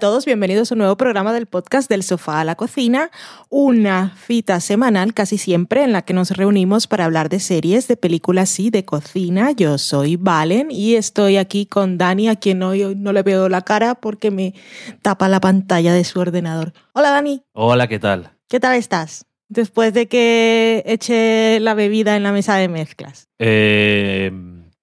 Todos, bienvenidos a un nuevo programa del podcast del sofá a la cocina, una cita semanal casi siempre en la que nos reunimos para hablar de series, de películas y de cocina. Yo soy Valen y estoy aquí con Dani, a quien hoy no le veo la cara porque me tapa la pantalla de su ordenador. Hola Dani. Hola, ¿qué tal? ¿Qué tal estás? Después de que eche la bebida en la mesa de mezclas. Eh,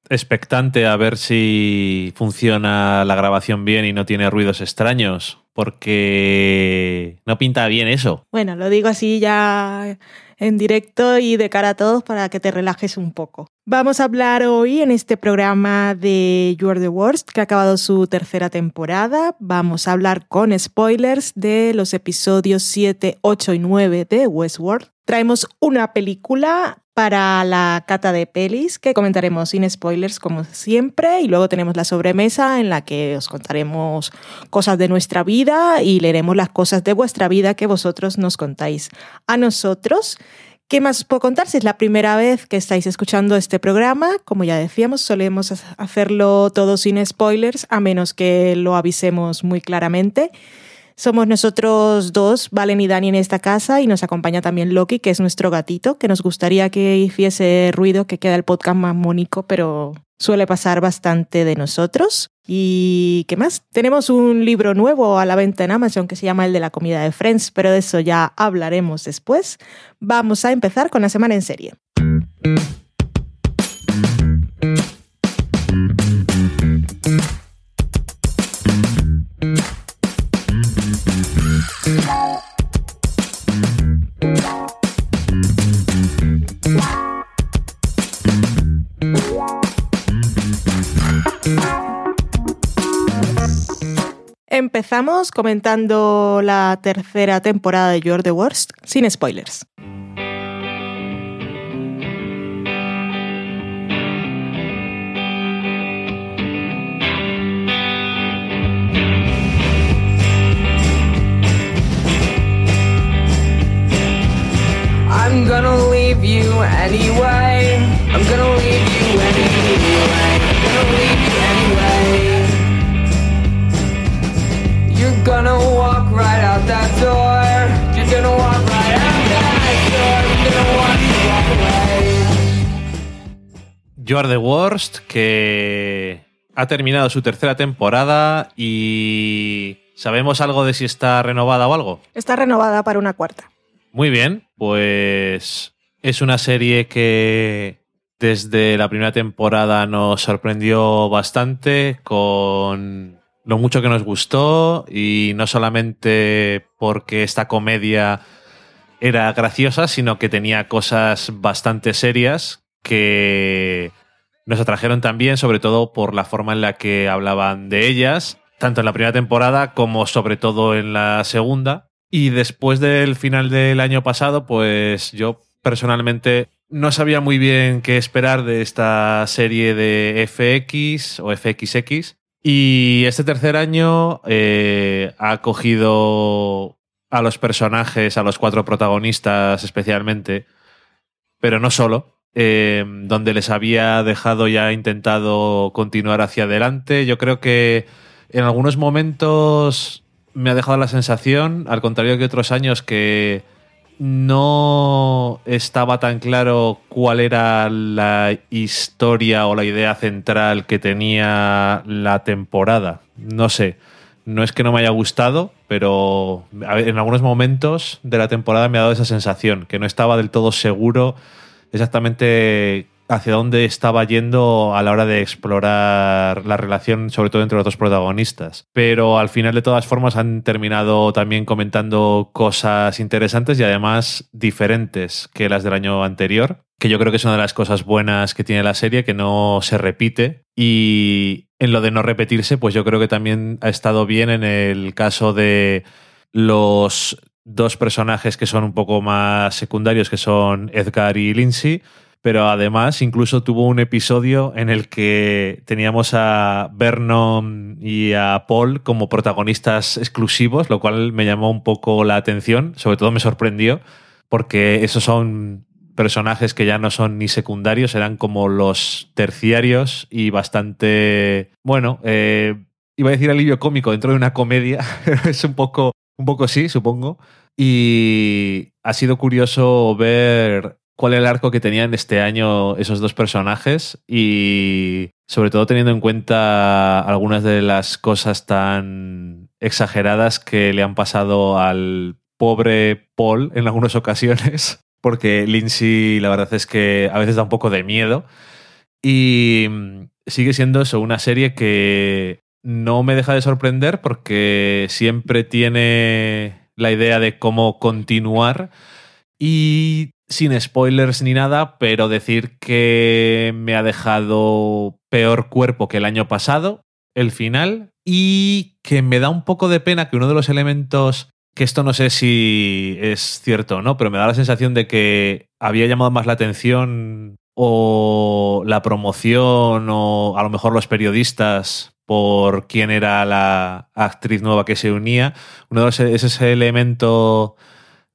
expectante a ver si funciona la grabación bien y no tiene ruidos extraños, porque no pinta bien eso. Bueno, lo digo así ya en directo y de cara a todos para que te relajes un poco. Vamos a hablar hoy en este programa de You Are the Worst, que ha acabado su tercera temporada. Vamos a hablar con spoilers de los episodios 7, 8 y 9 de Westworld. Traemos una película para la cata de pelis que comentaremos sin spoilers como siempre y luego tenemos la sobremesa en la que os contaremos cosas de nuestra vida y leeremos las cosas de vuestra vida que vosotros nos contáis a nosotros. ¿Qué más puedo contar? Si es la primera vez que estáis escuchando este programa, como ya decíamos, solemos hacerlo todo sin spoilers, a menos que lo avisemos muy claramente. Somos nosotros dos, Valen y Dani, en esta casa y nos acompaña también Loki, que es nuestro gatito, que nos gustaría que hiciese ruido, que queda el podcast más mónico, pero suele pasar bastante de nosotros. ¿Y qué más? Tenemos un libro nuevo a la venta en Amazon que se llama El de la comida de Friends, pero de eso ya hablaremos después. Vamos a empezar con la semana en serie. Empezamos comentando la tercera temporada de You're the Worst sin spoilers. I'm gonna leave you anyway. I'm gonna leave you gonna walk right out that door. You're gonna walk right out that door. I'm gonna walk away. You Are the Worst, que ha terminado su tercera temporada y ¿sabemos algo de si está renovada o algo? Está renovada para una cuarta. Muy bien, pues es una serie que desde la primera temporada nos sorprendió bastante con lo mucho que nos gustó y no solamente porque esta comedia era graciosa, sino que tenía cosas bastante serias que nos atrajeron también, sobre todo por la forma en la que hablaban de ellas, tanto en la primera temporada como sobre todo en la segunda. Y después del final del año pasado, pues yo personalmente no sabía muy bien qué esperar de esta serie de FX o FXX. Y este tercer año eh, ha cogido a los personajes, a los cuatro protagonistas especialmente, pero no solo, eh, donde les había dejado ya intentado continuar hacia adelante. Yo creo que en algunos momentos me ha dejado la sensación, al contrario que otros años, que no estaba tan claro cuál era la historia o la idea central que tenía la temporada. No sé, no es que no me haya gustado, pero en algunos momentos de la temporada me ha dado esa sensación, que no estaba del todo seguro exactamente hacia dónde estaba yendo a la hora de explorar la relación, sobre todo entre los dos protagonistas. Pero al final, de todas formas, han terminado también comentando cosas interesantes y además diferentes que las del año anterior, que yo creo que es una de las cosas buenas que tiene la serie, que no se repite. Y en lo de no repetirse, pues yo creo que también ha estado bien en el caso de los dos personajes que son un poco más secundarios, que son Edgar y Lindsay pero además incluso tuvo un episodio en el que teníamos a Vernon y a Paul como protagonistas exclusivos, lo cual me llamó un poco la atención, sobre todo me sorprendió, porque esos son personajes que ya no son ni secundarios, eran como los terciarios y bastante, bueno, eh, iba a decir alivio cómico dentro de una comedia, es un poco, un poco sí, supongo. Y ha sido curioso ver cuál era el arco que tenían este año esos dos personajes y sobre todo teniendo en cuenta algunas de las cosas tan exageradas que le han pasado al pobre Paul en algunas ocasiones, porque Lindsay la verdad es que a veces da un poco de miedo. Y sigue siendo eso, una serie que no me deja de sorprender porque siempre tiene la idea de cómo continuar. Y sin spoilers ni nada, pero decir que me ha dejado peor cuerpo que el año pasado, el final, y que me da un poco de pena que uno de los elementos, que esto no sé si es cierto o no, pero me da la sensación de que había llamado más la atención o la promoción o a lo mejor los periodistas por quién era la actriz nueva que se unía. Uno de los, es ese elemento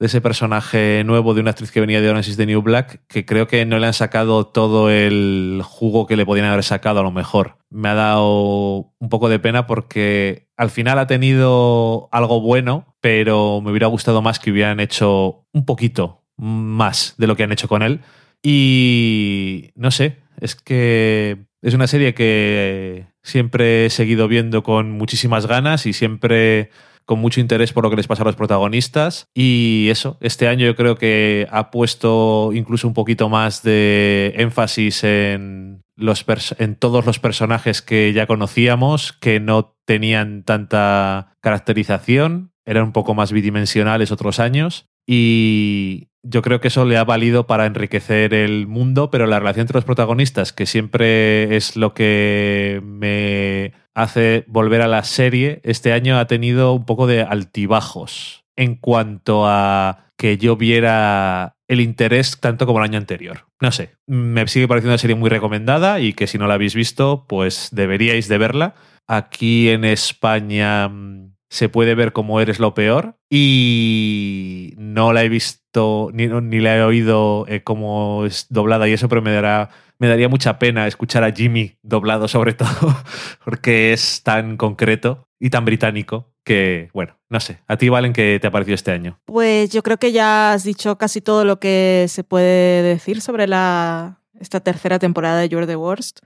de ese personaje nuevo de una actriz que venía de Orange is the New Black, que creo que no le han sacado todo el jugo que le podían haber sacado a lo mejor. Me ha dado un poco de pena porque al final ha tenido algo bueno, pero me hubiera gustado más que hubieran hecho un poquito más de lo que han hecho con él. Y no sé, es que es una serie que siempre he seguido viendo con muchísimas ganas y siempre con mucho interés por lo que les pasa a los protagonistas. Y eso, este año yo creo que ha puesto incluso un poquito más de énfasis en, los en todos los personajes que ya conocíamos, que no tenían tanta caracterización, eran un poco más bidimensionales otros años. Y yo creo que eso le ha valido para enriquecer el mundo, pero la relación entre los protagonistas, que siempre es lo que me hace volver a la serie, este año ha tenido un poco de altibajos en cuanto a que yo viera el interés tanto como el año anterior. No sé, me sigue pareciendo una serie muy recomendada y que si no la habéis visto, pues deberíais de verla. Aquí en España mm, se puede ver como eres lo peor y no la he visto ni, ni la he oído eh, como es doblada y eso, pero me dará me daría mucha pena escuchar a Jimmy doblado sobre todo, porque es tan concreto y tan británico que, bueno, no sé. ¿A ti, Valen, qué te ha parecido este año? Pues yo creo que ya has dicho casi todo lo que se puede decir sobre la, esta tercera temporada de You're the Worst,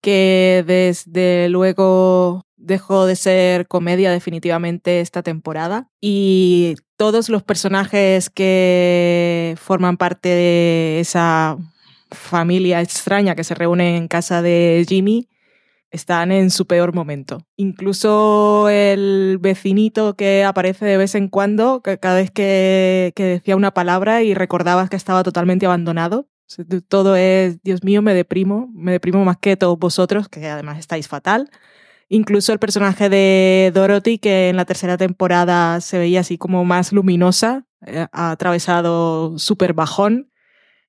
que desde luego dejó de ser comedia definitivamente esta temporada y todos los personajes que forman parte de esa familia extraña que se reúne en casa de Jimmy están en su peor momento. Incluso el vecinito que aparece de vez en cuando, cada vez que, decía una palabra y recordabas que estaba totalmente abandonado, todo es, Dios mío, me deprimo, me deprimo más que todos vosotros, que además estáis fatal. Incluso el personaje de Dorothy, que en la tercera temporada se veía así como más luminosa, eh, ha atravesado súper bajón.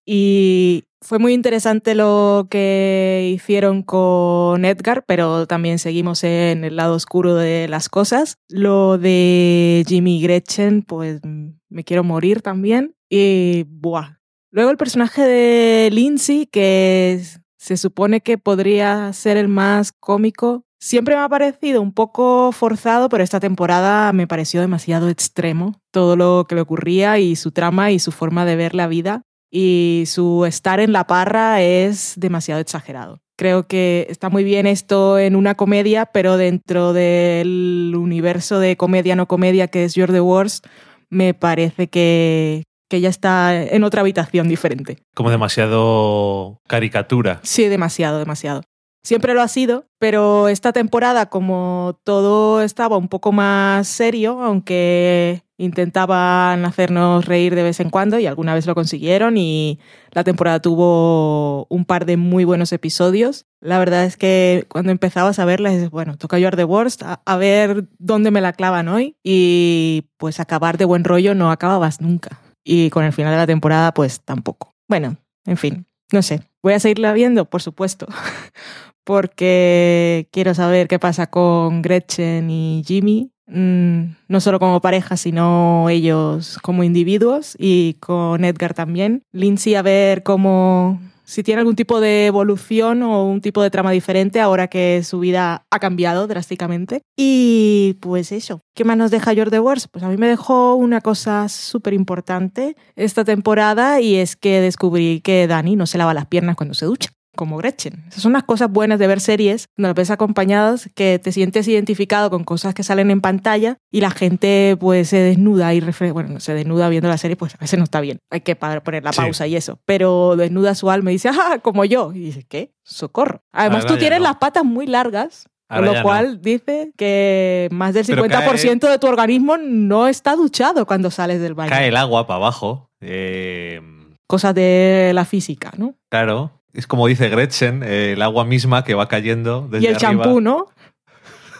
Y fue muy interesante lo que hicieron con Edgar, pero también seguimos en el lado oscuro de las cosas. Lo de Jimmy Gretchen, pues me quiero morir también. Y buah. Luego el personaje de Lindsay, que se supone que podría ser el más cómico, siempre me ha parecido un poco forzado, pero esta temporada me pareció demasiado extremo todo lo que le ocurría y su trama y su forma de ver la vida y su estar en la parra es demasiado exagerado. Creo que está muy bien esto en una comedia, pero dentro del universo de comedia no comedia que es You're the Worst, me parece que, que ya está en otra habitación diferente. Como demasiado caricatura. Sí, demasiado, demasiado. Siempre lo ha sido, pero esta temporada, como todo estaba un poco más serio, aunque intentaban hacernos reír de vez en cuando y alguna vez lo consiguieron y la temporada tuvo un par de muy buenos episodios. La verdad es que cuando empezabas a verla dices, bueno, toca You're the Worst, a, a ver dónde me la clavan hoy y pues acabar de buen rollo no acababas nunca. Y con el final de la temporada pues tampoco. Bueno, en fin, no sé. Voy a seguirla viendo, por supuesto, porque quiero saber qué pasa con Gretchen y Jimmy, Mm, no solo como pareja, sino ellos como individuos y con Edgar también. Lindsay a ver cómo, si tiene algún tipo de evolución o un tipo de trama diferente ahora que su vida ha cambiado drásticamente. Y pues eso. ¿Qué más nos deja George the Worst? Pues a mí me dejó una cosa súper importante esta temporada y es que descubrí que Dani no se lava las piernas cuando se ducha como Gretchen. Esas son las cosas buenas de ver series donde las ves acompañadas, que te sientes identificado con cosas que salen en pantalla y la gente pues se desnuda y refre bueno, se desnuda viendo la serie, pues a veces no está bien. Hay que poner la Sí. pausa y eso. Pero desnuda su alma y dice, ah, como yo. Y dice, ¿qué? Socorro. Además, Ahora tú tienes no. las patas muy largas. Con Ahora lo cual dice que más del Pero 50% de tu organismo no está duchado cuando sales del baño. Cae el agua para abajo. eh, Cosas de la física, ¿no? claro. Es como dice Gretchen, eh, el agua misma que va cayendo desde y el champú, ¿no?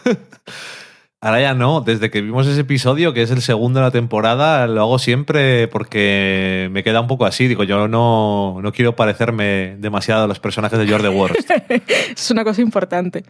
Ahora ya no, desde que vimos ese episodio, que es el segundo de la temporada, lo hago siempre porque me queda un poco así. Digo, yo no, no quiero parecerme demasiado a los personajes de George Worst. es una cosa importante.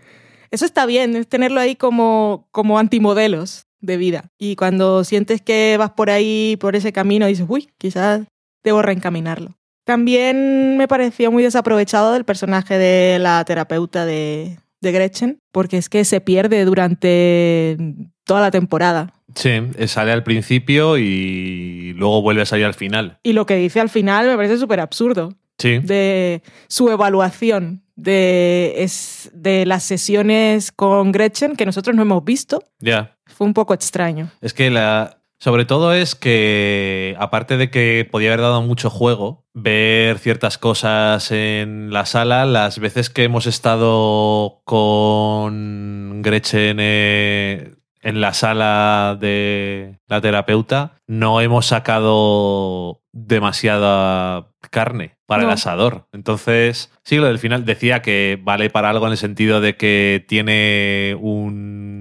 Eso está bien, es tenerlo ahí como, como antimodelos de vida. Y cuando sientes que vas por ahí, por ese camino, dices, uy, quizás debo reencaminarlo. También me pareció muy desaprovechado el personaje de la terapeuta de, de Gretchen, porque es que se pierde durante toda la temporada. Sí, eh, sale al principio y luego vuelve a salir al final. Y lo que dice al final me parece súper absurdo. Sí, de su evaluación de, es, de las sesiones con Gretchen que nosotros no hemos visto. ya. Fue un poco extraño. Es que la. Sobre todo es que, aparte de que podía haber dado mucho juego, ver ciertas cosas en la sala, las veces que hemos estado con Gretchen eh, en la sala de la terapeuta, no hemos sacado demasiada carne para el asador. Entonces, sí, lo del final decía que vale para algo en el sentido de que tiene un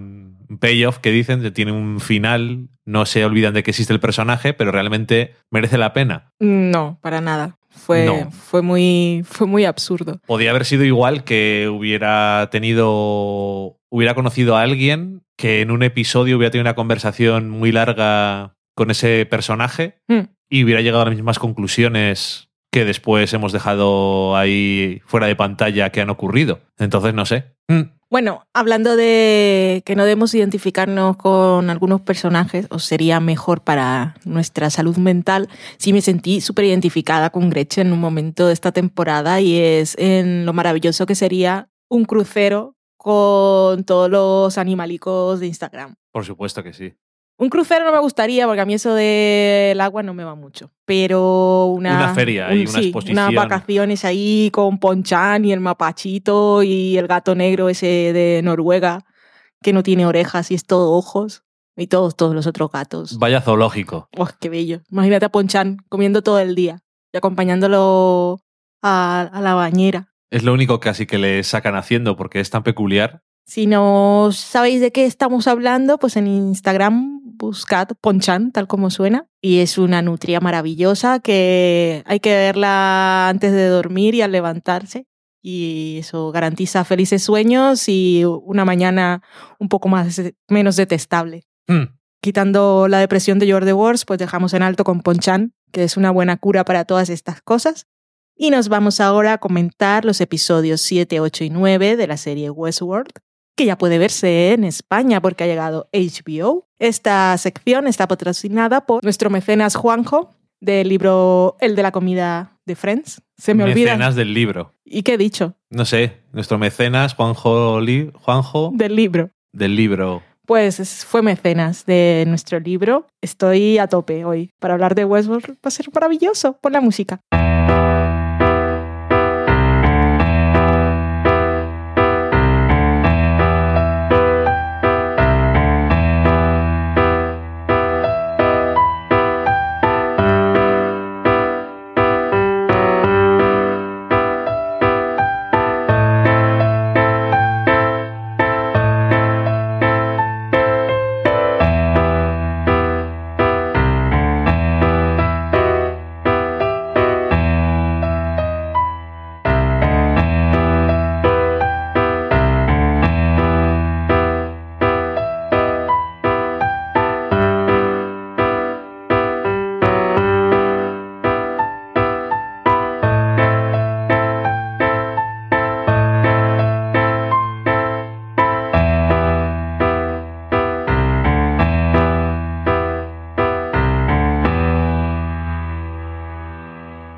payoff que dicen, que tiene un final, no se olvidan de que existe el personaje, pero realmente merece la pena. No, para nada. Fue, No. fue, muy, fue muy absurdo. Podía haber sido igual que hubiera tenido, hubiera conocido a alguien que en un episodio hubiera tenido una conversación muy larga con ese personaje Hmm. y hubiera llegado a las mismas conclusiones que después hemos dejado ahí fuera de pantalla que han ocurrido. Entonces, no sé. Mm, Bueno, hablando de que no debemos identificarnos con algunos personajes, o sería mejor para nuestra salud mental, sí me sentí súper identificada con Gretchen en un momento de esta temporada y es en lo maravilloso que sería un crucero con todos los animalicos de Instagram. Por supuesto que sí. Un crucero no me gustaría porque a mí eso del agua no me va mucho. Pero una, Una feria y una sí, exposición. Unas vacaciones ahí con Ponchan y el mapachito y el gato negro ese de Noruega que no tiene orejas y es todo ojos. Y todos, todos los otros gatos. Vaya zoológico. ¡Oh, qué bello! Imagínate a Ponchan comiendo todo el día y acompañándolo a, a la bañera. Es lo único casi que le sacan haciendo porque es tan peculiar. Si no sabéis de qué estamos hablando, pues en Instagram buscad Ponchan, tal como suena. Y es una nutria maravillosa que hay que verla antes de dormir y al levantarse. Y eso garantiza felices sueños y una mañana un poco más, menos detestable. Mm, Quitando la depresión de George the Wars, pues dejamos en alto con Ponchan, que es una buena cura para todas estas cosas. Y nos vamos ahora a comentar los episodios 7, 8 y 9 de la serie Westworld, que ya puede verse en España porque ha llegado HBO. Esta sección está patrocinada por nuestro mecenas Juanjo del libro El de la comida de Friends. Se me olvida. Mecenas del libro. ¿Y qué he dicho? No sé, nuestro mecenas, Juanjo, Li- Juanjo Del libro. del libro. Pues es- fue mecenas de nuestro libro. Estoy a tope hoy. Para hablar de Westworld va a ser maravilloso. Pon la música.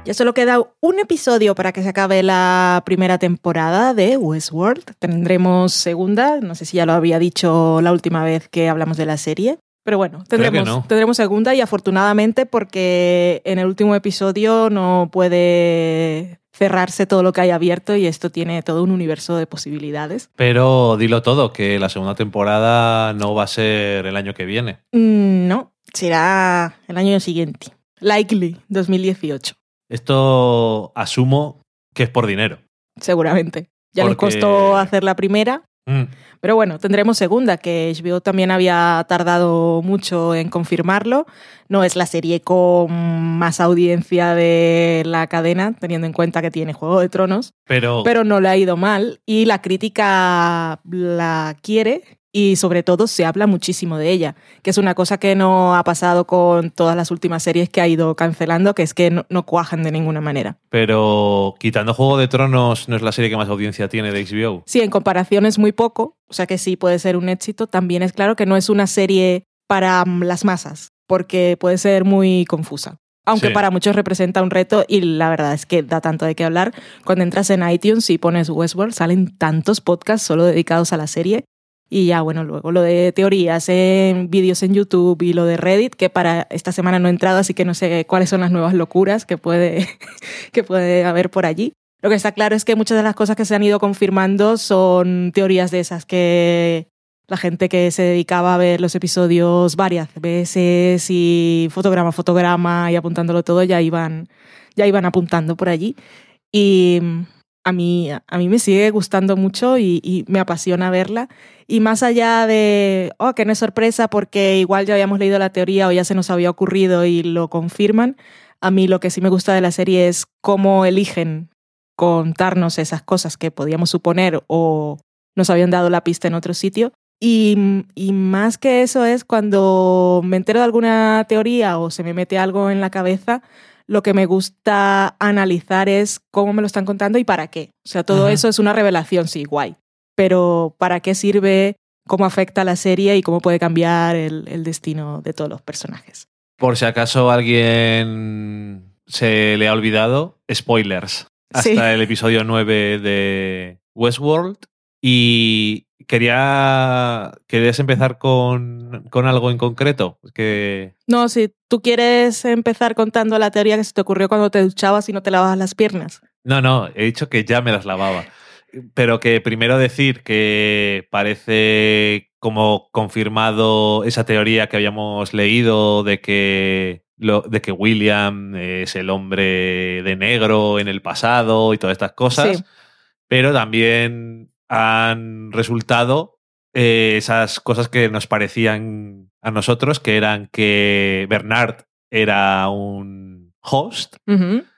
Ya solo queda un episodio para que se acabe la primera temporada de Westworld. Tendremos segunda, no sé si ya lo había dicho la última vez que hablamos de la serie. Pero bueno, tendremos, no. tendremos segunda y afortunadamente porque en el último episodio no puede cerrarse todo lo que hay abierto y esto tiene todo un universo de posibilidades. Pero dilo todo, que la segunda temporada no va a ser el año que viene. Mm, No, será el año siguiente. Likely, 2018, Esto asumo que es por dinero. seguramente. Ya les Porque- costó hacer la primera, Mm, Pero bueno, tendremos segunda, que HBO también había tardado mucho en confirmarlo. No es la serie con más audiencia de la cadena, teniendo en cuenta que tiene Juego de Tronos, Pero, pero no le ha ido mal y la crítica la quiere y sobre todo se habla muchísimo de ella, que es una cosa que no ha pasado con todas las últimas series que ha ido cancelando, que es que no, no cuajan de ninguna manera. pero quitando Juego de Tronos, no es la serie que más audiencia tiene de HBO. Sí, en comparación es muy poco, o sea que sí puede ser un éxito. También es claro que no es una serie para mm, las masas, porque puede ser muy confusa. Aunque Sí. para muchos representa un reto y la verdad es que da tanto de qué hablar. Cuando entras en iTunes y pones Westworld, salen tantos podcasts solo dedicados a la serie. Y ya, bueno, luego lo de teorías en vídeos en YouTube y lo de Reddit, que para esta semana no he entrado, así que no sé cuáles son las nuevas locuras que puede, que puede haber por allí. Lo que está claro es que muchas de las cosas que se han ido confirmando son teorías de esas que la gente que se dedicaba a ver los episodios varias veces y fotograma fotograma y apuntándolo todo ya iban, ya iban apuntando por allí. Y a mí, a mí me sigue gustando mucho y, me apasiona verla. Y más allá de, oh, que no es sorpresa porque igual ya habíamos leído la teoría o ya se nos había ocurrido y lo confirman, a mí lo que sí me gusta de la serie es cómo eligen contarnos esas cosas que podíamos suponer o nos habían dado la pista en otro sitio. Y, y más que eso es cuando me entero de alguna teoría o se me mete algo en la cabeza, lo que me gusta analizar es cómo me lo están contando y para qué. O sea, todo Ajá. eso es una revelación, sí, guay. Pero ¿para qué sirve? ¿Cómo afecta a la serie y cómo puede cambiar el, el destino de todos los personajes? Por si acaso alguien se le ha olvidado, spoilers. Hasta Sí. el episodio 9 de Westworld. Y quería. ¿Querías empezar con, con algo en concreto? Que. No, si tú quieres empezar contando la teoría que se te ocurrió cuando te duchabas y no te lavabas las piernas. No, no, he dicho que ya me las lavaba. Pero que primero decir que parece como confirmado esa teoría que habíamos leído de que, lo, de que William es el hombre de negro en el pasado y todas estas cosas. Sí. Pero también han resultado eh, esas cosas que nos parecían a nosotros, que eran que Bernard era un host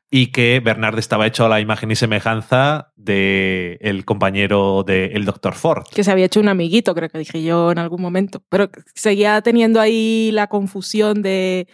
y que Bernard estaba hecho a la imagen y semejanza de el compañero del Dr. Ford. Que se había hecho un amiguito, creo que dije yo en algún momento. Pero seguía teniendo ahí la confusión de.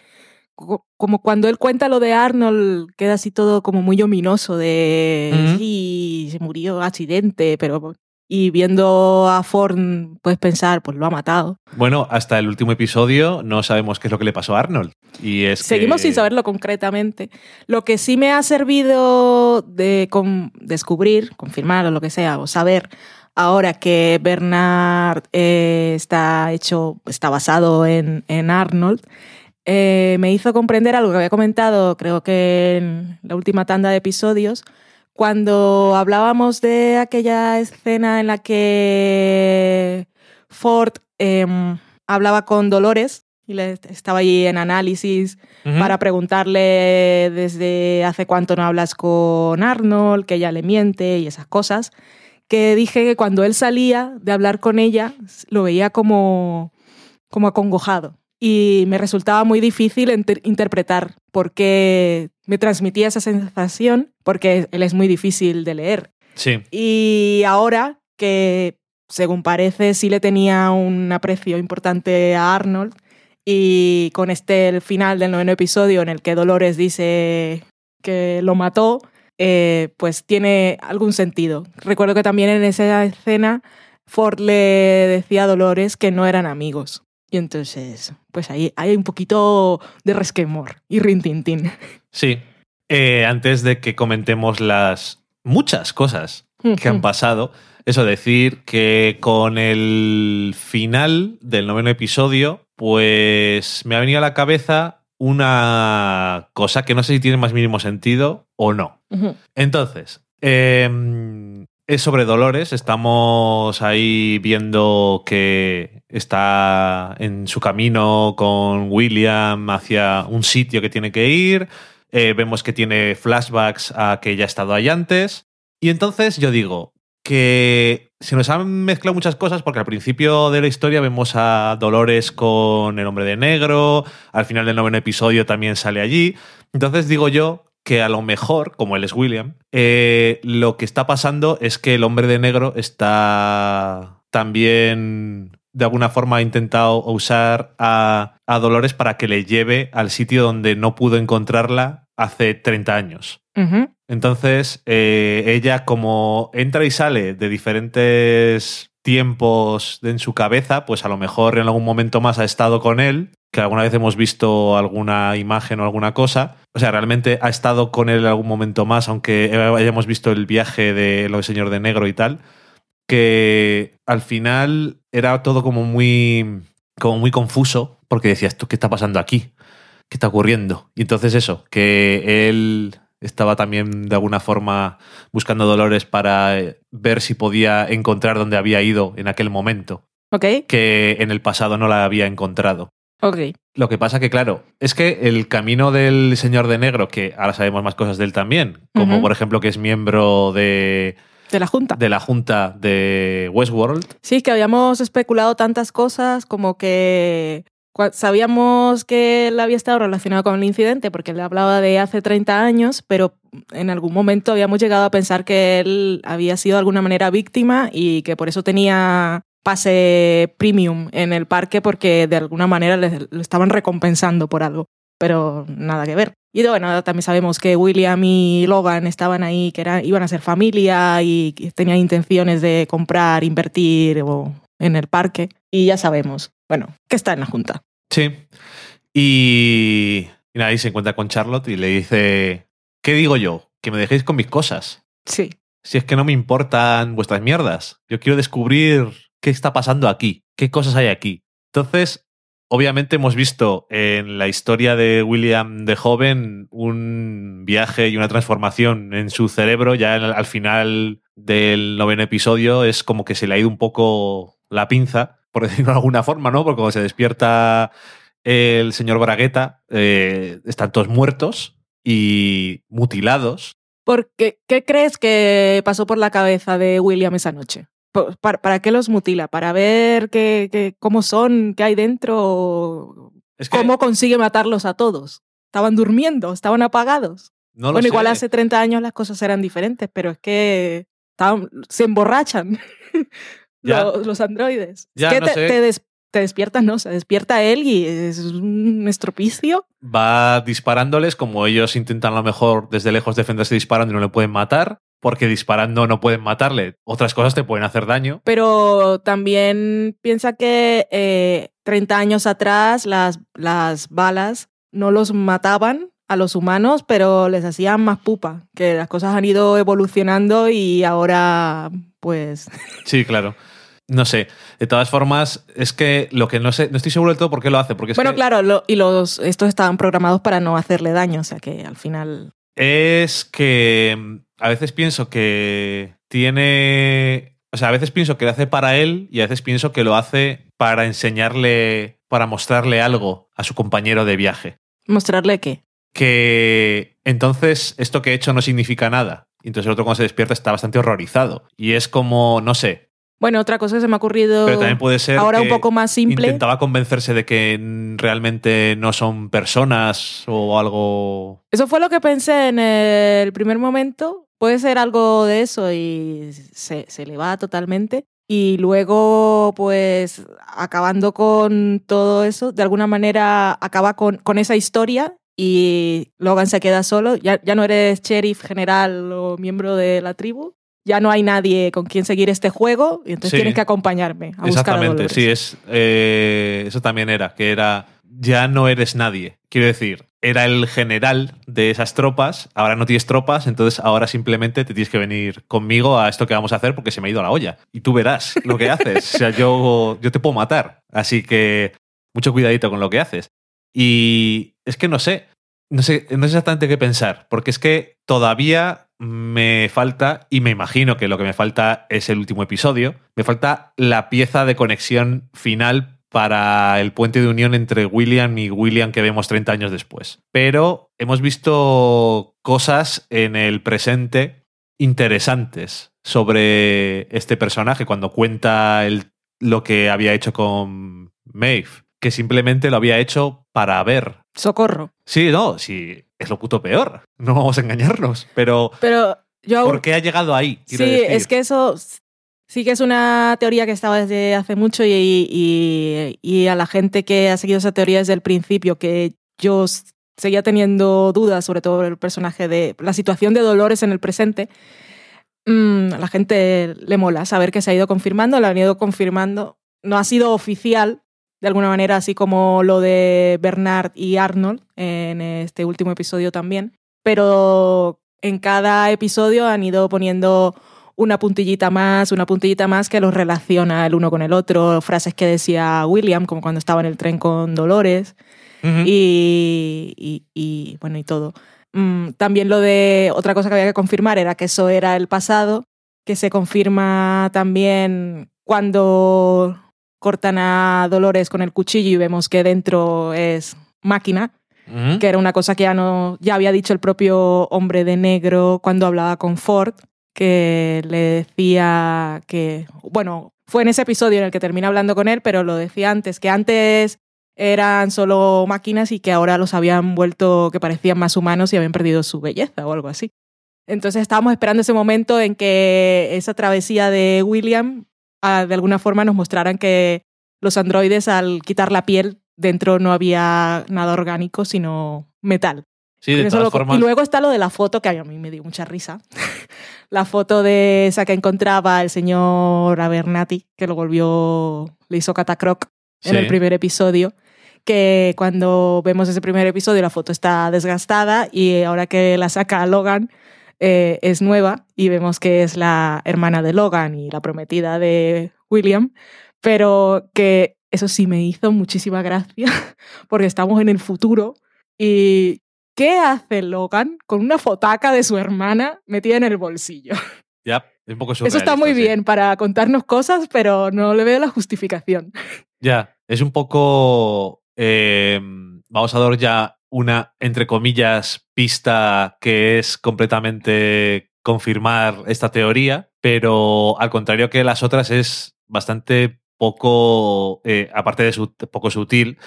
co- Como cuando él cuenta lo de Arnold, queda así todo como muy ominoso de. Sí, se murió accidente, pero. Y viendo a Ford, puedes pensar, pues lo ha matado. Bueno, hasta el último episodio no sabemos qué es lo que le pasó a Arnold. Y es Seguimos que- sin saberlo concretamente. Lo que sí me ha servido de con- descubrir, confirmar o lo que sea, o saber ahora que Bernard eh, está hecho, está basado en, en Arnold, eh, me hizo comprender algo que había comentado, creo que en la última tanda de episodios, cuando hablábamos de aquella escena en la que Ford em, hablaba con Dolores y le, estaba allí en análisis para preguntarle desde hace cuánto no hablas con Arnold, que ella le miente y esas cosas, que dije que cuando él salía de hablar con ella lo veía como, como acongojado. Y me resultaba muy difícil interpretar porque me transmitía esa sensación, porque él es muy difícil de leer. Sí. Y ahora que, según parece, sí le tenía un aprecio importante a Arnold, y con este el final del noveno episodio en el que Dolores dice que lo mató, eh, pues tiene algún sentido. Recuerdo que también en esa escena Ford le decía a Dolores que no eran amigos. Y entonces, pues ahí hay un poquito de resquemor y rintintín. Sí. Eh, antes de que comentemos las muchas cosas que han pasado, eso decir que con el final del noveno episodio, pues me ha venido a la cabeza una cosa que no sé si tiene más mínimo sentido o no. Entonces, eh, es sobre Dolores. Estamos ahí viendo que está en su camino con William hacia un sitio que tiene que ir. Eh, vemos que tiene flashbacks a que ya ha estado ahí antes. Y entonces yo digo que se nos han mezclado muchas cosas porque al principio de la historia vemos a Dolores con el hombre de negro, al final del noveno episodio también sale allí. Entonces digo yo que a lo mejor, como él es William, eh, lo que está pasando es que el hombre de negro está también de alguna forma ha intentado usar a, a Dolores para que le lleve al sitio donde no pudo encontrarla hace 30 años. Entonces, eh, ella como entra y sale de diferentes tiempos en su cabeza, pues a lo mejor en algún momento más ha estado con él, que alguna vez hemos visto alguna imagen o alguna cosa. O sea, realmente ha estado con él en algún momento más, aunque hayamos visto el viaje de lo señor de negro y tal, que al final era todo como muy, como muy confuso, porque decías, ¿tú qué está pasando aquí? ¿Qué está ocurriendo? Y entonces eso, que él estaba también de alguna forma buscando Dolores para eh, ver si podía encontrar dónde había ido en aquel momento, Ok, que en el pasado no la había encontrado. ok. Lo que pasa que, claro, es que el camino del señor de negro, que ahora sabemos más cosas de él también, como por ejemplo que es miembro de, De la Junta. de la junta de Westworld, Sí, que habíamos especulado tantas cosas como que sabíamos que él había estado relacionado con el incidente porque él hablaba de hace 30 años, pero en algún momento habíamos llegado a pensar que él había sido de alguna manera víctima y que por eso tenía pase premium en el parque porque de alguna manera le, le estaban recompensando por algo, pero nada que ver. Y bueno, también sabemos que William y Logan estaban ahí, que era, iban a ser familia y tenían intenciones de comprar, invertir o en el parque. Y ya sabemos, bueno, que está en la junta. Sí. Y, y nada, ahí se encuentra con Charlotte y le dice, ¿qué digo yo? Que me dejéis con mis cosas. Sí. Si es que no me importan vuestras mierdas. Yo quiero descubrir qué está pasando aquí, qué cosas hay aquí. Entonces, obviamente hemos visto en la historia de William de joven un viaje y una transformación en su cerebro. Ya al al final del noveno episodio es como que se le ha ido un poco la pinza, por decirlo de alguna forma, ¿no? Porque cuando se despierta el señor Bragueta, eh, están todos muertos y mutilados. Porque, ¿Qué crees que pasó por la cabeza de William esa noche? ¿Para, para qué los mutila? ¿Para ver qué, qué- cómo son, qué hay dentro? Es que ¿Cómo consigue matarlos a todos? ¿Estaban durmiendo? ¿Estaban apagados? no bueno, igual sé. hace 30 años las cosas eran diferentes, pero es que estaban- se emborrachan los, los androides. Ya, no te, sé. te des- te despiertas, no, se despierta él y es un estropicio. va disparándoles, como ellos intentan a lo mejor desde lejos defenderse disparando y no le pueden matar, porque disparando no pueden matarle. Otras cosas te pueden hacer daño. Pero también piensa que eh, 30 años atrás las, las balas no los mataban a los humanos, pero les hacían más pupa, que las cosas han ido evolucionando y ahora pues Sí, claro. No sé. De todas formas, es que lo que no sé, no estoy seguro del todo por qué lo hace, porque es bueno, que claro, lo- y los estos estaban programados para no hacerle daño, o sea que al final es que mm, a veces pienso que tiene. O sea, a veces pienso que lo hace para él y a veces pienso que lo hace para enseñarle, para mostrarle algo a su compañero de viaje. mostrarle que que entonces esto que he hecho no significa nada. Entonces el otro cuando se despierta está bastante horrorizado. Y es como, no sé, bueno, otra cosa que se me ha ocurrido pero también puede ser ahora que un poco más simple. intentaba convencerse de que realmente no son personas o algo... Eso fue lo que pensé en el primer momento. Puede ser algo de eso y se, se le va totalmente. Y luego, pues, acabando con todo eso, de alguna manera acaba con, con esa historia y Logan se queda solo. Ya, ya no eres sheriff general o miembro de la tribu. Ya no hay nadie con quien seguir este juego y entonces Sí. tienes que acompañarme a buscar a Exactamente, Dolores. sí, es, eh, eso también era, que era, ya no eres nadie. Quiero decir, era el general de esas tropas, ahora no tienes tropas, entonces ahora simplemente te tienes que venir conmigo a esto que vamos a hacer porque se me ha ido la olla. Y tú verás lo que haces. O sea, yo, yo te puedo matar. Así que mucho cuidadito con lo que haces. Y es que no sé, no sé, no sé exactamente qué pensar, porque es que todavía me falta, y me imagino que lo que me falta es el último episodio, me falta la pieza de conexión final para el puente de unión entre William y William que vemos 30 años después. Pero hemos visto cosas en el presente interesantes sobre este personaje cuando cuenta el, lo que había hecho con Maeve, que simplemente lo había hecho para ver. Socorro. Sí, no, sí, es lo puto peor. No vamos a engañarnos, pero Pero yo aún- ¿por qué ha llegado ahí? Sí, decir. es que eso sí que es una teoría que estaba desde hace mucho y, y- y a la gente que ha seguido esa teoría desde el principio, que yo seguía teniendo dudas sobre todo el personaje de la situación de Dolores en el presente, mm, a la gente le mola saber que se ha ido confirmando, la han ido confirmando. No ha sido oficial, de alguna manera, así como lo de Bernard y Arnold en este último episodio también. Pero en cada episodio han ido poniendo una puntillita más, una puntillita más que los relaciona el uno con el otro, frases que decía William, como cuando estaba en el tren con Dolores y- y, bueno, y todo. Mm, también lo de otra cosa que había que confirmar era que eso era el pasado, que se confirma también cuando cortan a Dolores con el cuchillo y vemos que dentro es máquina, que era una cosa que ya no ya había dicho el propio hombre de negro cuando hablaba con Ford, que le decía que bueno, fue en ese episodio en el que termina hablando con él, pero lo decía antes, que antes eran solo máquinas y que ahora los habían vuelto que parecían más humanos y habían perdido su belleza o algo así. Entonces estábamos esperando ese momento en que esa travesía de William ah, de alguna forma nos mostraran que los androides al quitar la piel dentro no había nada orgánico sino metal. Sí, de todas lo- formas. Y luego está lo de la foto, que a mí me dio mucha risa. la foto de esa que encontraba el señor Abernathy, que lo volvió, le hizo catacroc en Sí. el primer episodio, que cuando vemos ese primer episodio la foto está desgastada y ahora que la saca Logan eh, es nueva y vemos que es la hermana de Logan y la prometida de William, pero que eso sí me hizo muchísima gracia porque estamos en el futuro y ¿qué hace Logan con una fotaca de su hermana metida en el bolsillo? Ya, es un poco Eso está muy sí. bien para contarnos cosas, pero no le veo la justificación. Ya, es un poco. eh, vamos a dar ya una, entre comillas, pista que es completamente confirmar esta teoría, pero al contrario que las otras es bastante poco, eh, aparte de su- poco sutil,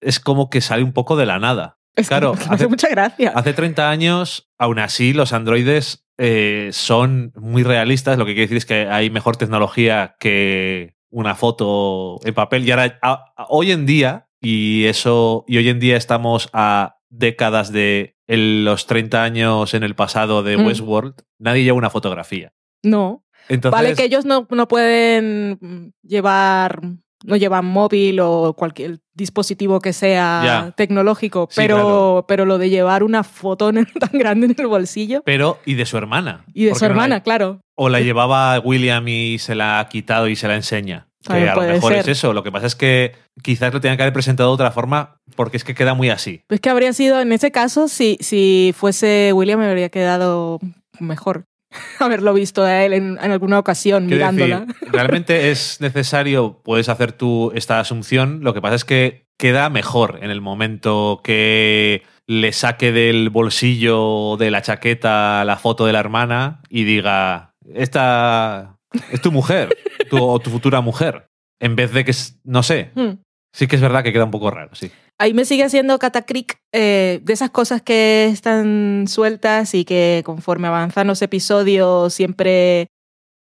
es como que sale un poco de la nada. Es Claro, hace hace- mucha gracia. Hace 30 años, aún así, los androides eh, son muy realistas. Lo que quiere decir es que hay mejor tecnología que una foto en papel. Y ahora, a- a- hoy en día, y eso, y hoy en día estamos a décadas de el- los 30 años en el pasado de Mm. Westworld, nadie lleva una fotografía. No. Entonces, vale que ellos no, no pueden mm, llevar, no llevan móvil o cualquier dispositivo que sea tecnológico, Sí, pero, claro. pero lo de llevar una foto tan grande en el bolsillo pero, y de su hermana. y de su no la- hermana, claro. O la llevaba William y se la ha quitado y se la enseña. Que a lo mejor ser. es eso. Lo que pasa es que quizás lo tengan que haber presentado de otra forma porque es que queda muy así. Es que habría sido, en ese caso, si, si fuese William, me habría quedado mejor haberlo visto a él en, en alguna ocasión Quiero mirándola. decir, realmente es necesario, puedes hacer tú esta asunción. Lo que pasa es que queda mejor en el momento que le saque del bolsillo de la chaqueta la foto de la hermana y diga, esta es tu mujer tu- o tu futura mujer. En vez de que, no sé, Hmm. sí que es verdad que queda un poco raro, sí. Ahí me sigue haciendo Catacric eh, de esas cosas que están sueltas y que conforme avanzan los episodios siempre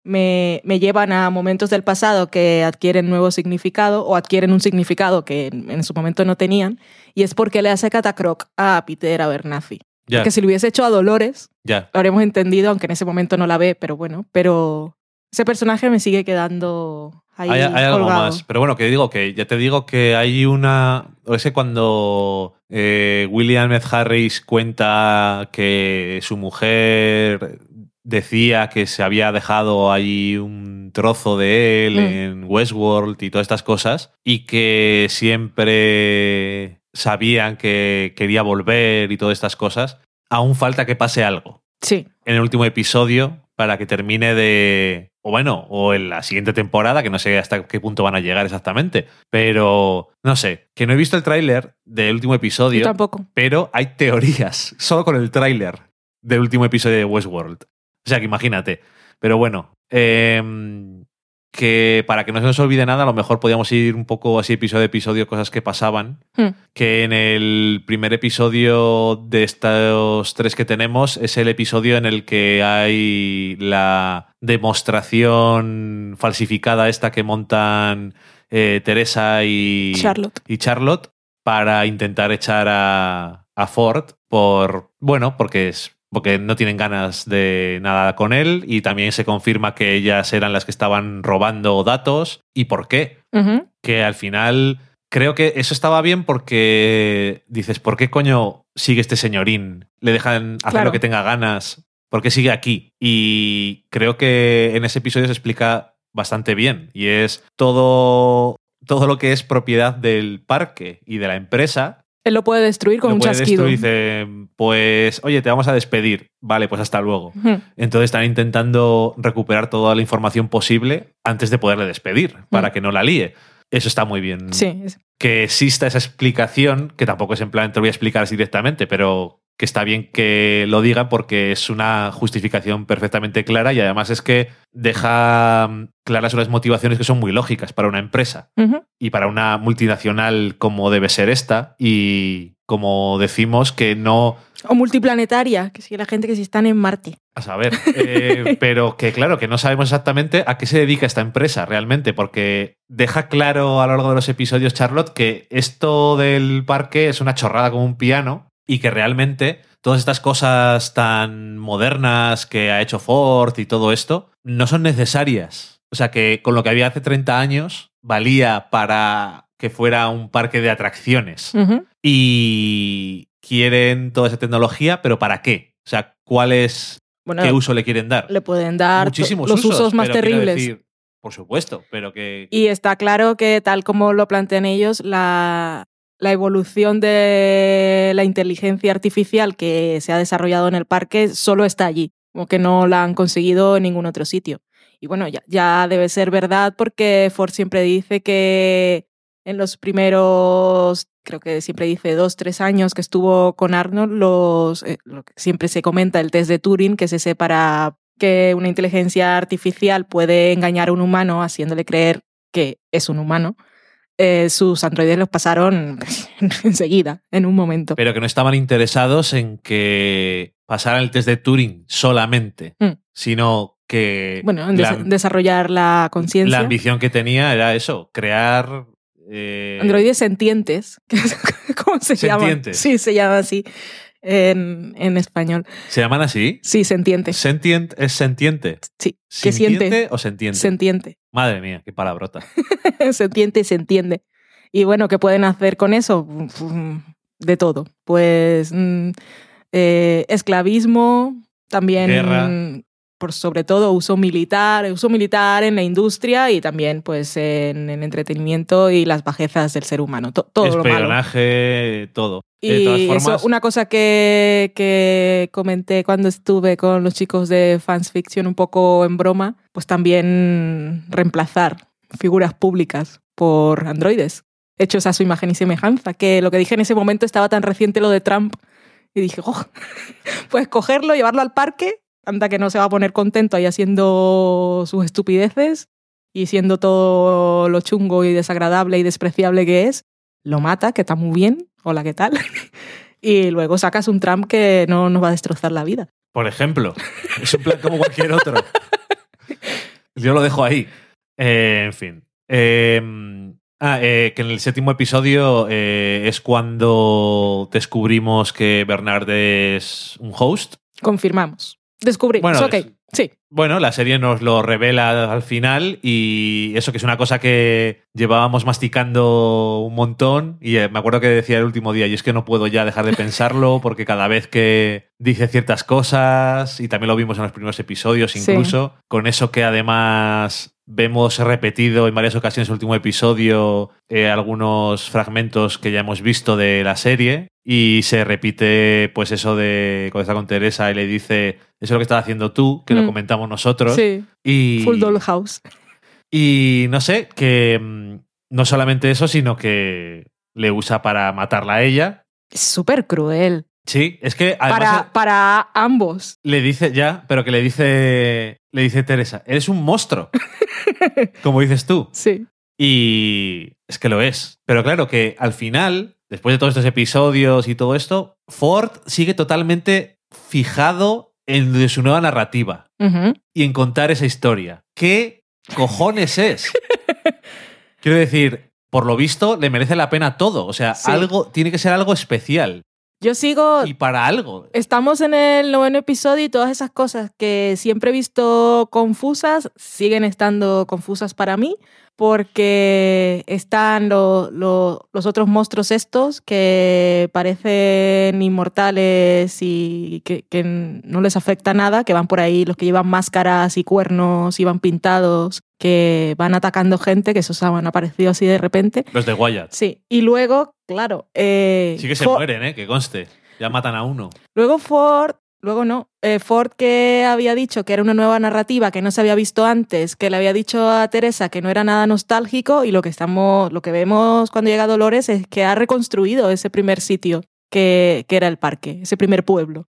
me, me llevan a momentos del pasado que adquieren nuevo significado o adquieren un significado que en, en su momento no tenían. Y es porque le hace Catacroc a Peter Abernathy. Ya, Que si lo hubiese hecho a Dolores, ya. lo habríamos entendido, aunque en ese momento no la ve, pero bueno. Pero ese personaje me sigue quedando ahí Hay, hay algo colgado. más. Pero bueno, que digo que ya te digo que hay una. o ese cuando eh, William F. Harris cuenta que su mujer decía que se había dejado ahí un trozo de él Mm. en Westworld y todas estas cosas y que siempre sabían que quería volver y todas estas cosas, aún falta que pase algo Sí. en el último episodio para que termine de. O bueno, o en la siguiente temporada, que no sé hasta qué punto van a llegar exactamente. Pero no sé, que no he visto el tráiler del último Yo episodio, tampoco. pero hay teorías solo con el tráiler del último episodio de Westworld. O sea que imagínate. Pero bueno, em, que para que no se nos olvide nada, a lo mejor podíamos ir un poco así episodio a episodio, cosas que pasaban Hmm. que en el primer episodio de estos tres que tenemos es el episodio en el que hay la demostración falsificada esta que montan eh, Teresa y Charlotte. y Charlotte para intentar echar a, a Ford por, bueno, porque es porque no tienen ganas de nada con él y también se confirma que ellas eran las que estaban robando datos y por qué que al final creo que eso estaba bien porque dices, ¿por qué coño sigue este señorín? Le dejan hacer Claro. lo que tenga ganas. ¿Por qué sigue aquí? Y creo que en ese episodio se explica bastante bien. Y es todo, todo lo que es propiedad del parque y de la empresa. Él lo puede destruir con lo un puede chasquido. destruir. Dice, pues, oye, te vamos a despedir. Vale, pues hasta luego. Entonces están intentando recuperar toda la información posible antes de poderle despedir, para que no la líe. Eso está muy bien. Sí, Que exista esa explicación, que tampoco es en plan, te lo voy a explicar así directamente, pero que está bien que lo digan porque es una justificación perfectamente clara y además es que deja mm, claras unas motivaciones que son muy lógicas para una empresa y para una multinacional como debe ser esta y como decimos que no O multiplanetaria, que sigue la gente que sí están en Marte. a saber, eh, pero que claro, que no sabemos exactamente a qué se dedica esta empresa realmente, porque deja claro a lo largo de los episodios Charlotte que esto del parque es una chorrada como un piano y que realmente todas estas cosas tan modernas que ha hecho Ford y todo esto no son necesarias. O sea que con lo que había hace 30 años valía para que fuera un parque de atracciones y quieren toda esa tecnología, pero ¿para qué? O sea, ¿cuál es Bueno, qué uso le quieren dar? le pueden dar Muchísimos los usos, más terribles. decir, por supuesto, pero que Y está claro que, tal como lo plantean ellos, la, la evolución de la inteligencia artificial que se ha desarrollado en el parque solo está allí, como que no la han conseguido en ningún otro sitio. Y bueno, ya, debe ser verdad porque Ford siempre dice que en los primeros, creo que siempre dice dos, tres años que estuvo con Arnold, los, eh, siempre se comenta, el test de Turing, que es ese para que una inteligencia artificial puede engañar a un humano haciéndole creer que es un humano, eh, sus androides los pasaron enseguida, en un momento. pero que no estaban interesados en que pasaran el test de Turing solamente, Mm. sino que Bueno, en la, des- desarrollar la la conciencia. ambición que tenía era eso, crear eh, Androides sentientes, ¿cómo se llama? Sentientes. Sí, se llama así en, en español. ¿Se llaman así? Sí, sentientes. Sentient es sentiente. Sí, que siente. ¿Sintiente o sentiente? Sentiente. Madre mía, qué palabrota. se entiende y se entiende. Y bueno, ¿qué pueden hacer con eso? De todo. Pues mm, eh, esclavismo, también, Guerra. Por sobre todo uso militar, uso militar en la industria y también pues en el entretenimiento y las bajezas del ser humano. To- todo lo malo. Espionaje, todo. de todas Y formas, eso, una cosa que, que comenté cuando estuve con los chicos de Fans Fiction un poco en broma, pues también reemplazar figuras públicas por androides, hechos a su imagen y semejanza, que lo que dije en ese momento estaba tan reciente lo de Trump, y dije, oh, pues cogerlo, llevarlo al parque, anda que no se va a poner contento ahí haciendo sus estupideces y siendo todo lo chungo y desagradable y despreciable que es, lo mata, que está muy bien, hola, ¿qué tal? y luego sacas un Trump que no nos va a destrozar la vida. Por ejemplo, es un plan como cualquier otro. Yo lo dejo ahí. Eh, en fin. Eh, ah, eh, que en el séptimo episodio eh, es cuando descubrimos que Bernard es un host. Confirmamos. Descubrimos, Bueno, ok, sí. Bueno, la serie nos lo revela al final y eso que es una cosa que llevábamos masticando un montón y eh, me acuerdo que decía el último día y es que no puedo ya dejar de pensarlo porque cada vez que dice ciertas cosas y también lo vimos en los primeros episodios Sí. incluso, con eso que además vemos repetido en varias ocasiones en el último episodio eh, algunos fragmentos que ya hemos visto de la serie y se repite pues eso de cuando está con Teresa y le dice eso es lo que estás haciendo tú, que lo Mm. Nosotros. Sí, Y, Full Doll House. y no sé, que mm, no solamente eso, sino que le usa para matarla a ella. Es súper cruel. Sí, es que además Para, para ambos. le dice ya, pero que le dice le dice Teresa, eres un monstruo, como dices tú. Sí. Y es que lo es. Pero claro que al final, después de todos estos episodios y todo esto, Ford sigue totalmente fijado en de su nueva narrativa y en contar esa historia. ¿Qué cojones es? Quiero decir, por lo visto, le merece la pena todo. O sea, Sí. algo tiene que ser algo especial. Yo sigo. Y para algo. Estamos en el noveno episodio y todas esas cosas que siempre he visto confusas siguen estando confusas para mí porque están lo- lo- los otros monstruos estos que parecen inmortales y que, que no les afecta nada, que van por ahí, los que llevan máscaras y cuernos y van pintados, que van atacando gente, que esos han aparecido así de repente. Los de Wyatt. Sí, y luego, claro... eh, Sí que se mueren, ¿eh? Que conste. Ya matan a uno. Luego Ford, luego no, eh, Ford que había dicho que era una nueva narrativa que no se había visto antes, que le había dicho a Teresa que no era nada nostálgico y lo que estamos, lo que vemos cuando llega Dolores es que ha reconstruido ese primer sitio que, que era el parque, ese primer pueblo,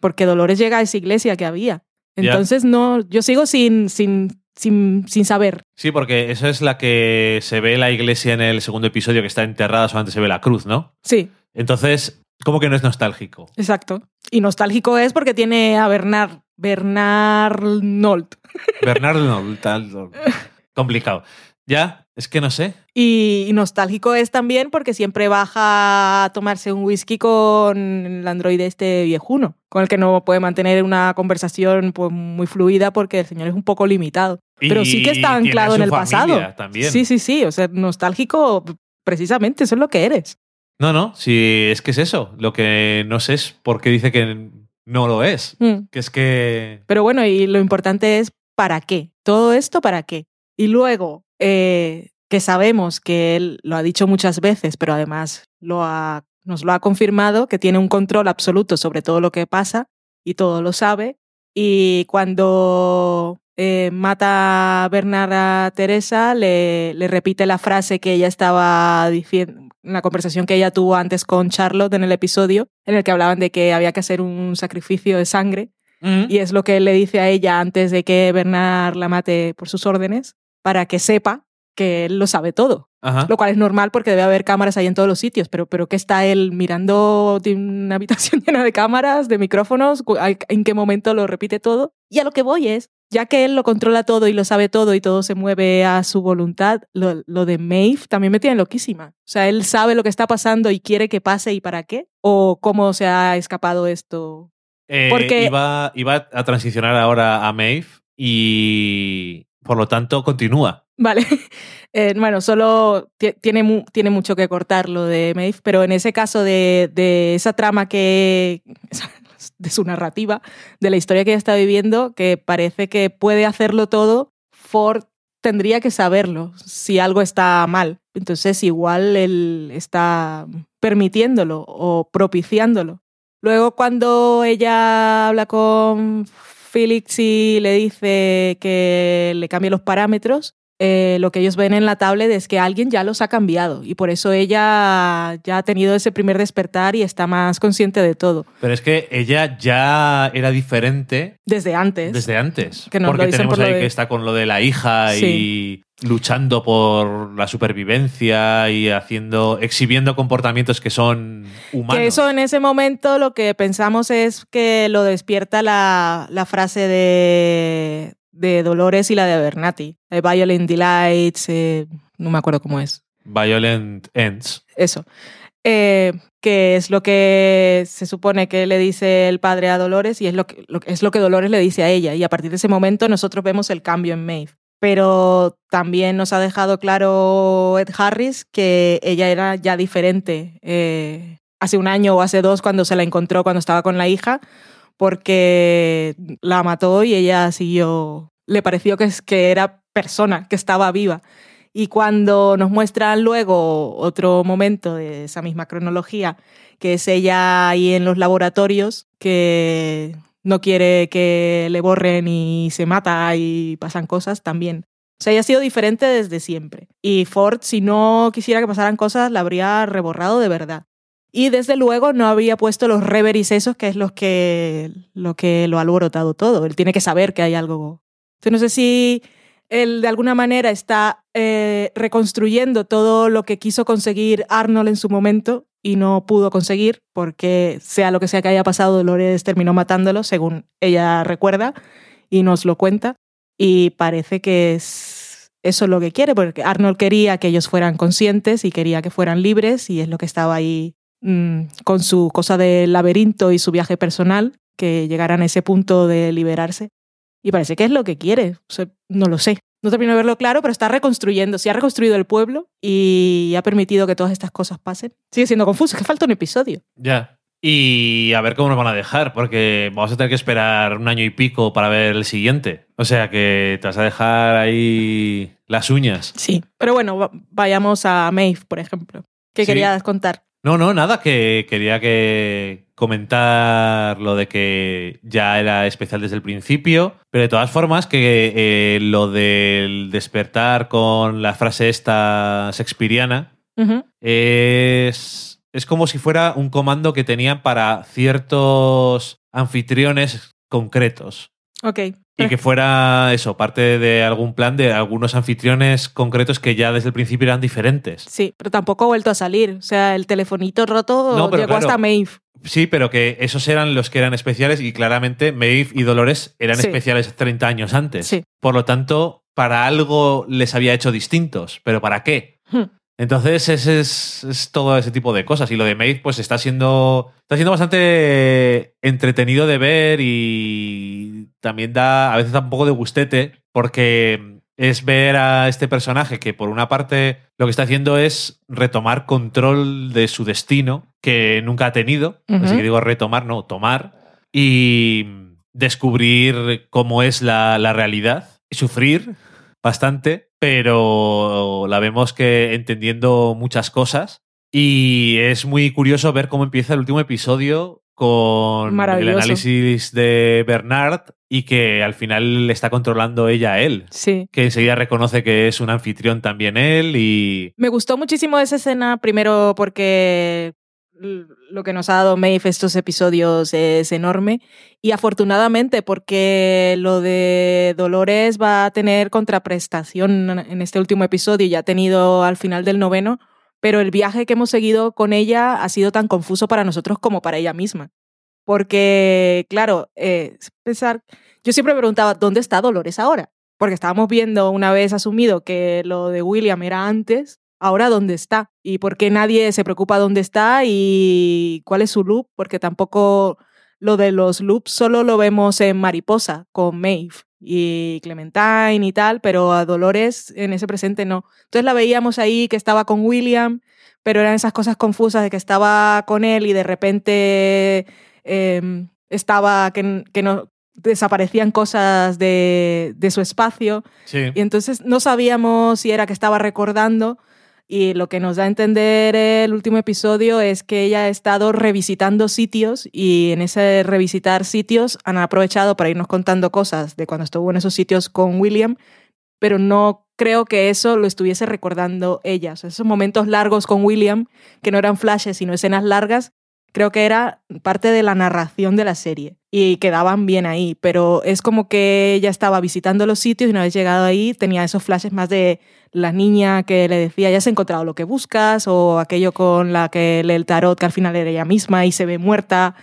porque Dolores llega a esa iglesia que había. Entonces no, yo sigo sin, sin, sin, sin saber. Sí, porque esa es la que se ve la iglesia en el segundo episodio que está enterrada, solamente se ve la cruz, ¿no? Sí, Entonces, ¿cómo que no es nostálgico? exacto. Y nostálgico es porque tiene a Bernard, Bernard Nolt. Bernardo, no, tal, no. complicado. Ya, es que no sé. Y, y nostálgico es también porque siempre baja a tomarse un whisky con el androide este viejuno, con el que no puede mantener una conversación pues, muy fluida porque el señor es un poco limitado. Pero sí que está anclado en el pasado. También. Sí, sí, sí. O sea, nostálgico, precisamente, eso es lo que eres. No, no, sí, es que es eso. Lo que no sé es por qué dice que no lo es. Mm. Que es que. Pero bueno, y lo importante es ¿para qué? Todo esto ¿para qué? Y luego, eh, que sabemos que él lo ha dicho muchas veces, pero además lo ha, nos lo ha confirmado, que tiene un control absoluto sobre todo lo que pasa y todo lo sabe. Y cuando eh, mata a Bernard a Teresa, le, le repite la frase que ella estaba diciendo, en la conversación que ella tuvo antes con Charlotte en el episodio, en el que hablaban de que había que hacer un sacrificio de sangre. Y es lo que él le dice a ella antes de que Bernard la mate por sus órdenes, para que sepa que él lo sabe todo. Ajá. Lo cual es normal porque debe haber cámaras ahí en todos los sitios, pero, pero ¿qué está él mirando una habitación llena de cámaras, de micrófonos? ¿En qué momento lo repite todo? Y a lo que voy es, ya que él lo controla todo y lo sabe todo y todo se mueve a su voluntad, lo, lo de Maeve también me tiene loquísima. O sea, él sabe lo que está pasando y quiere que pase y para qué. ¿O cómo se ha escapado esto Eh, Porque- iba, iba a transicionar ahora a Maeve y por lo tanto continúa. Vale. Eh, bueno, solo ti- tiene, mu- tiene mucho que cortar lo de Maeve, pero en ese caso de, de esa trama que. de su narrativa, de la historia que ella está viviendo, que parece que puede hacerlo todo, Ford tendría que saberlo si algo está mal. Entonces, igual él está permitiéndolo o propiciándolo. Luego, cuando ella habla con Felix y le dice que le cambie los parámetros, eh, lo que ellos ven en la tablet es que alguien ya los ha cambiado y por eso ella ya ha tenido ese primer despertar y está más consciente de todo Pero es que ella ya era diferente desde antes. desde antes. Que porque tenemos por ahí de- que está con lo de la hija Sí. y luchando por la supervivencia y haciendo, exhibiendo comportamientos que son humanos. Que eso en ese momento lo que pensamos es que lo despierta la, la frase de, de Dolores y la de Bernati. Eh, Violent Delights, eh, no me acuerdo cómo es. Violent Ends. Eso. eh, que es lo que se supone que le dice el padre a Dolores y es lo, que, lo- es lo que Dolores le dice a ella. Y a partir de ese momento nosotros vemos el cambio en Maeve. Pero también nos ha dejado claro Ed Harris que ella era ya diferente eh, hace un año o hace dos cuando se la encontró cuando estaba con la hija, porque la mató y ella siguió, le pareció que, que era persona, que estaba viva. Y cuando nos muestran luego otro momento de esa misma cronología, que es ella ahí en los laboratorios, que no quiere que le borren y se mata y pasan cosas también. O sea, ella ha sido diferente desde siempre. Y Ford, si no quisiera que pasaran cosas, la habría reborrado de verdad. Y desde luego no habría puesto los reveries esos, que es los que, lo que lo ha alborotado todo. Él tiene que saber que hay algo. Entonces, no sé si él de alguna manera está eh, reconstruyendo todo lo que quiso conseguir Arnold en su momento y no pudo conseguir, porque sea lo que sea que haya pasado, Dolores terminó matándolo, según ella recuerda y nos lo cuenta. Y parece que es eso lo que quiere, porque Arnold quería que ellos fueran conscientes y quería que fueran libres, y es lo que estaba ahí mm, con su cosa del laberinto y su viaje personal, que llegaran a ese punto de liberarse. Y parece que es lo que quiere. O sea, no lo sé. No termino de verlo claro, pero está reconstruyendo. Se ha reconstruido el pueblo y ha permitido que todas estas cosas pasen. Sigue siendo confuso, es que falta un episodio. Ya. Y a ver cómo nos van a dejar, porque vamos a tener que esperar un año y pico para ver el siguiente. O sea que te vas a dejar ahí las uñas. Sí. Pero bueno, va- vayamos a Maeve, por ejemplo. ¿Qué Sí. querías contar? No, no, nada, que quería que comentar lo de que ya era especial desde el principio, pero de todas formas que eh, lo del despertar con la frase esta shakespeariana Ujú. es, es como si fuera un comando que tenían para ciertos anfitriones concretos. Ok. Y que fuera eso, parte de algún plan de algunos anfitriones concretos que ya desde el principio eran diferentes. Sí, pero tampoco ha vuelto a salir. O sea, el telefonito roto No, llegó claro. hasta Maeve. Sí, pero que esos eran los que eran especiales y claramente Maeve y Dolores eran Sí. especiales 30 años antes. Sí. Por lo tanto, para algo les había hecho distintos, pero ¿para qué? Hmm. Entonces, ese es, es todo ese tipo de cosas. Y lo de Maeve, pues está siendo. Está siendo bastante entretenido de ver y también da. A veces da un poco de gustete. Porque es ver a este personaje que, por una parte, lo que está haciendo es retomar control de su destino, que nunca ha tenido. Así que digo retomar, no, tomar. Y descubrir cómo es la, la realidad. Y sufrir bastante, pero la vemos que entendiendo muchas cosas. Y es muy curioso ver cómo empieza el último episodio con el análisis de Bernard y que al final le está controlando ella a él. Sí. Que enseguida reconoce que es un anfitrión también él y... Me gustó muchísimo esa escena, primero porque lo que nos ha dado Maeve estos episodios es enorme y afortunadamente porque lo de Dolores va a tener contraprestación en este último episodio y ya ha tenido al final del noveno, pero el viaje que hemos seguido con ella ha sido tan confuso para nosotros como para ella misma. Porque, claro, eh, pensar, yo siempre me preguntaba, ¿dónde está Dolores ahora? Porque estábamos viendo una vez asumido que lo de William era antes, ahora dónde está y por qué nadie se preocupa dónde está y cuál es su loop, porque tampoco lo de los loops solo lo vemos en Mariposa con Maeve y Clementine y tal, pero a Dolores en ese presente no. Entonces la veíamos ahí que estaba con William, pero eran esas cosas confusas de que estaba con él y de repente eh, estaba que, que no desaparecían cosas de, de su espacio Sí. y entonces no sabíamos si era que estaba recordando y lo que nos da a entender el último episodio es que ella ha estado revisitando sitios y en ese revisitar sitios han aprovechado para irnos contando cosas de cuando estuvo en esos sitios con William, pero no creo que eso lo estuviese recordando ella. O sea, esos momentos largos con William, que no eran flashes, sino escenas largas, creo que era parte de la narración de la serie y quedaban bien ahí, pero es como que ella estaba visitando los sitios y una vez llegado ahí tenía esos flashes más de la niña que le decía, ya has encontrado lo que buscas, o aquello con la que lee el tarot que al final era ella misma y se ve muerta.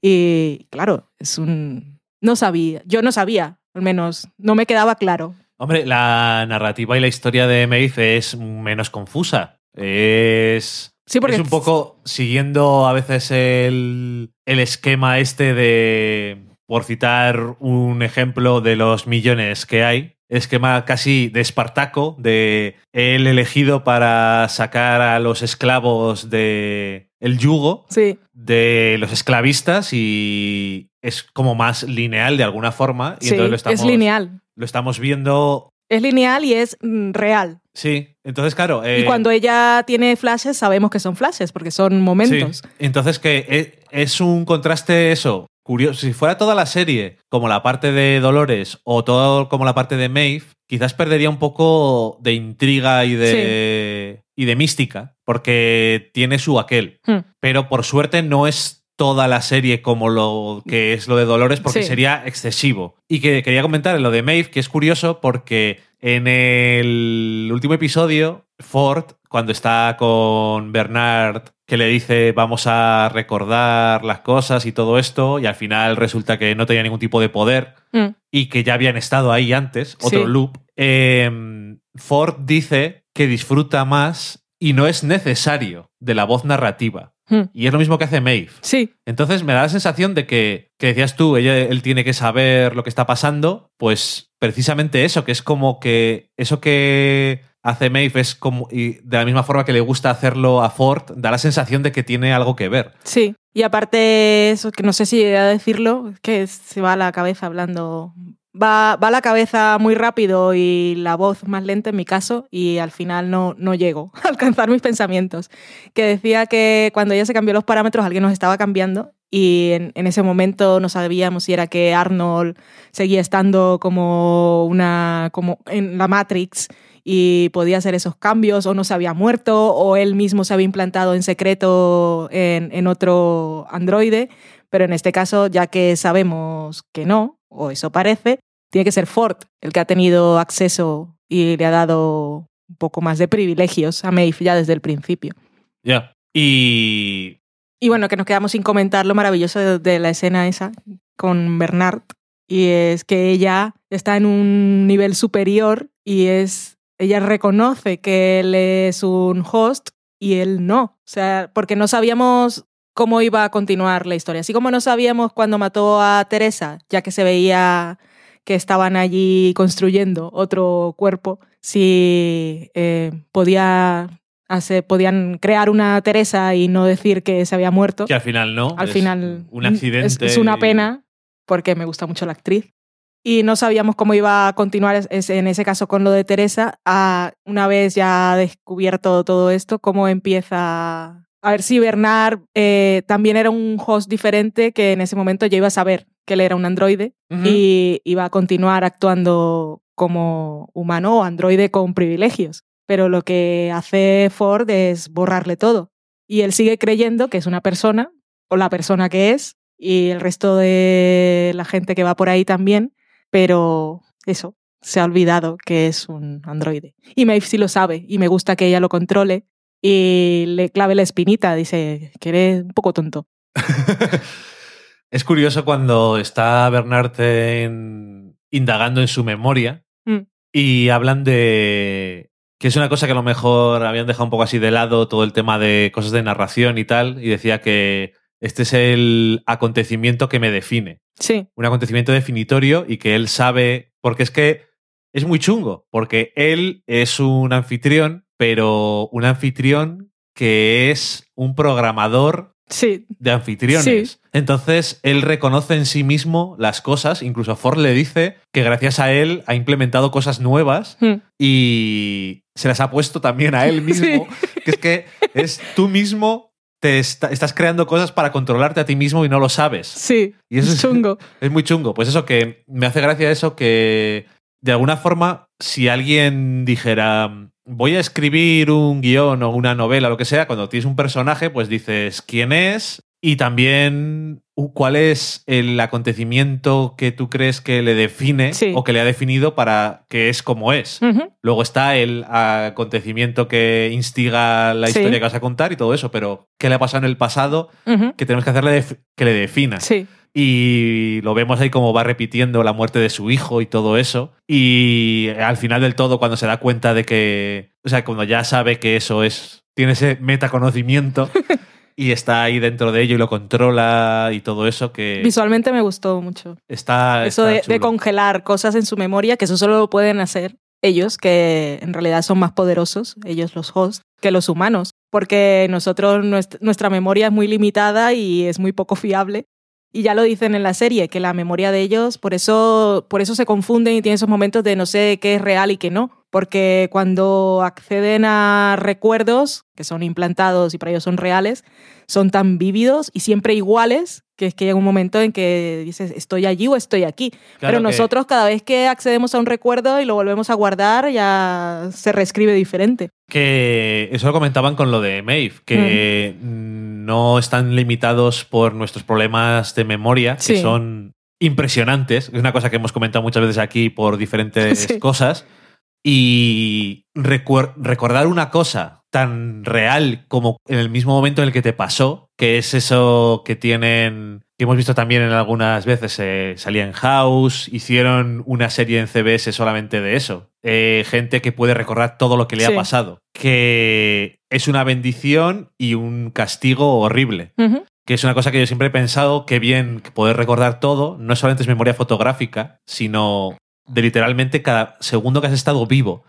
Y claro, es un... No sabía, yo no sabía, al menos, no me quedaba claro. Hombre, la narrativa y la historia de Maeve es menos confusa. Es Sí, porque es un poco siguiendo a veces el, el esquema este de, por citar un ejemplo de los millones que hay, esquema casi de Espartaco, de el elegido para sacar a los esclavos de el yugo Sí, de los esclavistas y es como más lineal de alguna forma y sí, entonces lo estamos, es lineal. lo estamos viendo Es lineal y es mm, real. Sí entonces claro y eh, cuando ella tiene flashes, sabemos que son flashes, porque son momentos. Sí. Entonces que e- es un contraste eso, curioso. Si fuera toda la serie como la parte de Dolores o todo como la parte de Maeve, quizás perdería un poco de intriga y de, y de mística, porque tiene su aquel. Hmm. Pero por suerte no es toda la serie como lo que es lo de Dolores, porque Sí. sería excesivo. Y que quería comentar en lo de Maeve, que es curioso porque en el último episodio, Ford, cuando está con Bernard, que le dice vamos a recordar las cosas y todo esto, y al final resulta que no tenía ningún tipo de poder Mm, y que ya habían estado ahí antes, otro Sí. loop, eh, Ford dice que disfruta más y no es necesario de la voz narrativa. mm. Y es lo mismo que hace Maeve. Sí, Entonces me da la sensación de que, que decías tú, ella, él tiene que saber lo que está pasando, pues precisamente eso, que es como que eso que hace Maeve es como, y de la misma forma que le gusta hacerlo a Ford, da la sensación de que tiene algo que ver. sí. Y aparte, eso que no sé si a decirlo, que se va a la cabeza hablando. Va, va la cabeza muy rápido y la voz más lenta en mi caso, y al final no, no llego a alcanzar mis pensamientos. Que decía que cuando ella se cambió los parámetros, alguien nos estaba cambiando, y en, ese momento no sabíamos si era que Arnold seguía estando como una. como en la Matrix y podía hacer esos cambios, o no se había muerto, o él mismo se había implantado en secreto en otro androide. Pero en este caso, ya que sabemos que no, o eso parece, tiene que ser Ford el que ha tenido acceso y le ha dado un poco más de privilegios a Maeve ya desde el principio. Ya. Y. Y bueno, que nos quedamos sin comentar lo maravilloso de, de la escena esa con Bernard. Y es que ella está en un nivel superior y es. Ella reconoce que él es un host y él no. O sea, porque no sabíamos cómo iba a continuar la historia. Así como no sabíamos cuando mató a Teresa, ya que se veía que estaban allí construyendo otro cuerpo, si eh, podía hacer, podían crear una Teresa y no decir que se había muerto. Que al final no. Al es final Un accidente. Es, es una y- pena porque me gusta mucho la actriz. Y no sabíamos cómo iba a continuar es- en ese caso con lo de Teresa. A, una vez ya descubierto todo esto, cómo empieza... A ver si Bernard eh, también era un host diferente que en ese momento ya iba a saber que él era un androide y iba a continuar actuando como humano o androide con privilegios. Pero lo que hace Ford es borrarle todo. Y él sigue creyendo que es una persona, o la persona que es, y el resto de la gente que va por ahí también, pero eso, se ha olvidado que es un androide. Y Maeve sí lo sabe, y me gusta que ella lo controle y le clave la espinita, dice que eres un poco tonto. es curioso cuando está Bernard en- indagando en su memoria Mm. y hablan de que es una cosa que a lo mejor habían dejado un poco así de lado todo el tema de cosas de narración y tal y decía que este es el acontecimiento que me define Sí, un acontecimiento definitorio y que él sabe, porque es que es muy chungo, porque él es un anfitrión, pero un anfitrión que es un programador sí, de anfitriones. Sí. Entonces, él reconoce en sí mismo las cosas, incluso Ford le dice que gracias a él ha implementado cosas nuevas Mm. y se las ha puesto también a él mismo, que es que es tú mismo te estás creando cosas para controlarte a ti mismo y no lo sabes. sí, Y eso es- chungo. Es muy chungo. Pues eso que me hace gracia eso que de alguna forma si alguien dijera voy a escribir un guion o una novela lo que sea, cuando tienes un personaje pues dices quién es y también uh, cuál es el acontecimiento que tú crees que le define Sí. o que le ha definido para que es como es. Luego está el acontecimiento que instiga la Sí. historia que vas a contar y todo eso, pero ¿qué le ha pasado en el pasado que tenemos que hacerle que le defina? Sí, Y lo vemos ahí como va repitiendo la muerte de su hijo y todo eso. Y al final del todo, cuando se da cuenta de que, o sea, cuando ya sabe que eso es, tiene ese metaconocimiento y está ahí dentro de ello y lo controla y todo eso que Visualmente me gustó mucho. está... Eso está de, congelar cosas en su memoria, que eso solo lo pueden hacer ellos, que en realidad son más poderosos, ellos los hosts, que los humanos. Porque nosotros, nuestra, nuestra memoria es muy limitada y es muy poco fiable. Y ya lo dicen en la serie, que la memoria de ellos, por eso, por eso se confunden y tienen esos momentos de no sé qué es real y qué no. Porque cuando acceden a recuerdos que son implantados y para ellos son reales, son tan vívidos y siempre iguales que es que llega un momento en que dices, estoy allí o estoy aquí. Claro Pero que- nosotros cada vez que accedemos a un recuerdo y lo volvemos a guardar, ya se reescribe diferente. Que eso lo comentaban con lo de Maeve, que no están limitados por nuestros problemas de memoria, que son impresionantes. Es una cosa que hemos comentado muchas veces aquí por diferentes Sí. cosas. Y recordar una cosa tan real como en el mismo momento en el que te pasó, que es eso que tienen, que hemos visto también en algunas veces, eh, salía en House, hicieron una serie en CBS solamente de eso. Eh, gente que puede recordar todo lo que le Sí. ha pasado. Que es una bendición y un castigo horrible que es una cosa que yo siempre he pensado que bien poder recordar todo, no solamente es memoria fotográfica, sino de literalmente cada segundo que has estado vivo.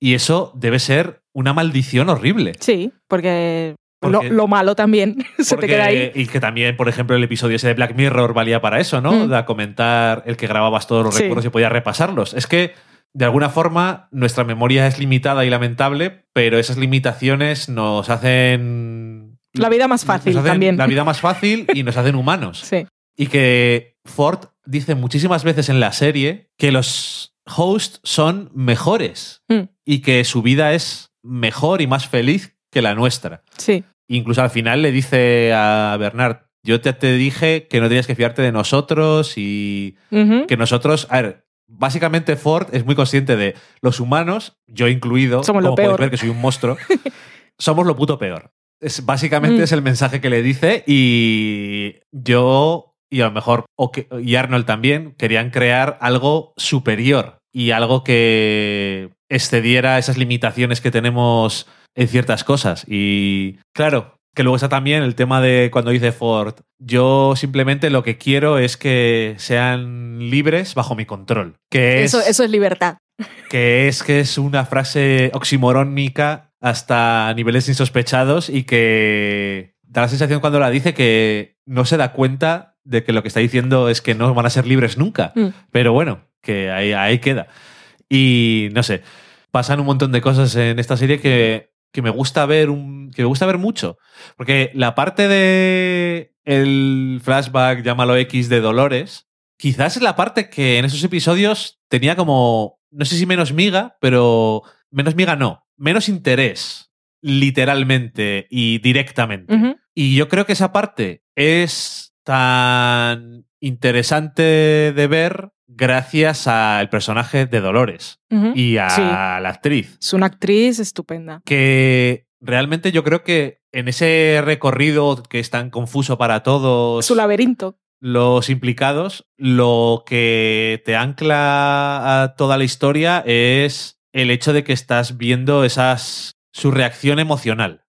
Y eso debe ser una maldición horrible. Sí, porque, Porque- lo, lo malo también se te queda ahí. Y que también, por ejemplo, el episodio ese de Black Mirror valía para eso, ¿no? Mm. De comentar el que grababas todos los Sí. recuerdos y podías repasarlos. Es que, de alguna forma, nuestra memoria es limitada y lamentable, pero esas limitaciones nos hacen... La vida más fácil nos hacen también. La vida más fácil y nos hacen humanos. Sí. Y que Ford dice muchísimas veces en la serie que los hosts son mejores Mm. y que su vida es mejor y más feliz que la nuestra. Sí. Incluso al final le dice a Bernard, yo te, te dije que no tenías que fiarte de nosotros y que nosotros, a ver, básicamente Ford es muy consciente de los humanos, yo incluido, Somos lo como puedes peor. ver que soy un monstruo, somos lo puto peor. Es, básicamente Mm. es el mensaje que le dice y yo y a lo mejor y Arnold también querían crear algo superior y algo que excediera esas limitaciones que tenemos en ciertas cosas. Y claro, que luego está también el tema de cuando dice Ford, yo simplemente lo que quiero es que sean libres bajo mi control. Que es, Eso, eso es libertad. que es que es una frase oximorónica hasta niveles insospechados y que da la sensación cuando la dice que no se da cuenta de que lo que está diciendo es que no van a ser libres nunca. Mm. Pero bueno, que ahí, ahí queda. Y no sé, pasan un montón de cosas en esta serie que, que me gusta ver un, que me gusta ver mucho. Porque la parte de el flashback, llámalo X de Dolores, quizás es la parte que en esos episodios tenía como, no sé si menos miga, pero menos miga no, menos interés, literalmente y directamente. Y yo creo que esa parte es tan interesante de ver gracias al personaje de Dolores y a Sí. la actriz. Es una actriz estupenda. Que realmente yo creo que en ese recorrido que es tan confuso para todos Su laberinto. los implicados, lo que te ancla a toda la historia es el hecho de que estás viendo esas su reacción emocional.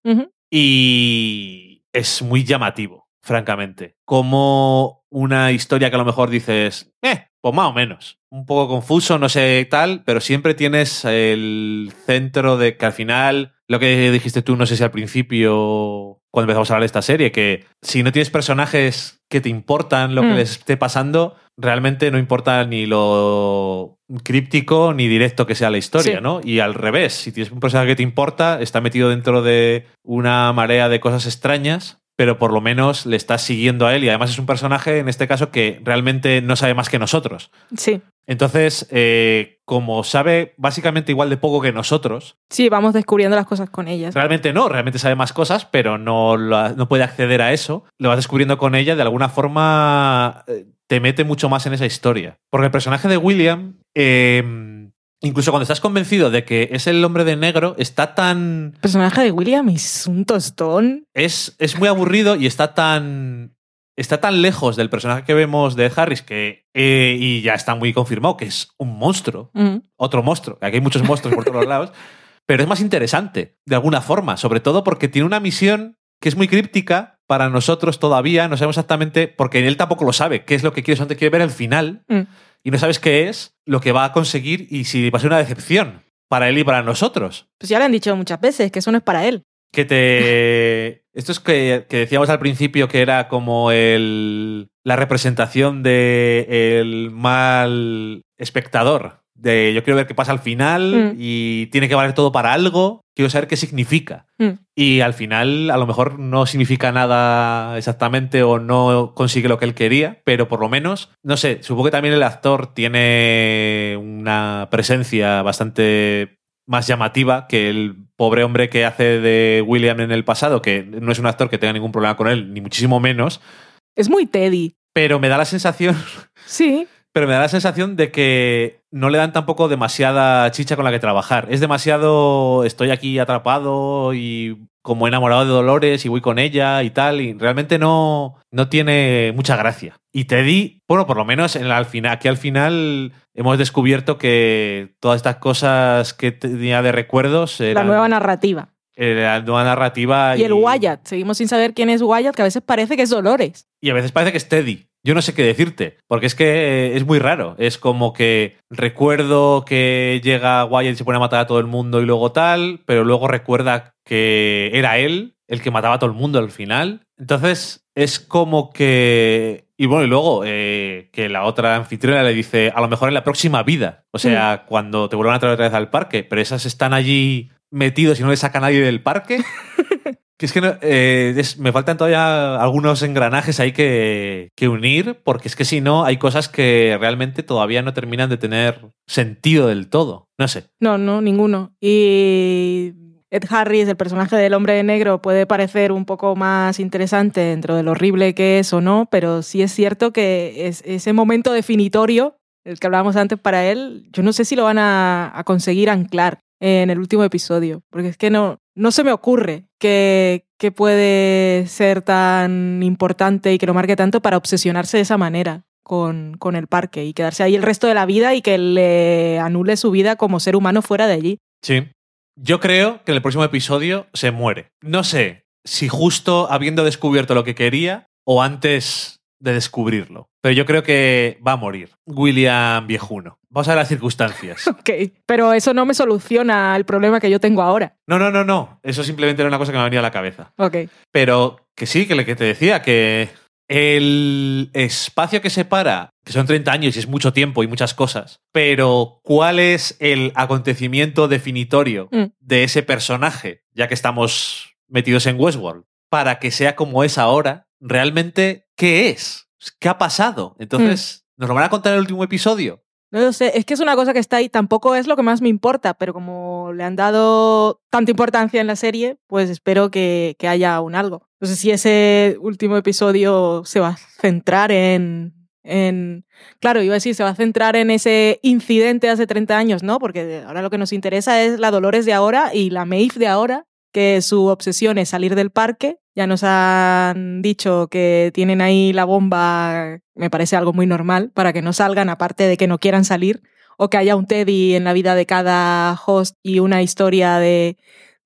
Y es muy llamativo, francamente. Como una historia que a lo mejor dices, eh, pues más o menos. Un poco confuso, no sé tal, pero siempre tienes el centro de que al final, lo que dijiste tú, no sé si al principio, cuando empezamos a hablar de esta serie, que si no tienes personajes que te importan lo que Mm. les esté pasando, realmente no importa ni lo críptico ni directo que sea la historia, Sí. ¿no? Y al revés, si tienes un personaje que te importa, está metido dentro de una marea de cosas extrañas, pero por lo menos le estás siguiendo a él y además es un personaje, en este caso, que realmente no sabe más que nosotros. Sí. Entonces, eh, como sabe básicamente igual de poco que nosotros, Sí, vamos descubriendo las cosas con ellas. realmente no, realmente sabe más cosas, pero no, no puede acceder a eso, lo vas descubriendo con ella, de alguna forma eh, te mete mucho más en esa historia. Porque el personaje de William, eh, incluso cuando estás convencido de que es el hombre de negro, está tan... El personaje de William es un tostón. Es, es muy aburrido y está tan está tan lejos del personaje que vemos de Harris que, eh, y ya está muy confirmado que es un monstruo, Mm. otro monstruo, aquí hay muchos monstruos por todos lados, pero es más interesante, de alguna forma, sobre todo porque tiene una misión que es muy críptica para nosotros todavía, no sabemos exactamente, porque él tampoco lo sabe, qué es lo que quiere, solamente quiere ver el final, Mm. Y no sabes qué es lo que va a conseguir y si va a ser una decepción para él y para nosotros. Pues ya le han dicho muchas veces que eso no es para él. Que te. Esto es que, que decíamos al principio que era como el. la representación de el mal espectador. De yo quiero ver qué pasa al final Mm. y tiene que valer todo para algo. Quiero saber qué significa. Mm. Y al final, a lo mejor no significa nada exactamente o no consigue lo que él quería, pero por lo menos, no sé, supongo que también el actor tiene una presencia bastante más llamativa que el pobre hombre que hace de William en el pasado, que no es un actor que tenga ningún problema con él, ni muchísimo menos, Es muy Teddy. pero me da la sensación, Sí. Pero me da la sensación de que no le dan tampoco demasiada chicha con la que trabajar. Es demasiado estoy aquí atrapado y como enamorado de Dolores y voy con ella y tal, y realmente no, no tiene mucha gracia. Y Teddy, bueno, por lo menos en el, al final, aquí al final hemos descubierto que todas estas cosas que tenía de recuerdos La eran, nueva narrativa. la nueva narrativa. Y el Wyatt. Seguimos sin saber quién es Wyatt, que a veces parece que es Dolores. Y a veces parece que es Teddy. Yo no sé qué decirte, porque es que eh, es muy raro. Es como que recuerdo que llega Wyatt y se pone a matar a todo el mundo y luego tal, pero luego recuerda que era él el que mataba a todo el mundo al final. Entonces es como que... Y bueno, y luego eh, que la otra anfitriona le dice, a lo mejor en la próxima vida. O sea, cuando te vuelvan a traer otra vez al parque, pero esas están allí metidos y no le saca a nadie del parque. Que es que eh, me faltan todavía algunos engranajes ahí que, unir, porque es que si no, hay cosas que realmente todavía no terminan de tener sentido del todo. No sé. No, no, ninguno. Y Ed Harris, el personaje del hombre de negro, puede parecer un poco más interesante dentro de lo horrible que es o no, pero sí es cierto que es, ese momento definitorio, el que hablábamos antes para él, yo no sé si lo van a conseguir anclar en el último episodio, porque es que no, no se me ocurre que, que puede ser tan importante y que lo marque tanto para obsesionarse de esa manera con, con el parque y quedarse ahí el resto de la vida y que le anule su vida como ser humano fuera de allí. Sí. Yo creo que en el próximo episodio se muere. No sé si justo habiendo descubierto lo que quería o antes de descubrirlo. Pero yo creo que va a morir. William Viejuno. Vamos a ver las circunstancias. Ok, pero eso no me soluciona el problema que yo tengo ahora. No, no, no, no. Eso simplemente era una cosa que me venía a la cabeza. Ok. Pero que sí, que lo que te decía, que el espacio que separa, que son 30 años y es mucho tiempo y muchas cosas, pero ¿cuál es el acontecimiento definitorio Mm. de ese personaje, ya que estamos metidos en Westworld, para que sea como es ahora? ¿Realmente qué es? ¿Qué ha pasado? Entonces, ¿nos lo van a contar en el último episodio? No lo sé, es que es una cosa que está ahí, tampoco es lo que más me importa, pero como le han dado tanta importancia en la serie, pues espero que, que haya un algo. No sé si ese último episodio se va a centrar en, en... Claro, iba a decir, se va a centrar en ese incidente de hace 30 años, ¿no? Porque ahora lo que nos interesa es la Dolores de ahora y la Maeve de ahora, que su obsesión es salir del parque. Ya nos han dicho que tienen ahí la bomba, me parece algo muy normal, para que no salgan, aparte de que no quieran salir, o que haya un Teddy en la vida de cada host y una historia de,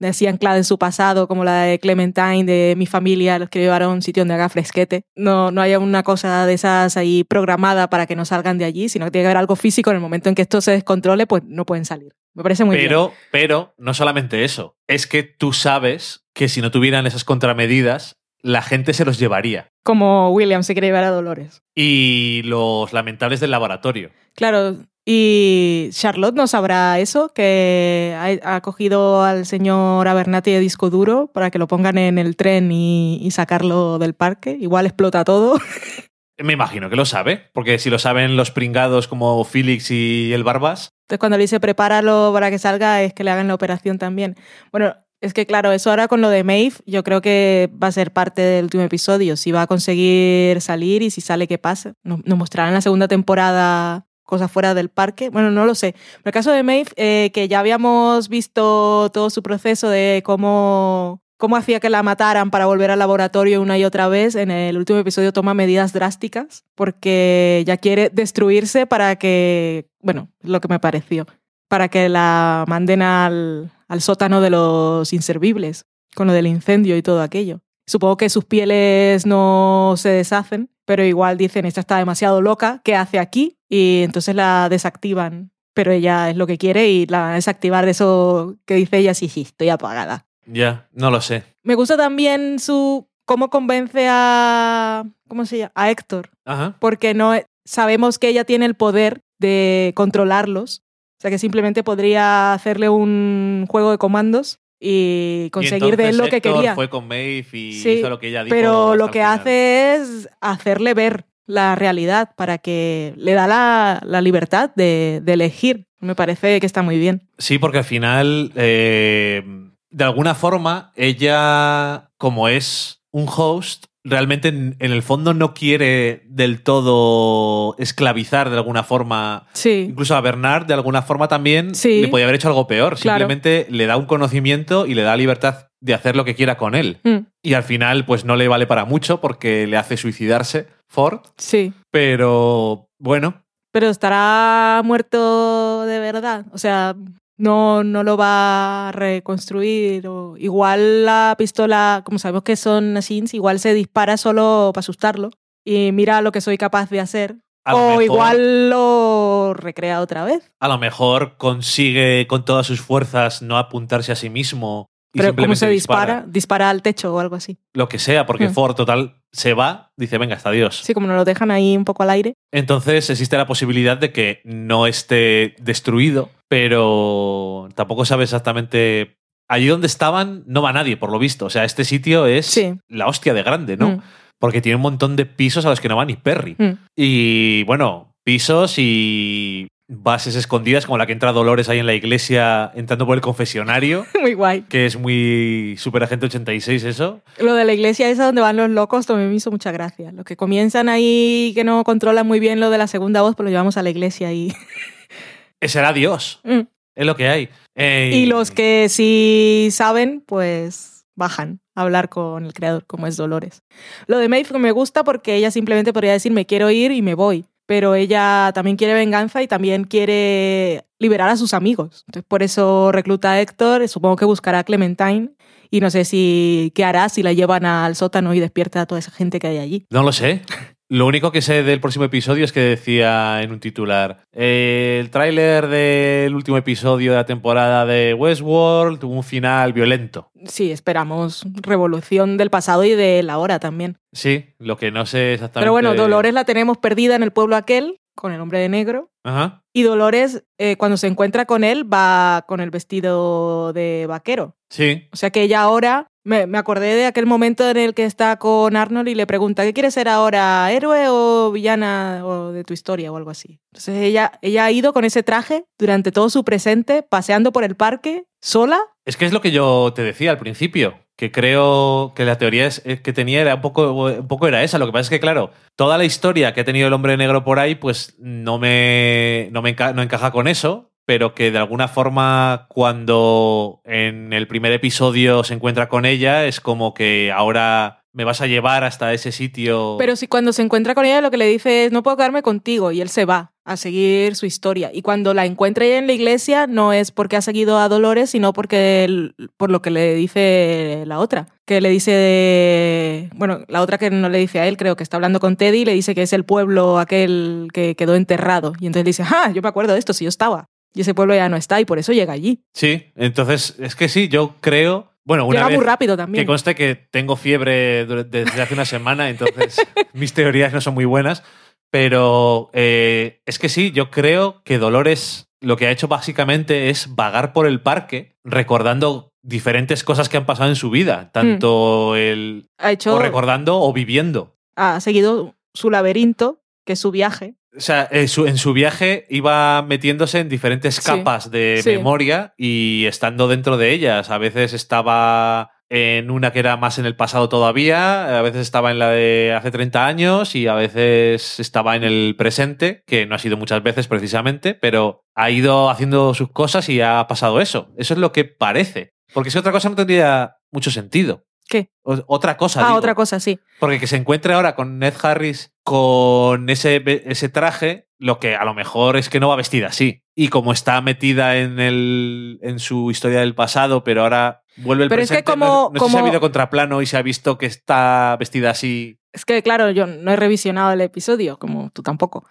así anclada en su pasado, como la de Clementine, de mi familia, los que llevaron a un sitio donde haga fresquete. No, no haya una cosa de esas ahí programada para que no salgan de allí, sino que tiene que haber algo físico en el momento en que esto se descontrole, pues no pueden salir. Me parece muy bien. Pero, pero, no solamente eso, es que tú sabes que si no tuvieran esas contramedidas, la gente se los llevaría. Como William se quiere llevar a Dolores. Y los lamentables del laboratorio. Claro, y Charlotte no sabrá eso, que ha, cogido al señor Abernathy de disco duro para que lo pongan en el tren y, y sacarlo del parque. Igual explota todo. Me imagino que lo sabe, porque si lo saben los pringados como Felix y el Barbas, Entonces cuando le dice prepáralo para que salga es que le hagan la operación también. Bueno, es que claro, eso ahora con lo de Maeve yo creo que va a ser parte del último episodio. Si va a conseguir salir y si sale, ¿qué pasa? Nos, mostrarán en la segunda temporada cosas fuera del parque. Bueno, no lo sé. Pero el caso de Maeve, eh, que ya habíamos visto todo su proceso de cómo cómo hacía que la mataran para volver al laboratorio una y otra vez, en el último episodio toma medidas drásticas porque ya quiere destruirse para que, bueno, lo que me pareció, para que la manden al, al sótano de los inservibles, con lo del incendio y todo aquello. Supongo que sus pieles no se deshacen, pero igual dicen, esta está demasiado loca, ¿qué hace aquí? Y entonces la desactivan. Pero ella es lo que quiere y la van a desactivar de eso que dice ella, sí, sí, estoy apagada. Ya, no lo sé. Me gusta también su cómo convence a ¿cómo se llama? a Héctor, Ajá. porque no sabemos que ella tiene el poder de controlarlos, o sea que simplemente podría hacerle un juego de comandos y conseguir Y de él lo que quería. Fue con Maeve y Sí, hizo lo que ella dijo. Pero lo que final. hace es hacerle ver la realidad para que le da la, la libertad de, de elegir. Me parece que está muy bien. Sí, porque al final, eh, de alguna forma, ella, como es un host, realmente en, en el fondo no quiere del todo esclavizar de alguna forma. Sí, Incluso a Bernard, de alguna forma también, Sí. le podía haber hecho algo peor. Claro. Simplemente le da un conocimiento y le da libertad de hacer lo que quiera con él. Mm, Y al final, pues no le vale para mucho porque le hace suicidarse Ford. sí. Pero bueno, Pero estará muerto de verdad. O sea, no, no lo va a reconstruir. O igual la pistola, como sabemos que son assassins, igual se dispara solo para asustarlo. Y mira lo que soy capaz de hacer. a O mejor- igual lo recrea otra vez. a lo mejor consigue con todas sus fuerzas no apuntarse a sí mismo. Y Pero ¿cómo simplemente se dispara? dispara? al techo o algo así. Lo que sea, porque Mm. Ford total se va, dice, venga, hasta adiós. Sí, como nos lo dejan ahí un poco al aire. Entonces existe la posibilidad de que no esté destruido, pero tampoco sabe exactamente... Allí donde estaban no va nadie, por lo visto. O sea, este sitio es Sí. la hostia de grande, ¿no? Mm, Porque tiene un montón de pisos a los que no va ni Perry. mm. Y bueno, pisos y bases escondidas como la que entra Dolores ahí en la iglesia entrando por el confesionario, Muy guay. que es muy Super Agente 86 eso. Lo de la iglesia esa donde van los locos también me hizo mucha gracia. Los que comienzan ahí que no controlan muy bien lo de la segunda voz, pues lo llevamos a la iglesia y... Ese era Dios, Mm. es lo que hay. Eh, Y los que sí saben, pues bajan a hablar con el creador, como es Dolores. Lo de Maeve me gusta porque ella simplemente podría decir me quiero ir y me voy. Pero ella también quiere venganza y también quiere liberar a sus amigos. Entonces por eso recluta a Héctor, supongo que buscará a Clementine y no sé si qué hará si la llevan al sótano y despierta a toda esa gente que hay allí. No lo sé. Lo único que sé del próximo episodio es que decía en un titular, eh, el tráiler del último episodio de la temporada de Westworld tuvo un final violento. Sí, esperamos revolución del pasado y de la hora también. Sí, lo que no sé exactamente. Pero bueno, Dolores la tenemos perdida en el pueblo aquel, con el hombre de negro. Ajá. Y Dolores, eh, cuando se encuentra con él, va con el vestido de vaquero. Sí, O sea que ella ahora, me, me acordé de aquel momento en el que está con Arnold y le pregunta, ¿qué quieres ser ahora? ¿Héroe o villana o de tu historia o algo así? Entonces ella, ella ha ido con ese traje durante todo su presente, paseando por el parque, sola. Es que es lo que yo te decía al principio, que creo que la teoría es, eh, que tenía era un poco, un poco era esa. Lo que pasa es que, claro, toda la historia que ha tenido el hombre negro por ahí, pues no me, no me no encaja con eso, pero que de alguna forma cuando en el primer episodio se encuentra con ella, es como que ahora me vas a llevar hasta ese sitio. Pero si cuando se encuentra con ella lo que le dice es, no puedo quedarme contigo, y él se va a seguir su historia. Y cuando la encuentra ella en la iglesia, no es porque ha seguido a Dolores, sino porque el- por lo que le dice la otra. Que le dice, de- bueno, la otra que no le dice a él, creo que está hablando con Teddy, y le dice que es el pueblo aquel que quedó enterrado. Y entonces dice, ah, yo me acuerdo de esto, si yo estaba. Y ese pueblo ya no está, y por eso llega allí. Sí, entonces es que sí, yo creo. Bueno, una llega vez muy rápido que también. conste que tengo fiebre desde hace una semana, entonces mis teorías no son muy buenas. Pero eh, es que sí, yo creo que Dolores lo que ha hecho básicamente es vagar por el parque recordando diferentes cosas que han pasado en su vida, tanto el Ha hecho, o recordando o viviendo. ha seguido su laberinto, que es su viaje. O sea, en su, en su viaje iba metiéndose en diferentes Sí, capas de sí. memoria y estando dentro de ellas. A veces estaba en una que era más en el pasado todavía, a veces estaba en la de hace 30 años y a veces estaba en el presente, que no ha sido muchas veces precisamente, pero ha ido haciendo sus cosas y ha pasado eso. Eso es lo que parece. Porque si otra cosa no tendría mucho sentido. ¿Qué? O- otra cosa. Ah, digo. otra cosa, sí. Porque que se encuentre ahora con Ned Harris con ese, ese traje, lo que a lo mejor es que no va vestida así. Y como está metida en, el, en su historia del pasado, pero ahora vuelve el Pero es que presente, no- como- no, sé si ha como- habido contraplano y se ha visto que está vestida así. Es que, claro, yo no he revisionado el episodio, como tú tampoco.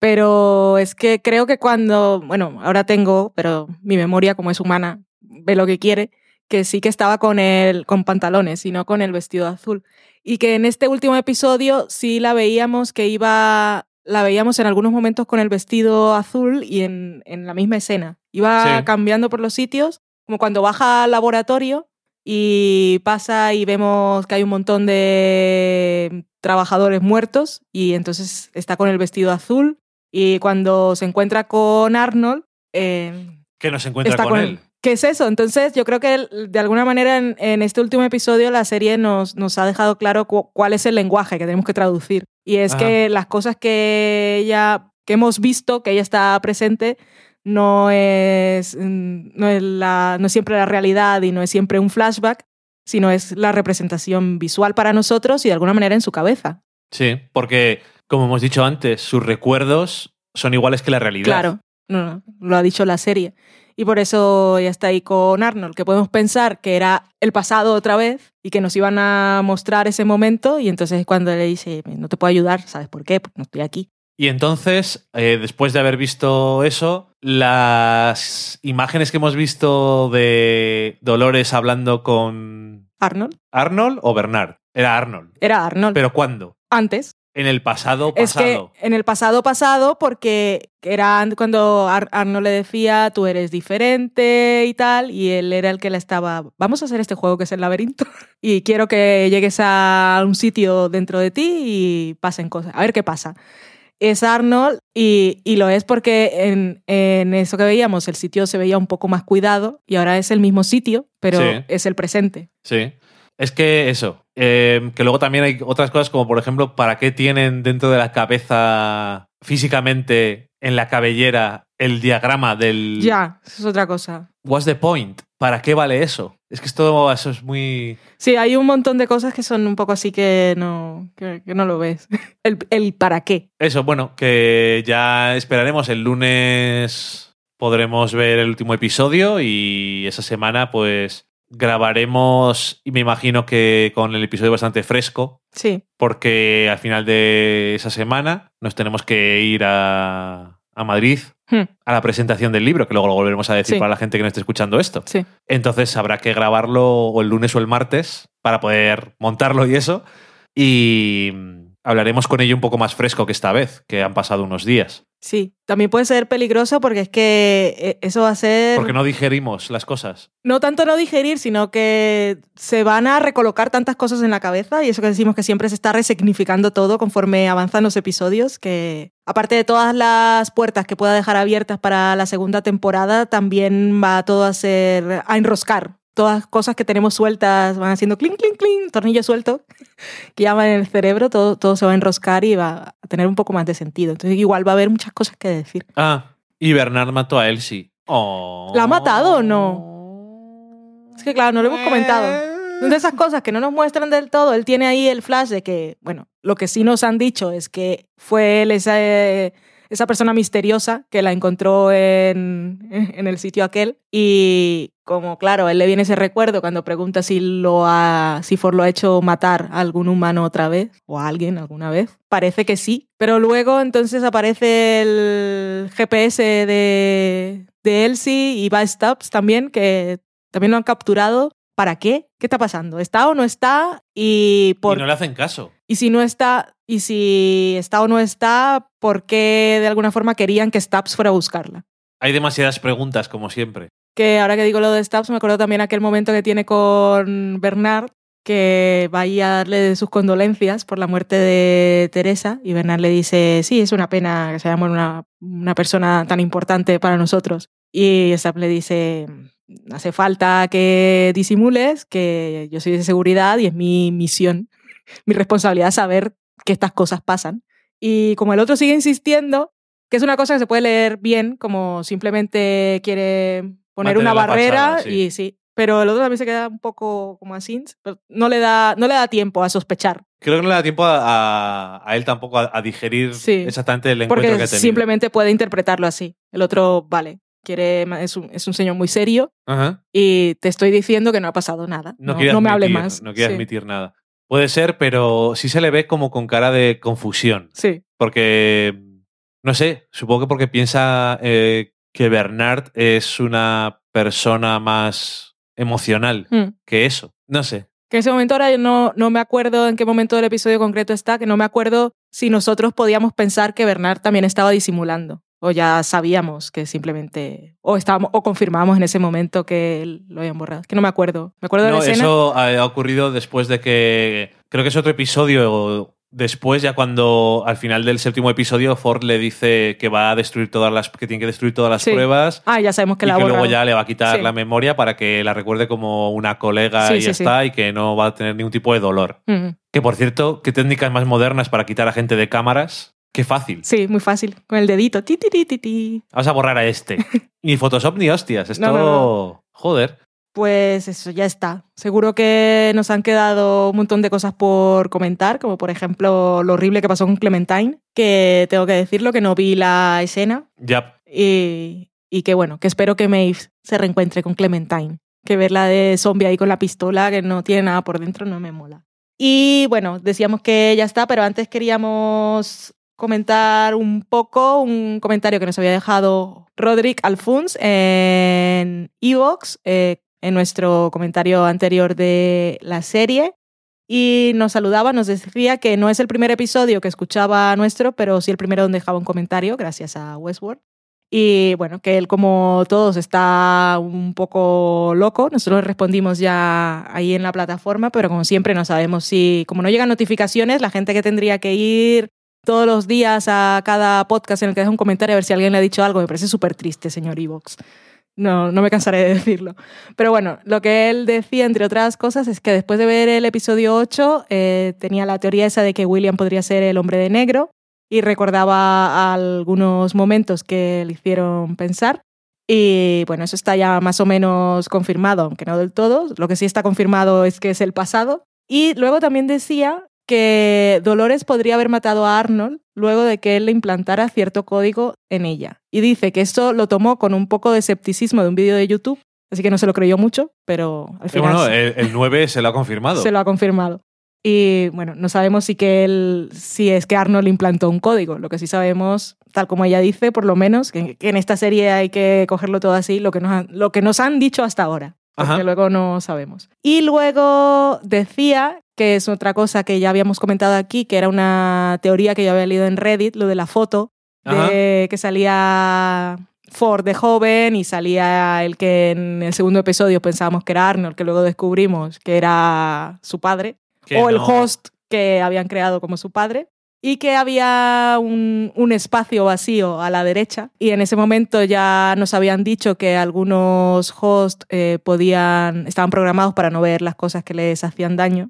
Pero es que creo que cuando, bueno, ahora tengo, pero mi memoria, como es humana, ve lo que quiere, que sí que estaba con el, con pantalones y no con el vestido azul. Y que en este último episodio sí la veíamos que iba, la veíamos en algunos momentos con el vestido azul y en, en la misma escena. Iba Sí. cambiando por los sitios, como cuando baja al laboratorio y pasa y vemos que hay un montón de trabajadores muertos y entonces está con el vestido azul y cuando se encuentra con Arnold eh, Que no se encuentra con él. ¿Qué es eso? Entonces yo creo que de alguna manera en, en este último episodio la serie nos, nos ha dejado claro cu- cuál es el lenguaje que tenemos que traducir y es Ajá. que las cosas que ella que hemos visto que ella está presente no es, mm, no es, la, no es siempre la realidad y no es siempre un flashback, sino es la representación visual para nosotros y de alguna manera en su cabeza. Sí, porque, como hemos dicho antes, sus recuerdos son iguales que la realidad. Claro, no, no, lo ha dicho la serie. Y por eso ya está ahí con Arnold, que podemos pensar que era el pasado otra vez y que nos iban a mostrar ese momento y entonces es cuando le dice, no te puedo ayudar, ¿sabes por qué? Porque no estoy aquí. Y entonces, eh, después de haber visto eso, las imágenes que hemos visto de Dolores hablando con Arnold, Arnold o Bernard. Era Arnold. era Arnold. ¿Pero cuándo? Antes, En el pasado Es que pasado. en el pasado pasado, porque era cuando Ar- Arnold le decía, tú eres diferente y tal, y él era el que le estaba, vamos a hacer este juego que es el laberinto, y quiero que llegues a un sitio dentro de ti y pasen cosas, a ver qué pasa. Es Arnold y, y lo es porque en, en eso que veíamos el sitio se veía un poco más cuidado y ahora es el mismo sitio, pero Sí. es el presente. Sí. Es que eso. eh, que luego también hay otras cosas como, por ejemplo, ¿para qué tienen dentro de la cabeza físicamente en la cabellera el diagrama del. Ya, eso es otra cosa. What's the point? ¿Para qué vale eso? Es que esto eso es muy. Sí, hay un montón de cosas que son un poco así que no, que, que no lo ves. El, el para qué. Eso, bueno, que ya esperaremos. El lunes podremos ver el último episodio y esa semana, pues grabaremos, y me imagino que con el episodio bastante fresco, Sí, porque al final de esa semana nos tenemos que ir a, a Madrid Hmm. a la presentación del libro, que luego lo volveremos a decir Sí. para la gente que no esté escuchando esto. sí. Entonces habrá que grabarlo o el lunes o el martes para poder montarlo y eso. Y hablaremos con ello un poco más fresco que esta vez, que han pasado unos días. Sí, también puede ser peligroso porque es que eh, eso va a ser... Porque no digerimos las cosas. no tanto no digerir, sino que se van a recolocar tantas cosas en la cabeza y eso que decimos que siempre se está resignificando todo conforme avanzan los episodios, que aparte de todas las puertas que pueda dejar abiertas para la segunda temporada, también va todo a ser a enroscar. Todas cosas que tenemos sueltas van haciendo clink, clink, clink, tornillo suelto, que llaman en el cerebro, todo, todo se va a enroscar y va a tener un poco más de sentido. Entonces igual va a haber muchas cosas que decir. Ah, y Bernard mató a Elsie. Oh. ¿La ha matado o no? Es que claro, no lo hemos comentado. Son de esas cosas que no nos muestran del todo. Él tiene ahí el flash de que, bueno, lo que sí nos han dicho es que fue él esa, esa persona misteriosa que la encontró en, en el sitio aquel. Y como, claro, él le viene ese recuerdo cuando pregunta si, lo ha, si Ford lo ha hecho matar a algún humano otra vez o a alguien alguna vez. Parece que sí. Pero luego entonces aparece el GPS de, de Elsie y va Stubbs también, que también lo han capturado. ¿Para qué? ¿Qué está pasando? ¿Está o no está? Y, por, Y no le hacen caso. Y si no está, y si está o no está, ¿por qué de alguna forma querían que Stubbs fuera a buscarla? Hay demasiadas preguntas, como siempre. Que ahora que digo lo de Stubbs, me acuerdo también aquel momento que tiene con Bernard, que va ahí a darle sus condolencias por la muerte de Teresa, y Bernard le dice, sí, es una pena que se haya muerto una, una persona tan importante para nosotros. Y Stubbs le dice, hace falta que disimules, que yo soy de seguridad y es mi misión, mi responsabilidad saber que estas cosas pasan. Y como el otro sigue insistiendo, que es una cosa que se puede leer bien, como simplemente quiere poner Mantener una barrera sí. y sí. pero el otro también se queda un poco como así. pero No le da, no le da tiempo a sospechar. Creo que no le da tiempo a, a- a él tampoco a, a digerir Sí. exactamente el encuentro Porque que ha tenido. simplemente puede interpretarlo así. El otro, vale, quiere, es un, es un señor muy serio Ajá. y te estoy diciendo que no ha pasado nada. No, No, quiere no me hable admitir- más. No quiere Sí. admitir nada. Puede ser, pero sí se le ve como con cara de confusión. Sí, Porque, no sé, supongo que porque piensa eh, que Bernard es una persona más emocional Mm. que eso. No sé. Que en ese momento ahora yo no, no me acuerdo en qué momento del episodio concreto está, que no me acuerdo si nosotros podíamos pensar que Bernard también estaba disimulando. O ya sabíamos que simplemente. O estábamos, o confirmábamos en ese momento que lo habían borrado. Que no me acuerdo. Me acuerdo de No, la escena. eso ha, ocurrido después de que. Creo que es otro episodio. Después, ya cuando al final del séptimo episodio, Ford le dice que va a destruir todas las. que tiene que destruir todas las Sí. pruebas. Ah, ya sabemos que y la que luego borrado. ya le va a quitar Sí. la memoria para que la recuerde como una colega Sí, y ya está, y que no va a tener ningún tipo de dolor. Mm. Que por cierto, qué técnicas más modernas para quitar a gente de cámaras. Qué fácil. Sí, muy fácil. Con el dedito. Ti, ti, ti, ti, ti. Vamos a borrar a este. ni Photoshop ni hostias. Esto. No, no, Joder. Pues eso, ya está. Seguro que nos han quedado un montón de cosas por comentar, como por ejemplo lo horrible que pasó con Clementine, que tengo que decirlo, que no vi la escena Ya. y, y que bueno, que espero que Maeve se reencuentre con Clementine. Que verla de zombie ahí con la pistola, que no tiene nada por dentro, no me mola. Y bueno, decíamos que ya está, pero antes queríamos comentar un poco un comentario que nos había dejado Roderick Alfuns en Evox, eh, en nuestro comentario anterior de la serie. Y nos saludaba, nos decía que no es el primer episodio que escuchaba nuestro, pero sí el primero donde dejaba un comentario, gracias a Westworld. Y bueno, que él, como todos, está un poco loco. Nosotros respondimos ya ahí en la plataforma, pero como siempre no sabemos si, como no llegan notificaciones, la gente que tendría que ir todos los días a cada podcast en el que deja un comentario a ver si alguien le ha dicho algo, me parece súper triste, señor Evox. No, no me cansaré de decirlo. Pero bueno, lo que él decía, entre otras cosas, es que después de ver el episodio 8, eh, tenía la teoría esa de que William podría ser el hombre de negro y recordaba algunos momentos que le hicieron pensar. Y bueno, eso está ya más o menos confirmado, aunque no del todo. Lo que sí está confirmado es que es el pasado. Y luego también decía que Dolores podría haber matado a Arnold luego de que él le implantara cierto código en ella. Y dice que esto lo tomó con un poco de escepticismo de un vídeo de YouTube, así que no se lo creyó mucho, pero al final bueno, el, el 9 se lo ha confirmado. se lo ha confirmado. Y bueno, no sabemos si, que él, si es que Arnold implantó un código. Lo que sí sabemos, tal como ella dice, por lo menos, que, que en esta serie hay que cogerlo todo así, lo que nos han, lo que nos han dicho hasta ahora. Porque Ajá. luego no sabemos. Y luego decía, que es otra cosa que ya habíamos comentado aquí, que era una teoría que yo había leído en Reddit, lo de la foto, de que salía Ford de joven y salía el que en el segundo episodio pensábamos que era Arnold, que luego descubrimos que era su padre, Que o el host que habían creado como su padre. Y que había un, un espacio vacío a la derecha. Y en ese momento ya nos habían dicho que algunos hosts eh, podían, estaban programados para no ver las cosas que les hacían daño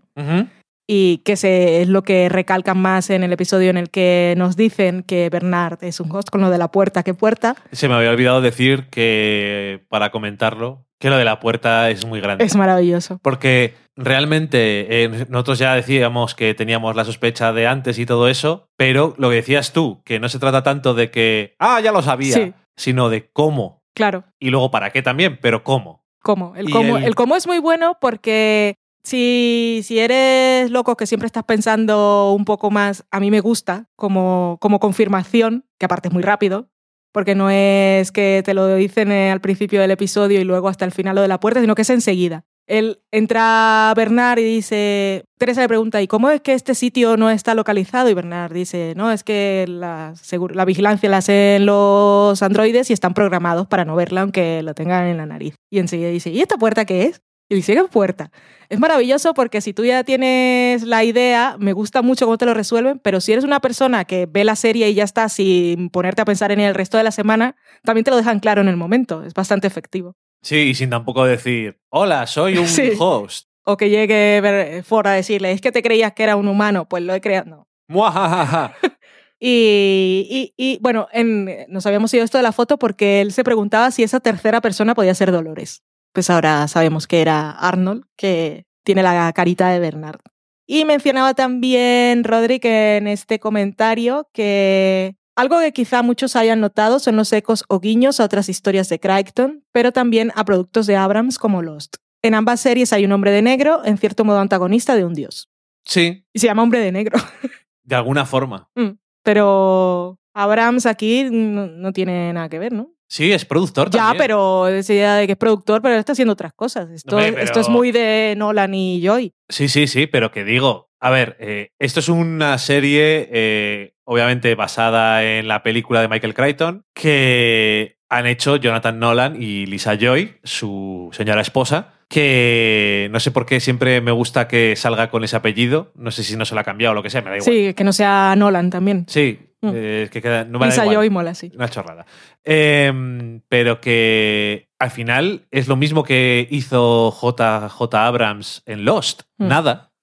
y que se, es lo que recalcan más en el episodio en el que nos dicen que Bernard es un host con lo de la puerta. ¿Qué puerta? Se me había olvidado decir que, para comentarlo, que lo de la puerta es muy grande. Es maravilloso. Porque realmente eh, nosotros ya decíamos que teníamos la sospecha de antes y todo eso, pero lo que decías tú, que no se trata tanto de que, ah, ya lo sabía, Sí. sino de cómo. Claro. Y luego para qué también, pero cómo. ¿Cómo? El cómo, el- el cómo es muy bueno porque si, si eres loco que siempre estás pensando un poco más, a mí me gusta como, como confirmación, que aparte es muy rápido, porque no es que te lo dicen eh, al principio del episodio y luego hasta el final lo de la puerta, sino que es enseguida. Él entra a Bernard y dice, Teresa le pregunta, ¿y cómo es que este sitio no está localizado? Y Bernard dice, no, es que la, la vigilancia la hacen los androides y están programados para no verla aunque lo tengan en la nariz. Y enseguida dice, ¿y esta puerta qué es? Y ¿qué puerta? Es maravilloso porque si tú ya tienes la idea, me gusta mucho cómo te lo resuelven, pero si eres una persona que ve la serie y ya está sin ponerte a pensar en el resto de la semana, también te lo dejan claro en el momento. Es bastante efectivo. Sí, y sin tampoco decir, hola, soy un Sí. host. O que llegue Ver- Ford a decirle, es que te creías que era un humano, pues lo he creado. No. Muajajaja. Y, y- y, bueno, en- nos habíamos ido esto de la foto porque él se preguntaba si esa tercera persona podía ser Dolores. Pues ahora sabemos que era Arnold, que tiene la carita de Bernard. Y mencionaba también Rodri en este comentario que algo que quizá muchos hayan notado son los ecos o guiños a otras historias de Crichton, pero también a productos de Abrams como Lost. En ambas series hay un hombre de negro, en cierto modo antagonista de un dios. Sí, Y se llama hombre de negro. de alguna forma. Mm, pero Abrams aquí no, no tiene nada que ver, ¿no? Sí, es productor Ya, también. pero esa idea de que es productor, pero él está haciendo otras cosas. Esto, Hombre, esto es muy de Nolan y Joy. Sí, sí, sí, pero que digo, a ver, eh, esto es una serie eh, obviamente basada en la película de Michael Crichton que han hecho Jonathan Nolan y Lisa Joy, su señora esposa, que no sé por qué siempre me gusta que salga con ese apellido, no sé si no se lo ha cambiado o lo que sea, me da igual. Sí, que no sea Nolan también. Sí, Mm. eh, que queda, no me da Lisa igual. Joy mola, sí. Una chorrada. Em, pero que al final es lo mismo que hizo JJ Abrams en Lost. Mm. Nada.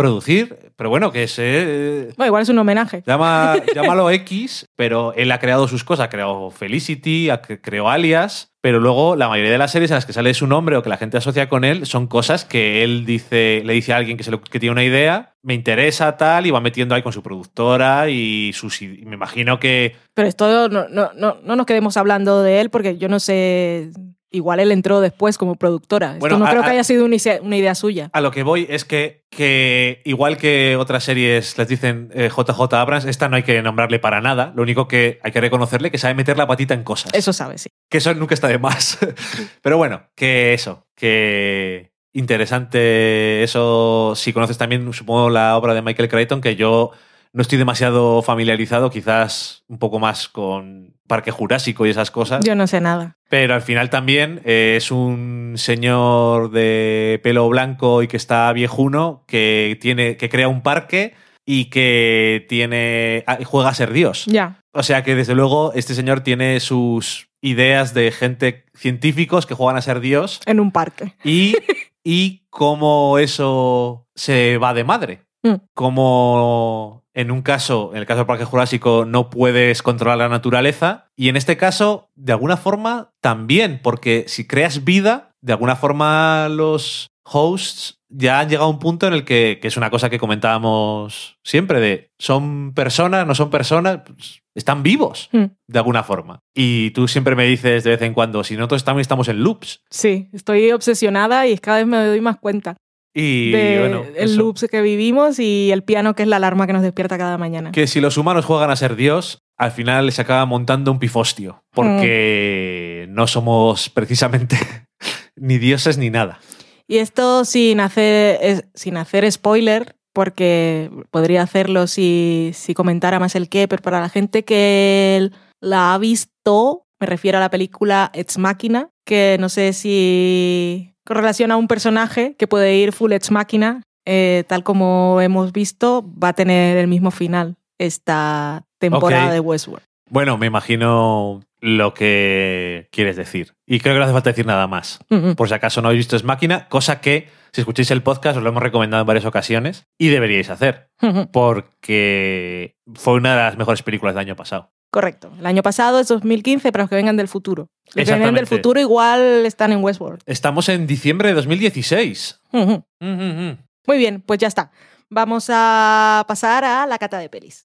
Producir, pero bueno, que se. Bueno, igual es un homenaje. Llama, llámalo X, pero él ha creado sus cosas. Ha creado Felicity, ha cre- creó Alias, pero luego la mayoría de las series en las que sale su nombre o que la gente asocia con él son cosas que él dice, le dice a alguien que, se lo- que tiene una idea, me interesa tal, y va metiendo ahí con su productora y sus. y me imagino que Pero esto no, no, no, no nos quedemos hablando de él porque yo no sé. Igual él entró después como productora. Esto no a- creo que haya sido una idea suya. A lo que voy es que, que igual que otras series les dicen eh, JJ Abrams, esta no hay que nombrarle para nada. Lo único que hay que reconocerle que sabe meter la patita en cosas. Eso sabe, sí. Que eso nunca está de más. Pero bueno, que eso, que interesante eso. Si conoces también, supongo, la obra de Michael Crichton, que yo no estoy demasiado familiarizado, quizás un poco más con Parque Jurásico y esas cosas. Yo no sé nada. Pero al final también eh, es un señor de pelo blanco y que está viejuno, que, tiene, que crea un parque y que tiene ah, juega a ser Dios. Ya. O sea que desde luego este señor tiene sus ideas de gente científicos que juegan a ser Dios En un parque. y, y cómo eso se va de madre. Mm. Como en un caso, en el caso del Parque Jurásico, no puedes controlar la naturaleza. Y en este caso, de alguna forma, también, porque si creas vida, de alguna forma los hosts ya han llegado a un punto en el que, que es una cosa que comentábamos siempre, de son personas, no son personas, pues, están vivos, Mm. de alguna forma. Y tú siempre me dices de vez en cuando, si nosotros también estamos en loops. Sí, estoy obsesionada y cada vez me doy más cuenta Y de bueno, el eso. loops que vivimos y el piano que es la alarma que nos despierta cada mañana. que si los humanos juegan a ser Dios, al final se acaba montando un pifostio, porque no somos precisamente ni dioses ni nada. Y esto sin hacer, es- sin hacer spoiler, porque podría hacerlo si, si comentara más el qué, pero para la gente que la ha visto, me refiero a la película Ex Máquina, que no sé si con relación a un personaje que puede ir full Ex Máquina, eh, tal como hemos visto, va a tener el mismo final esta temporada de Westworld. Bueno, me imagino lo que quieres decir. Y creo que no hace falta decir nada más. Por si acaso no habéis visto Es Máquina, cosa que, si escucháis el podcast, os lo hemos recomendado en varias ocasiones y deberíais hacer, porque fue una de las mejores películas del año pasado. Correcto. El año pasado es 2015 para los que vengan del futuro. Los que vengan del futuro igual están en Westworld. Estamos en diciembre de 2016. Ujú. Mm, mm, mm. Muy bien, pues ya está. Vamos a pasar a la cata de pelis.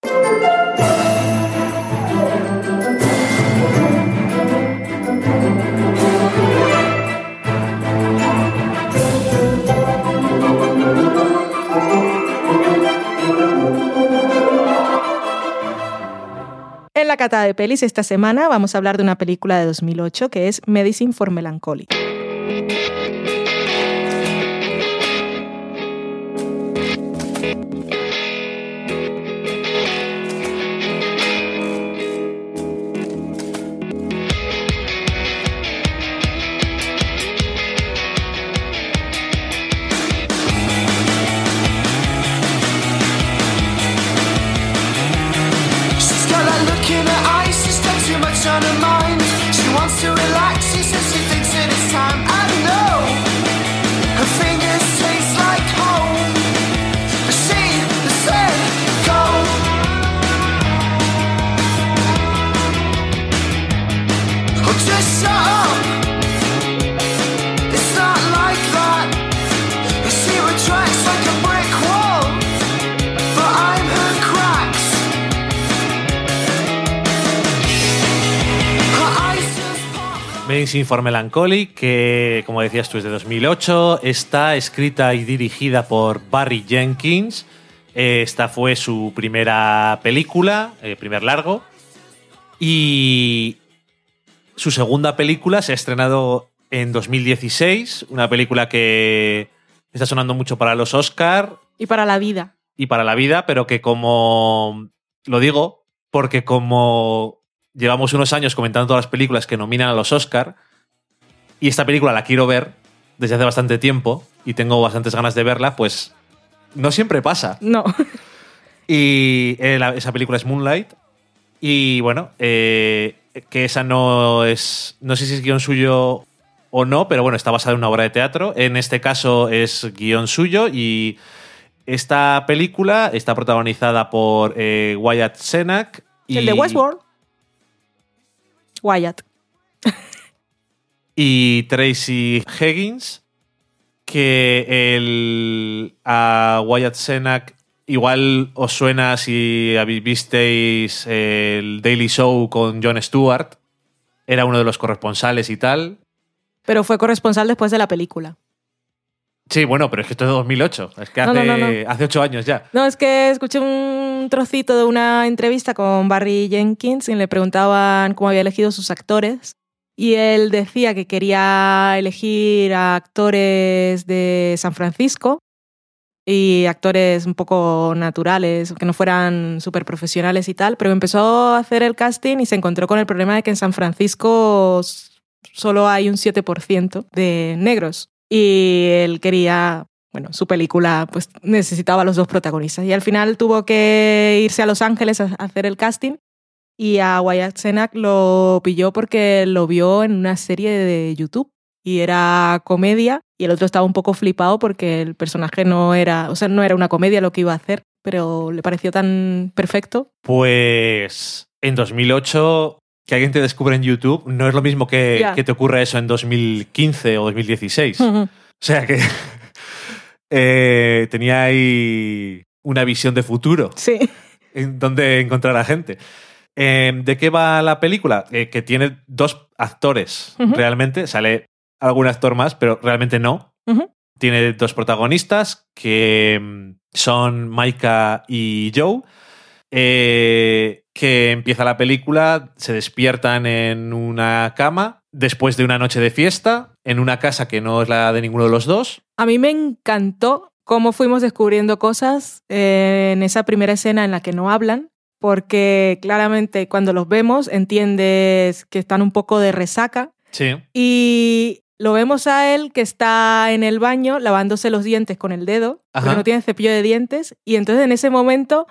En la cata de pelis esta semana vamos a hablar de una película de 2008 que es Medicine for Melancholy. For Melancholy, que como decías tú es de 2008, está escrita y dirigida por Barry Jenkins. Eh, esta fue su primera película, el primer largo. Y, su segunda película se ha estrenado en 2016, una película que está sonando mucho para los Oscar Y para la vida. y para la vida, pero que como lo digo, porque como llevamos unos años comentando todas las películas que nominan a los Oscar, y esta película la quiero ver desde hace bastante tiempo y tengo bastantes ganas de verla, pues no siempre pasa. No. Y eh, la- esa película es Moonlight. Y bueno, eh, que esa no es. No sé si es guion suyo o no, pero bueno, está basada en una obra de teatro. En este caso es guion suyo y esta película está protagonizada por eh, Wyatt Cenac. Y, El de Westworld. Wyatt. y Tracy Higgins, que el, a Wyatt Cenac igual os suena si visteis el Daily Show con Jon Stewart, era uno de los corresponsales y tal. Pero fue corresponsal después de la película. Sí, bueno, pero es que esto es de 2008, es que No, hace, no, no, no. hace ocho años ya. No, es que escuché un trocito de una entrevista con Barry Jenkins y le preguntaban cómo había elegido sus actores. Y él decía que quería elegir a actores de San Francisco y actores un poco naturales, que no fueran súper profesionales y tal, pero empezó a hacer el casting y se encontró con el problema de que en San Francisco solo hay un 7% de negros. Y él quería bueno, su película pues necesitaba a los dos protagonistas. Y al final tuvo que irse a Los Ángeles a hacer el casting y a Wyatt Cenac lo pilló porque lo vio en una serie de YouTube y era comedia y el otro estaba un poco flipado porque el personaje no era, o sea, no era una comedia lo que iba a hacer, pero le pareció tan perfecto. Pues en 2008 que alguien te descubre en YouTube no es lo mismo que, que te ocurra eso en 2015 o 2016. O sea que eh, tenía ahí una visión de futuro sí. en donde encontrar a gente. Eh, ¿De qué va la película? Eh, que tiene dos actores realmente. Sale algún actor más, pero realmente no. Tiene dos protagonistas que mm, son Maika y Joe. eh, que empieza la película, se despiertan en una cama después de una noche de fiesta, en una casa que no es la de ninguno de los dos. A mí me encantó cómo fuimos descubriendo cosas eh, en esa primera escena en la que no hablan, porque claramente cuando los vemos entiendes que están un poco de resaca Sí. y lo vemos a él que está en el baño lavándose los dientes con el dedo, Ajá. porque no tiene cepillo de dientes, y entonces en ese momento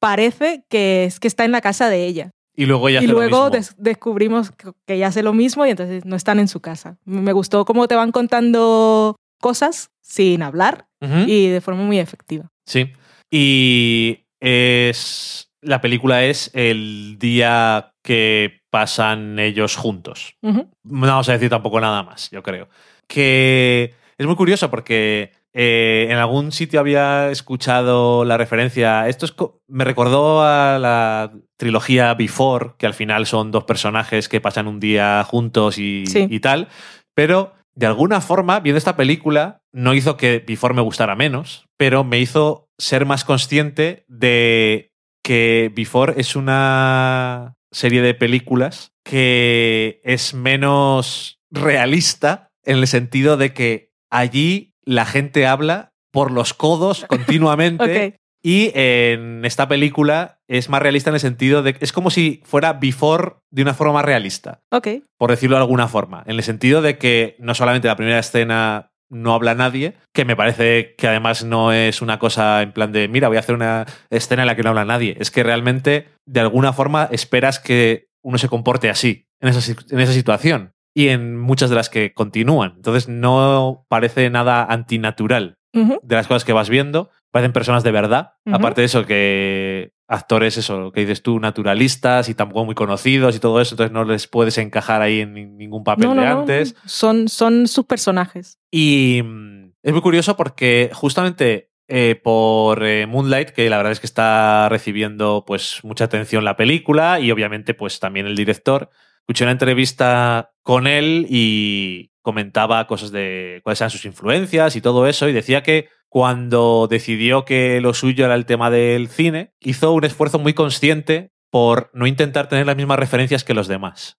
parece que es que está en la casa de ella. Y luego ella y hace lo luego mismo. des- descubrimos que- ella hace lo mismo y entonces no están en su casa. Me gustó cómo te van contando cosas sin hablar y de forma muy efectiva. Sí. Y es. La película es el día que pasan ellos juntos. No vamos a decir tampoco nada más, yo creo. Que es muy curioso porque eh, en algún sitio había escuchado la referencia. Esto es me recordó a la trilogía Before, que al final son dos personajes que pasan un día juntos y, Sí. y tal. Pero de alguna forma, viendo esta película, no hizo que Before me gustara menos, pero me hizo ser más consciente de que Before es una serie de películas que es menos realista en el sentido de que allí la gente habla por los codos continuamente y en esta película es más realista en el sentido de que es como si fuera Before de una forma más realista Ok. por decirlo de alguna forma, en el sentido de que no solamente la primera escena no habla nadie, que me parece que además no es una cosa en plan de, mira, voy a hacer una escena en la que no habla nadie, es que realmente de alguna forma esperas que uno se comporte así, en esa, si- en esa situación, y en muchas de las que continúan. Entonces no parece nada antinatural de las cosas que vas viendo. Parecen personas de verdad. Aparte de eso, que actores, eso, que dices tú, naturalistas y tampoco muy conocidos y todo eso, entonces no les puedes encajar ahí en ni- ningún papel No, de no. antes. Son, son sus personajes. Y mm, es muy curioso porque justamente eh, por eh, Moonlight, que la verdad es que está recibiendo pues mucha atención la película y obviamente pues también el director, escuché una entrevista con él y comentaba cosas de cuáles eran sus influencias y todo eso, y decía que cuando decidió que lo suyo era el tema del cine, hizo un esfuerzo muy consciente por no intentar tener las mismas referencias que los demás.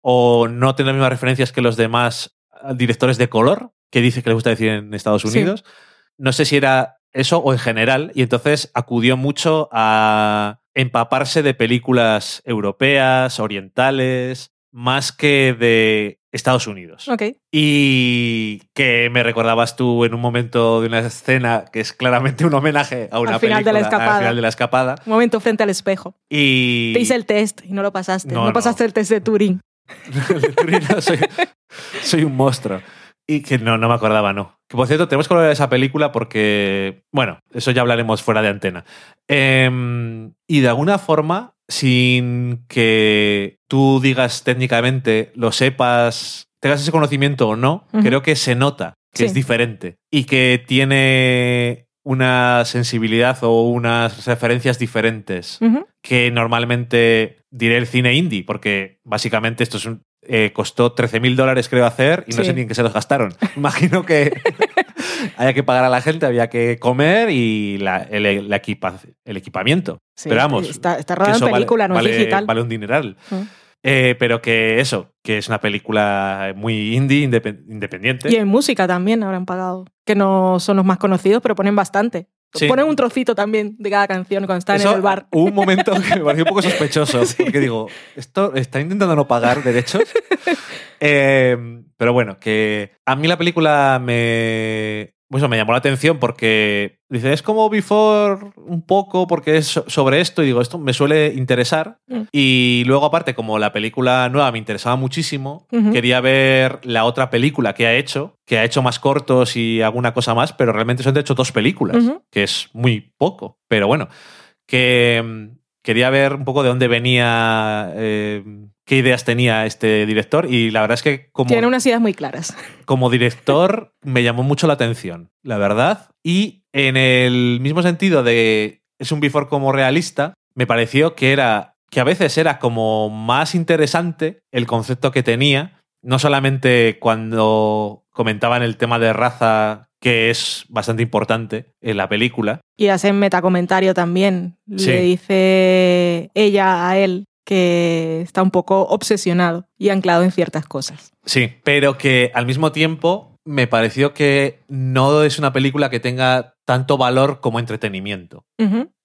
O no tener las mismas referencias que los demás eh, directores de color, que dice que le gusta decir en Estados Sí. Unidos. No sé si era eso o en general, y entonces acudió mucho a empaparse de películas europeas, orientales, más que de Estados Unidos. Ok. Y que me recordabas tú en un momento de una escena que es claramente un homenaje a una Al final de la escapada. Al final de la escapada. Un momento frente al espejo. Y Te hice el test y no lo pasaste. No, No, no. pasaste el test de Turing. de Turing, no, soy, soy un monstruo. Y que no, no me acordaba, no. Que por cierto, tenemos que hablar de esa película porque, bueno, eso ya hablaremos fuera de antena. Em, y de alguna forma, sin que tú digas técnicamente, lo sepas, tengas ese conocimiento o no, creo que se nota que Sí. es diferente y que tiene una sensibilidad o unas referencias diferentes que normalmente diré el cine indie, porque básicamente esto es un, eh, costó 13 mil dólares creo hacer y no Sí. sé ni en qué se los gastaron. Imagino que había que pagar a la gente, había que comer y la- el, la equipa- el equipamiento. Sí, Pero vamos, Está, está rodada en película, vale, no es vale- digital. vale un dineral. Mm. Eh, pero que eso, que es una película muy indie, indepe- independiente. Y en música también habrán pagado. Que no son los más conocidos, pero ponen bastante. Sí. Ponen un trocito también de cada canción cuando están Eso, en el bar. Hubo un momento que me pareció un poco sospechoso, porque digo, ¿esto está intentando no pagar derechos? Eh, pero bueno, que a mí la película me, bueno, me llamó la atención porque dice, es como Before un poco, porque es so- sobre esto, y digo, esto me suele interesar. Mm. Y luego, aparte, como la película nueva me interesaba muchísimo, Ujú. quería ver la otra película que ha hecho, que ha hecho más cortos y alguna cosa más, pero realmente son de hecho dos películas, Ujú. que es muy poco. Pero bueno, que mm, quería ver un poco de dónde venía, eh, qué ideas tenía este director, y la verdad es que como Tiene unas ideas muy claras. como director me llamó mucho la atención, la verdad. Y en el mismo sentido de es un before como realista, me pareció que era que a veces era como más interesante el concepto que tenía, no solamente cuando comentaban el tema de raza que es bastante importante en la película, Y hacen metacomentario también. Sí. Le dice ella a él que está un poco obsesionado y anclado en ciertas cosas. sí, pero que al mismo tiempo me pareció que no es una película que tenga tanto valor como entretenimiento.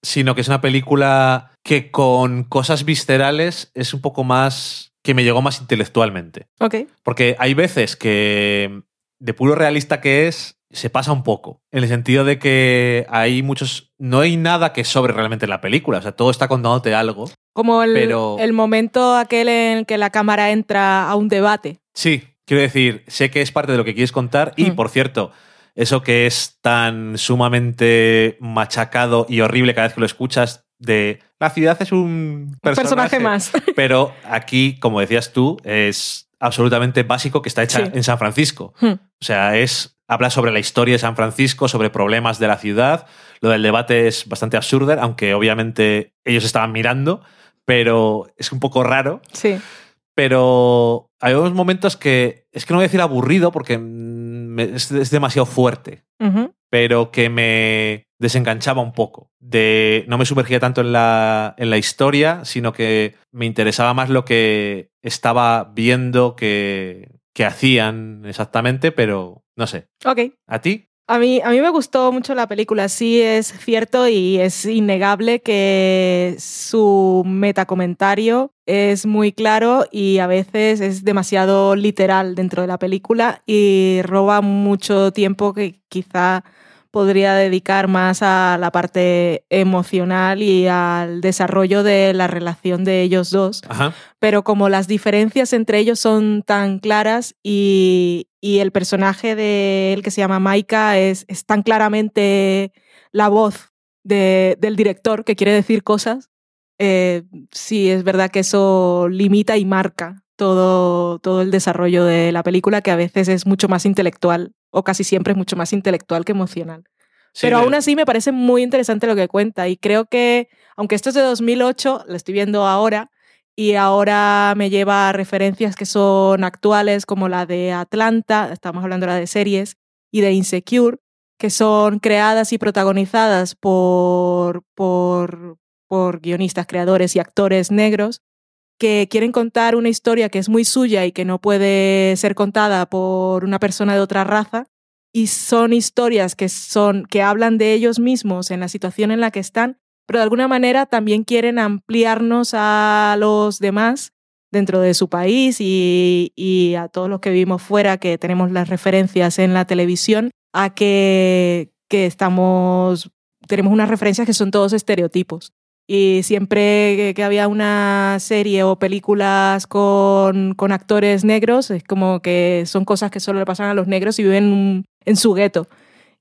Sino que es una película que con cosas viscerales es un poco más que me llegó más intelectualmente. Ok. Porque hay veces que de puro realista que es, se pasa un poco. En el sentido de que hay muchos. No hay nada que sobre realmente en la película. O sea, todo está contándote algo. Como el, Pero- el momento aquel en el que la cámara entra a un debate. Sí, quiero decir, sé que es parte de lo que quieres contar. Y, Mm. por cierto, eso que es tan sumamente machacado y horrible cada vez que lo escuchas de la ciudad es un Un personaje más. Pero aquí, como decías tú, es absolutamente básico que está hecha Sí. en San Francisco. Hmm. O sea, es habla sobre la historia de San Francisco, sobre problemas de la ciudad. Lo del debate es bastante absurdo, aunque obviamente ellos estaban mirando, pero es un poco raro. sí. Pero hay unos momentos que es que no voy a decir aburrido porque me- es, es demasiado fuerte pero que me desenganchaba un poco. De, no me sumergía tanto en la, en la historia, sino que me interesaba más lo que estaba viendo que, que hacían exactamente, pero no sé. Ok. ¿A ti? A mí, a mí me gustó mucho la película, sí es cierto y es innegable que su metacomentario es muy claro y a veces es demasiado literal dentro de la película y roba mucho tiempo que quizá podría dedicar más a la parte emocional y al desarrollo de la relación de ellos dos Ajá. pero como las diferencias entre ellos son tan claras y, y el personaje de él que se llama Maika es, es tan claramente la voz de- del director que quiere decir cosas, eh, sí es verdad que eso limita y marca todo, todo el desarrollo de la película que a veces es mucho más intelectual o casi siempre es mucho más intelectual que emocional. Sí, Pero aún así me parece muy interesante lo que cuenta y creo que, aunque esto es de 2008, lo estoy viendo ahora y ahora me lleva a referencias que son actuales, como la de Atlanta, estamos hablando ahora de series, y de Insecure, que son creadas y protagonizadas por, por, por guionistas, creadores y actores negros que quieren contar una historia que es muy suya y que no puede ser contada por una persona de otra raza y son historias que son que hablan de ellos mismos en la situación en la que están, pero de alguna manera también quieren ampliarnos a los demás dentro de su país y, y a todos los que vivimos fuera, que tenemos las referencias en la televisión, a que, que estamos, tenemos unas referencias que son todos estereotipos. Y siempre que- había una serie o películas con, con actores negros, es como que son cosas que solo le pasan a los negros y viven en, su gueto.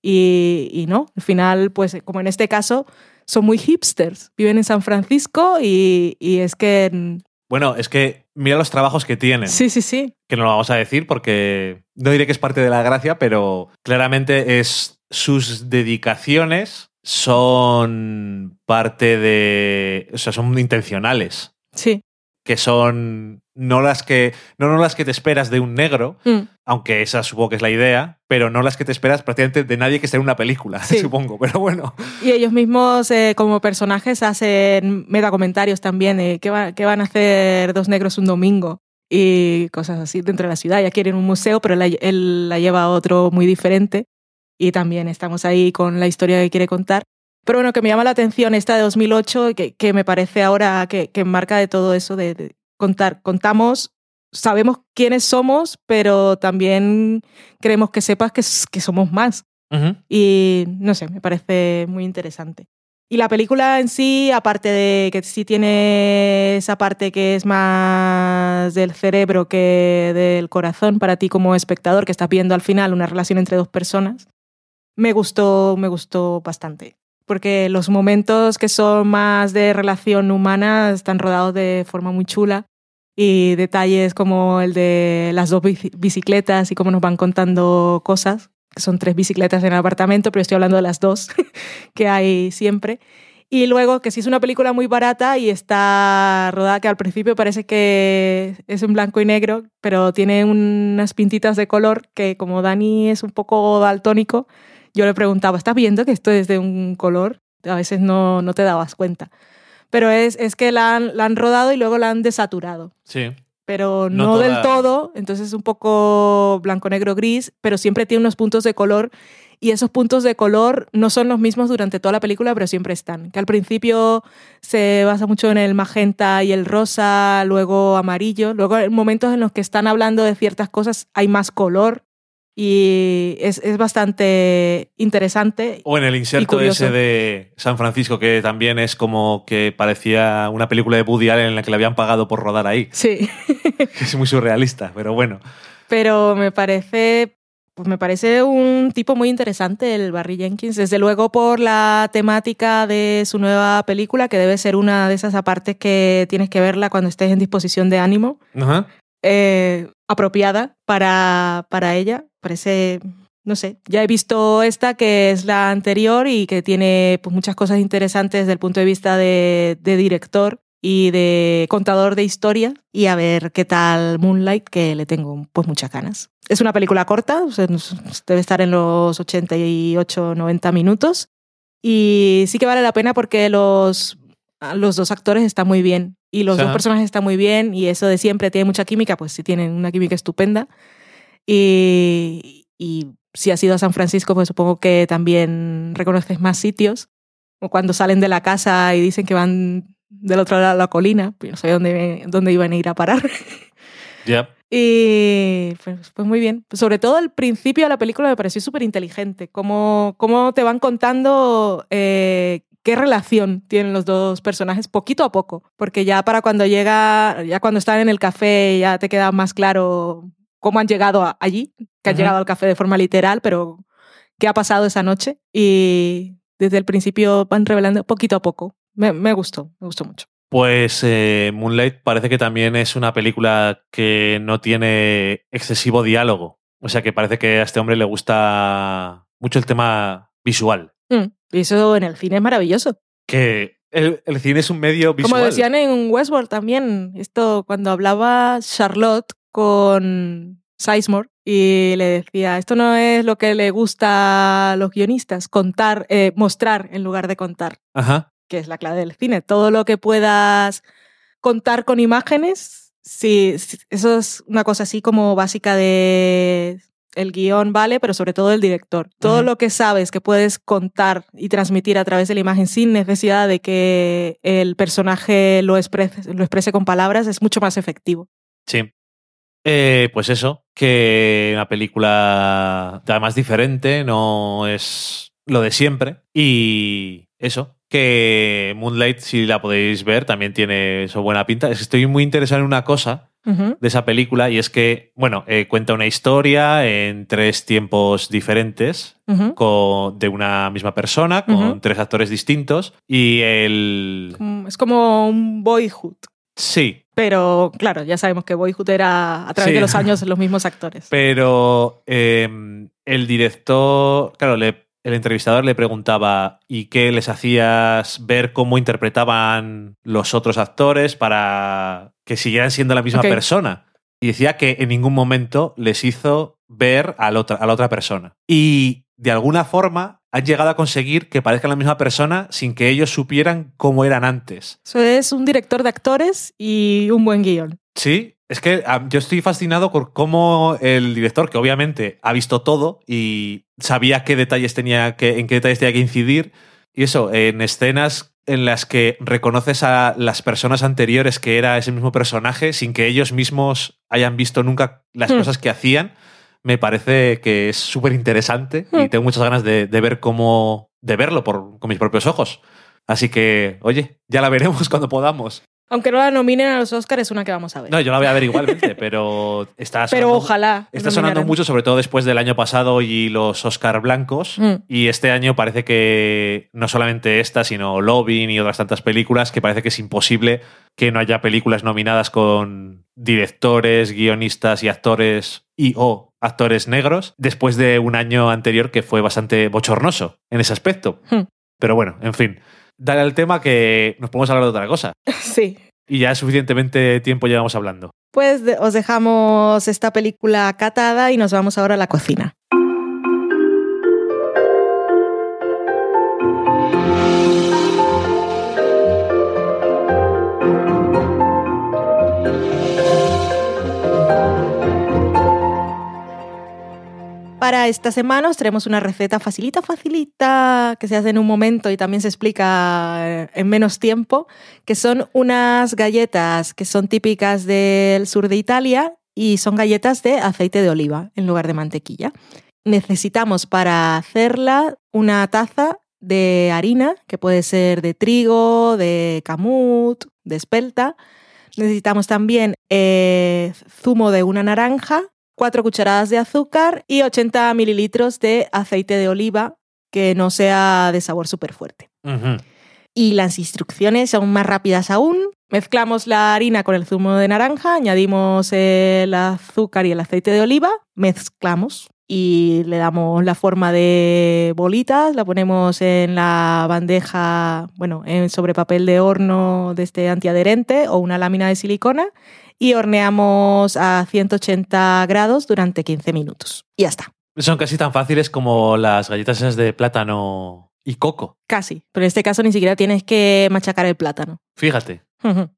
Y, y no, al final, pues como en este caso, son muy hipsters. Viven en San Francisco y, y es que... Bueno, es que mira los trabajos que tienen. Sí, sí, sí. que no lo vamos a decir porque no diré que es parte de la gracia, pero claramente es sus dedicaciones son parte de, o sea, son intencionales, Sí. que son no las que no, no las que te esperas de un negro, Mm. aunque esa supongo que es la idea, pero no las que te esperas prácticamente de nadie que esté en una película, Sí. supongo, pero bueno. Y ellos mismos, eh, como personajes, hacen metacomentarios también. Eh, ¿qué, va- qué van a hacer dos negros un domingo? Y cosas así dentro de la ciudad. Ya quieren un museo, pero la- él la lleva a otro muy diferente. Y también estamos ahí con la historia que quiere contar. Pero bueno, que me llama la atención esta de 2008, que, que me parece ahora que, que enmarca de todo eso de, de contar. Contamos, sabemos quiénes somos, pero también queremos que sepas que, que somos más. Ujú. Y no sé, me parece muy interesante. Y la película en sí, aparte de que sí tiene esa parte que es más del cerebro que del corazón para ti como espectador, que estás viendo al final una relación entre dos personas, me gustó, me gustó bastante. Porque los momentos que son más de relación humana están rodados de forma muy chula y detalles como el de las dos bici- bicicletas y cómo nos van contando cosas, que son tres bicicletas en el apartamento, pero estoy hablando de las dos que hay siempre. Y luego que sí es una película muy barata y está rodada que al principio parece que es en blanco y negro, pero tiene unas pintitas de color que como Dani es un poco daltónico, yo le preguntaba, ¿estás viendo que esto es de un color? A veces no, no te dabas cuenta. Pero es, es que la han, la han rodado y luego la han desaturado Sí. pero No no, del todo, entonces es un poco blanco, negro, gris, pero siempre tiene unos puntos de color y esos puntos de color no son los mismos durante toda la película, pero siempre están. Que al principio se basa mucho en el magenta y el rosa, luego amarillo, luego en momentos en los que están hablando de ciertas cosas hay más color y es, es bastante interesante. O en el inserto ese de San Francisco, que también es como que parecía una película de Woody Allen en la que le habían pagado por rodar ahí. Sí. que es muy surrealista, pero bueno. pero me parece pues me parece un tipo muy interesante el Barry Jenkins, desde luego por la temática de su nueva película, que debe ser una de esas apartes que tienes que verla cuando estés en disposición de ánimo, Ajá. eh, apropiada para, para ella. Parece, no sé, ya he visto esta que es la anterior y que tiene pues, muchas cosas interesantes desde el punto de vista de, de director y de contador de historia y a ver qué tal Moonlight que le tengo pues muchas ganas. Es una película corta, o sea, debe estar en los 88 90 minutos y sí que vale la pena porque los los dos actores están muy bien y los dos personajes están muy bien y eso de siempre tiene mucha química, pues sí tienen una química estupenda y, y si has ido a San Francisco pues supongo que también reconoces más sitios o cuando salen de la casa y dicen que van del otro lado de la colina, pues no sabía dónde, dónde iban a ir a parar. Ya. Y pues, pues muy bien. Sobre todo al principio de la película me pareció súper inteligente. Cómo, cómo te van contando eh, qué relación tienen los dos personajes poquito a poco. Porque ya para cuando llega, ya cuando están en el café, ya te queda más claro cómo han llegado a- allí, que han llegado al café de forma literal, pero qué ha pasado esa noche. Y desde el principio van revelando poquito a poco. Me, me gustó, me gustó mucho. Pues eh, Moonlight parece que también es una película que no tiene excesivo diálogo. O sea que parece que a este hombre le gusta mucho el tema visual. Mm, Y eso en el cine es maravilloso. Que el, el cine es un medio visual. Como decían en Westworld también, esto cuando hablaba Charlotte con Sizemore y le decía, esto no es lo que le gusta a los guionistas, contar, eh, mostrar en lugar de contar, Ajá. que es la clave del cine. Todo lo que puedas contar con imágenes, sí, sí, eso es una cosa así como básica de el guion, vale, pero sobre todo el director. Todo lo que sabes que puedes contar y transmitir a través de la imagen sin necesidad de que el personaje lo exprese, lo exprese con palabras es mucho más efectivo. Sí. Eh, pues eso, que una película además diferente, no es lo de siempre. Y eso, que Moonlight, si la podéis ver, también tiene eso buena pinta. Es que estoy muy interesado en una cosa de esa película y es que, bueno, eh, cuenta una historia en tres tiempos diferentes con, de una misma persona, con tres actores distintos. Y el... Es como un boyhood. Sí, Pero claro, ya sabemos que Boyhood era a través Sí. de los años los mismos actores. Pero eh, el director, claro, le- el entrevistador le preguntaba ¿y qué les hacías ver cómo interpretaban los otros actores para que siguieran siendo la misma persona? Y decía que en ningún momento les hizo ver a la otra, a la otra persona. Y de alguna forma han llegado a conseguir que parezcan la misma persona sin que ellos supieran cómo eran antes. Eso es un director de actores y un buen guion. Sí, es que ah, yo estoy fascinado por cómo el director, que obviamente ha visto todo y sabía qué detalles tenía que, en qué detalles tenía que incidir, y eso, en escenas en las que reconoces a las personas anteriores que era ese mismo personaje sin que ellos mismos hayan visto nunca las Hmm. cosas que hacían, me parece que es súper interesante y Hmm. tengo muchas ganas de, de ver cómo, de verlo por, con mis propios ojos. Así que, oye, ya la veremos cuando podamos. Aunque no la nominen a los Oscars, es una que vamos a ver. No, yo la voy a ver igualmente, pero está Pero sonando, ojalá. está sonando mucho, sobre todo después del año pasado y los Oscar blancos. Mm. Y este año parece que no solamente esta, sino Loving y otras tantas películas, que parece que es imposible que no haya películas nominadas con directores, guionistas y actores y o actores negros, después de un año anterior que fue bastante bochornoso en ese aspecto. Hmm. Pero bueno, en fin. Dale al tema que nos podemos hablar de otra cosa. Sí. Y ya suficientemente tiempo llevamos hablando. Pues os dejamos esta película catada y nos vamos ahora a la cocina. Para esta semana os traemos una receta facilita, facilita, que se hace en un momento y también se explica eh, en menos tiempo, que son unas galletas que son típicas del sur de Italia y son galletas de aceite de oliva en lugar de mantequilla. Necesitamos para hacerla una taza de harina, que puede ser de trigo, de camut, de espelta. Necesitamos también eh, zumo de una naranja, 4 cucharadas de azúcar y 80 mililitros de aceite de oliva que no sea de sabor súper fuerte. Y las instrucciones son más rápidas aún. Mezclamos la harina con el zumo de naranja, añadimos el azúcar y el aceite de oliva, mezclamos y le damos la forma de bolitas, la ponemos en la bandeja, bueno, en sobre papel de horno de este antiadherente o una lámina de silicona y horneamos a 180 grados durante 15 minutos. Y ya está, Son casi tan fáciles como las galletas esas de plátano y coco. casi. Pero en este caso ni siquiera tienes que machacar el plátano. Fíjate,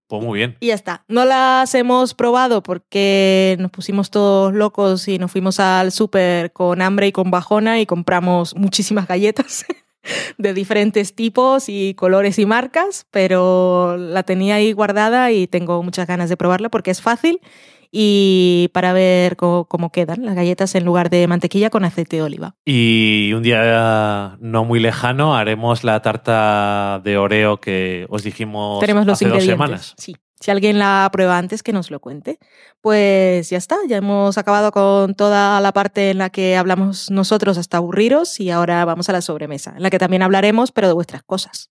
pues muy bien. Y ya está. No las hemos probado porque nos pusimos todos locos y nos fuimos al súper con hambre y con bajona y compramos muchísimas galletas de diferentes tipos y colores y marcas, pero la tenía ahí guardada y tengo muchas ganas de probarla porque es fácil y para ver cómo, quedan las galletas en lugar de mantequilla con aceite de oliva. Y un día no muy lejano haremos la tarta de Oreo que os dijimos Tenemos los hace dos ingredientes. semanas. Sí. Si alguien la prueba antes, que nos lo cuente. Pues ya está, ya hemos acabado con toda la parte en la que hablamos nosotros hasta aburriros y ahora vamos a la sobremesa, en la que también hablaremos, pero de vuestras cosas.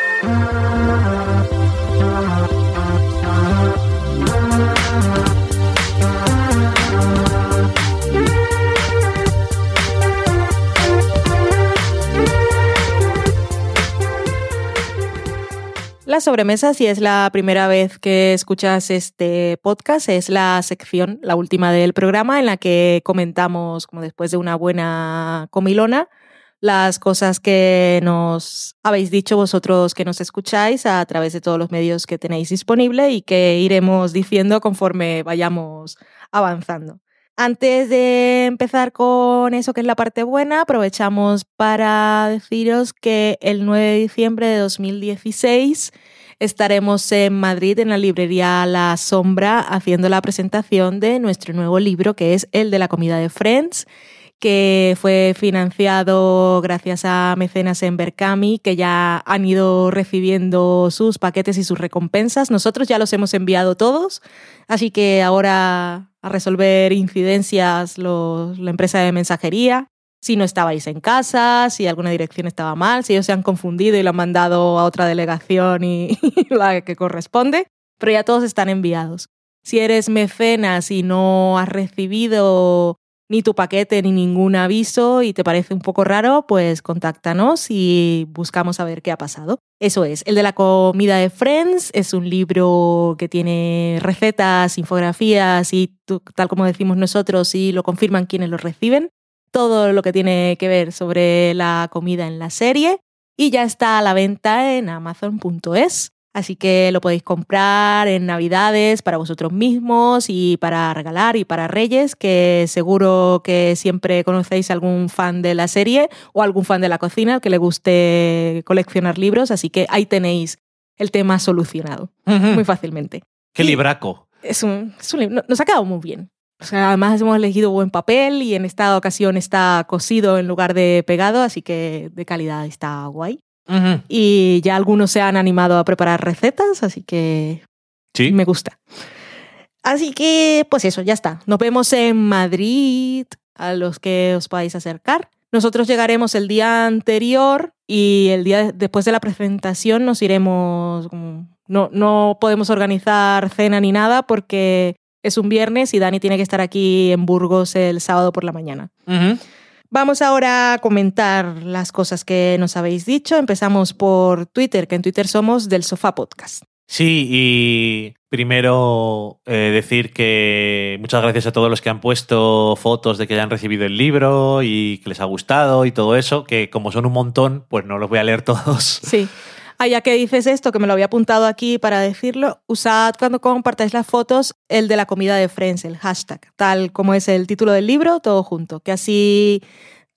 Sobremesa, si es la primera vez que escuchas este podcast, es la sección, la última del programa, en la que comentamos, como después de una buena comilona, las cosas que nos habéis dicho vosotros que nos escucháis a través de todos los medios que tenéis disponible y que iremos diciendo conforme vayamos avanzando. Antes de empezar con eso que es la parte buena, aprovechamos para deciros que el 9 de diciembre de 2016 estaremos en Madrid en la librería La Sombra haciendo la presentación de nuestro nuevo libro que es el de la comida de Friends que fue financiado gracias a mecenas en Berkami, que ya han ido recibiendo sus paquetes y sus recompensas. Nosotros ya los hemos enviado todos, así que ahora a resolver incidencias la empresa de mensajería. Si no estabais en casa, si alguna dirección estaba mal, si ellos se han confundido y lo han mandado a otra delegación y la que corresponde, pero ya todos están enviados. Si eres mecenas y no has recibido ni tu paquete ni ningún aviso y te parece un poco raro, pues contáctanos y buscamos a ver qué ha pasado. Eso es, el de la comida de Friends es un libro que tiene recetas, infografías y tal como decimos nosotros y lo confirman quienes lo reciben, todo lo que tiene que ver sobre la comida en la serie y ya está a la venta en amazon.es. Así que lo podéis comprar en Navidades para vosotros mismos y para regalar y para Reyes, que seguro que siempre conocéis algún fan de la serie o algún fan de la cocina que le guste coleccionar libros. Así que ahí tenéis el tema solucionado muy fácilmente. Qué libraco. Es un, es un nos ha quedado muy bien. O sea, además hemos elegido buen papel y en esta ocasión está cosido en lugar de pegado, así que de calidad está guay. Y ya algunos se han animado a preparar recetas, así que Sí. me gusta. Así que, pues eso, ya está. Nos vemos en Madrid, a los que os podáis acercar. Nosotros llegaremos el día anterior y el día después de la presentación nos iremos. No, no podemos organizar cena ni nada porque es un viernes y Dani tiene que estar aquí en Burgos el sábado por la mañana. Ujú. Vamos ahora a comentar las cosas que nos habéis dicho. Empezamos por Twitter, que en Twitter somos del Sofá Podcast. Sí, y primero eh, decir que muchas gracias a todos los que han puesto fotos de que hayan recibido el libro y que les ha gustado y todo eso, que como son un montón, pues no los voy a leer todos. Sí. Ah, ya que dices esto, que me lo había apuntado aquí para decirlo, usad cuando compartáis las fotos el de la comida de Friends, el hashtag, tal como es el título del libro, todo junto, que así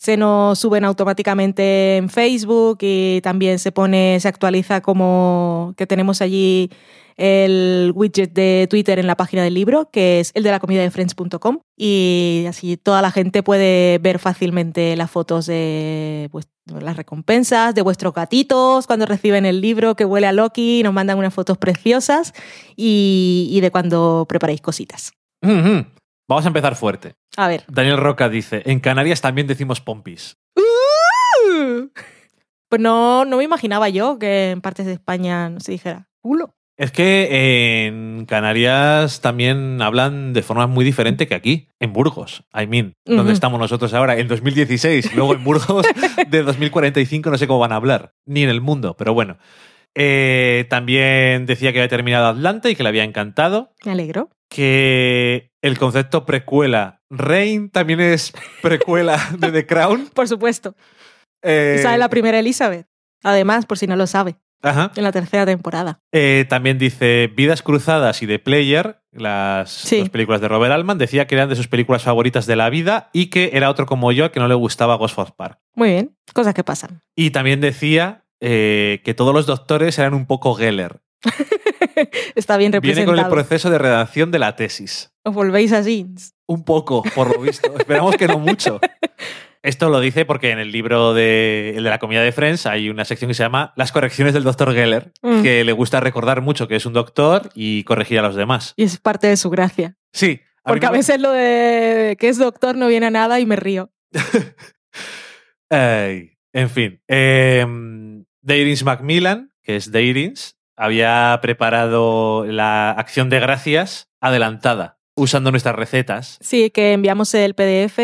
se nos suben automáticamente en Facebook y también se pone, se actualiza como que tenemos allí el widget de Twitter en la página del libro, que es el de la comida de friends.com y así toda la gente puede ver fácilmente las fotos de pues, las recompensas, de vuestros gatitos cuando reciben el libro que huele a Loki, nos mandan unas fotos preciosas y, de cuando preparáis cositas. Ujú. Vamos a empezar fuerte. A ver. Daniel Roca dice, en Canarias también decimos pompis. Pues no, no me imaginaba yo que en partes de España no se dijera culo. Es que en Canarias también hablan de forma muy diferente que aquí, en Burgos, I mean, donde estamos nosotros ahora, en 2016. Luego en Burgos de 2045 no sé cómo van a hablar, ni en el mundo, pero bueno. Eh, también decía que había terminado Atlanta y que le había encantado. Me alegro. Que el concepto precuela, Reign también es precuela de The Crown. Por supuesto. Eh, Esa es la primera Elizabeth. Además, por si no lo sabe, ajá. en la tercera temporada. Eh, también dice Vidas Cruzadas y The Player, las Sí. dos películas de Robert Altman. Decía que eran de sus películas favoritas de la vida y que era otro como yo que no le gustaba Ghost of Park. Muy bien, cosas que pasan. Y también decía eh, que todos los doctores eran un poco Geller. Está bien Viene con el representado. proceso de redacción de la tesis. Os volvéis así. Un poco, por lo visto. Esperamos que no mucho. Esto lo dice porque en el libro de, el de la comida de Friends hay una sección que se llama Las correcciones del doctor Geller, Mm. que le gusta recordar mucho que es un doctor y corregir a los demás. Y es parte de su gracia. Sí. mí Porque a veces lo de que es doctor no viene a nada y me río. Ay, en fin. Eh, Dairins Macmillan, que es Dairins, había preparado la acción de gracias adelantada, usando nuestras recetas. Sí, que enviamos el PDF.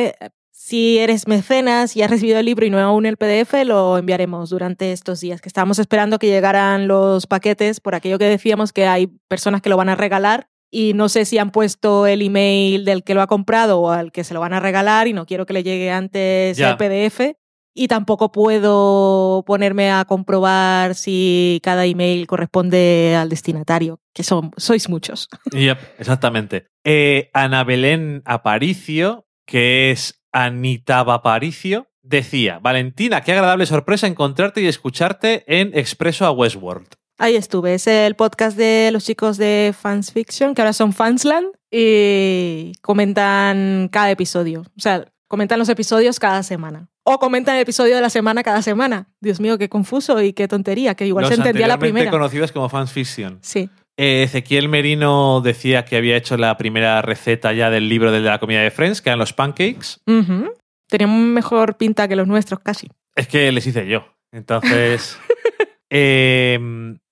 Si eres mecenas y has recibido el libro y no aún el PDF, lo enviaremos durante estos días, que estábamos esperando que llegaran los paquetes, por aquello que decíamos que hay personas que lo van a regalar y no sé si han puesto el email del que lo ha comprado o al que se lo van a regalar y no quiero que le llegue antes Ya. el PDF. Y tampoco puedo ponerme a comprobar si cada email corresponde al destinatario, que son, sois muchos. Yep, exactamente. Eh, Ana Belén Aparicio, que es Anita Aparicio, decía, Valentina, qué agradable sorpresa encontrarte y escucharte en Expreso a Westworld. Ahí estuve, es el podcast de los chicos de Fans Fiction, que ahora son Fansland, y comentan cada episodio. O sea, comentan los episodios cada semana. O comentan el episodio de la semana cada semana. Dios mío, qué confuso y qué tontería, que igual Los se entendía la primera. conocidos como Fans Fiction. Sí. Eh, Ezequiel Merino decía que había hecho la primera receta ya del libro de la comida de Friends, que eran los pancakes. Ujú. Tenían mejor pinta que los nuestros, casi. Es que les hice yo. Entonces, eh,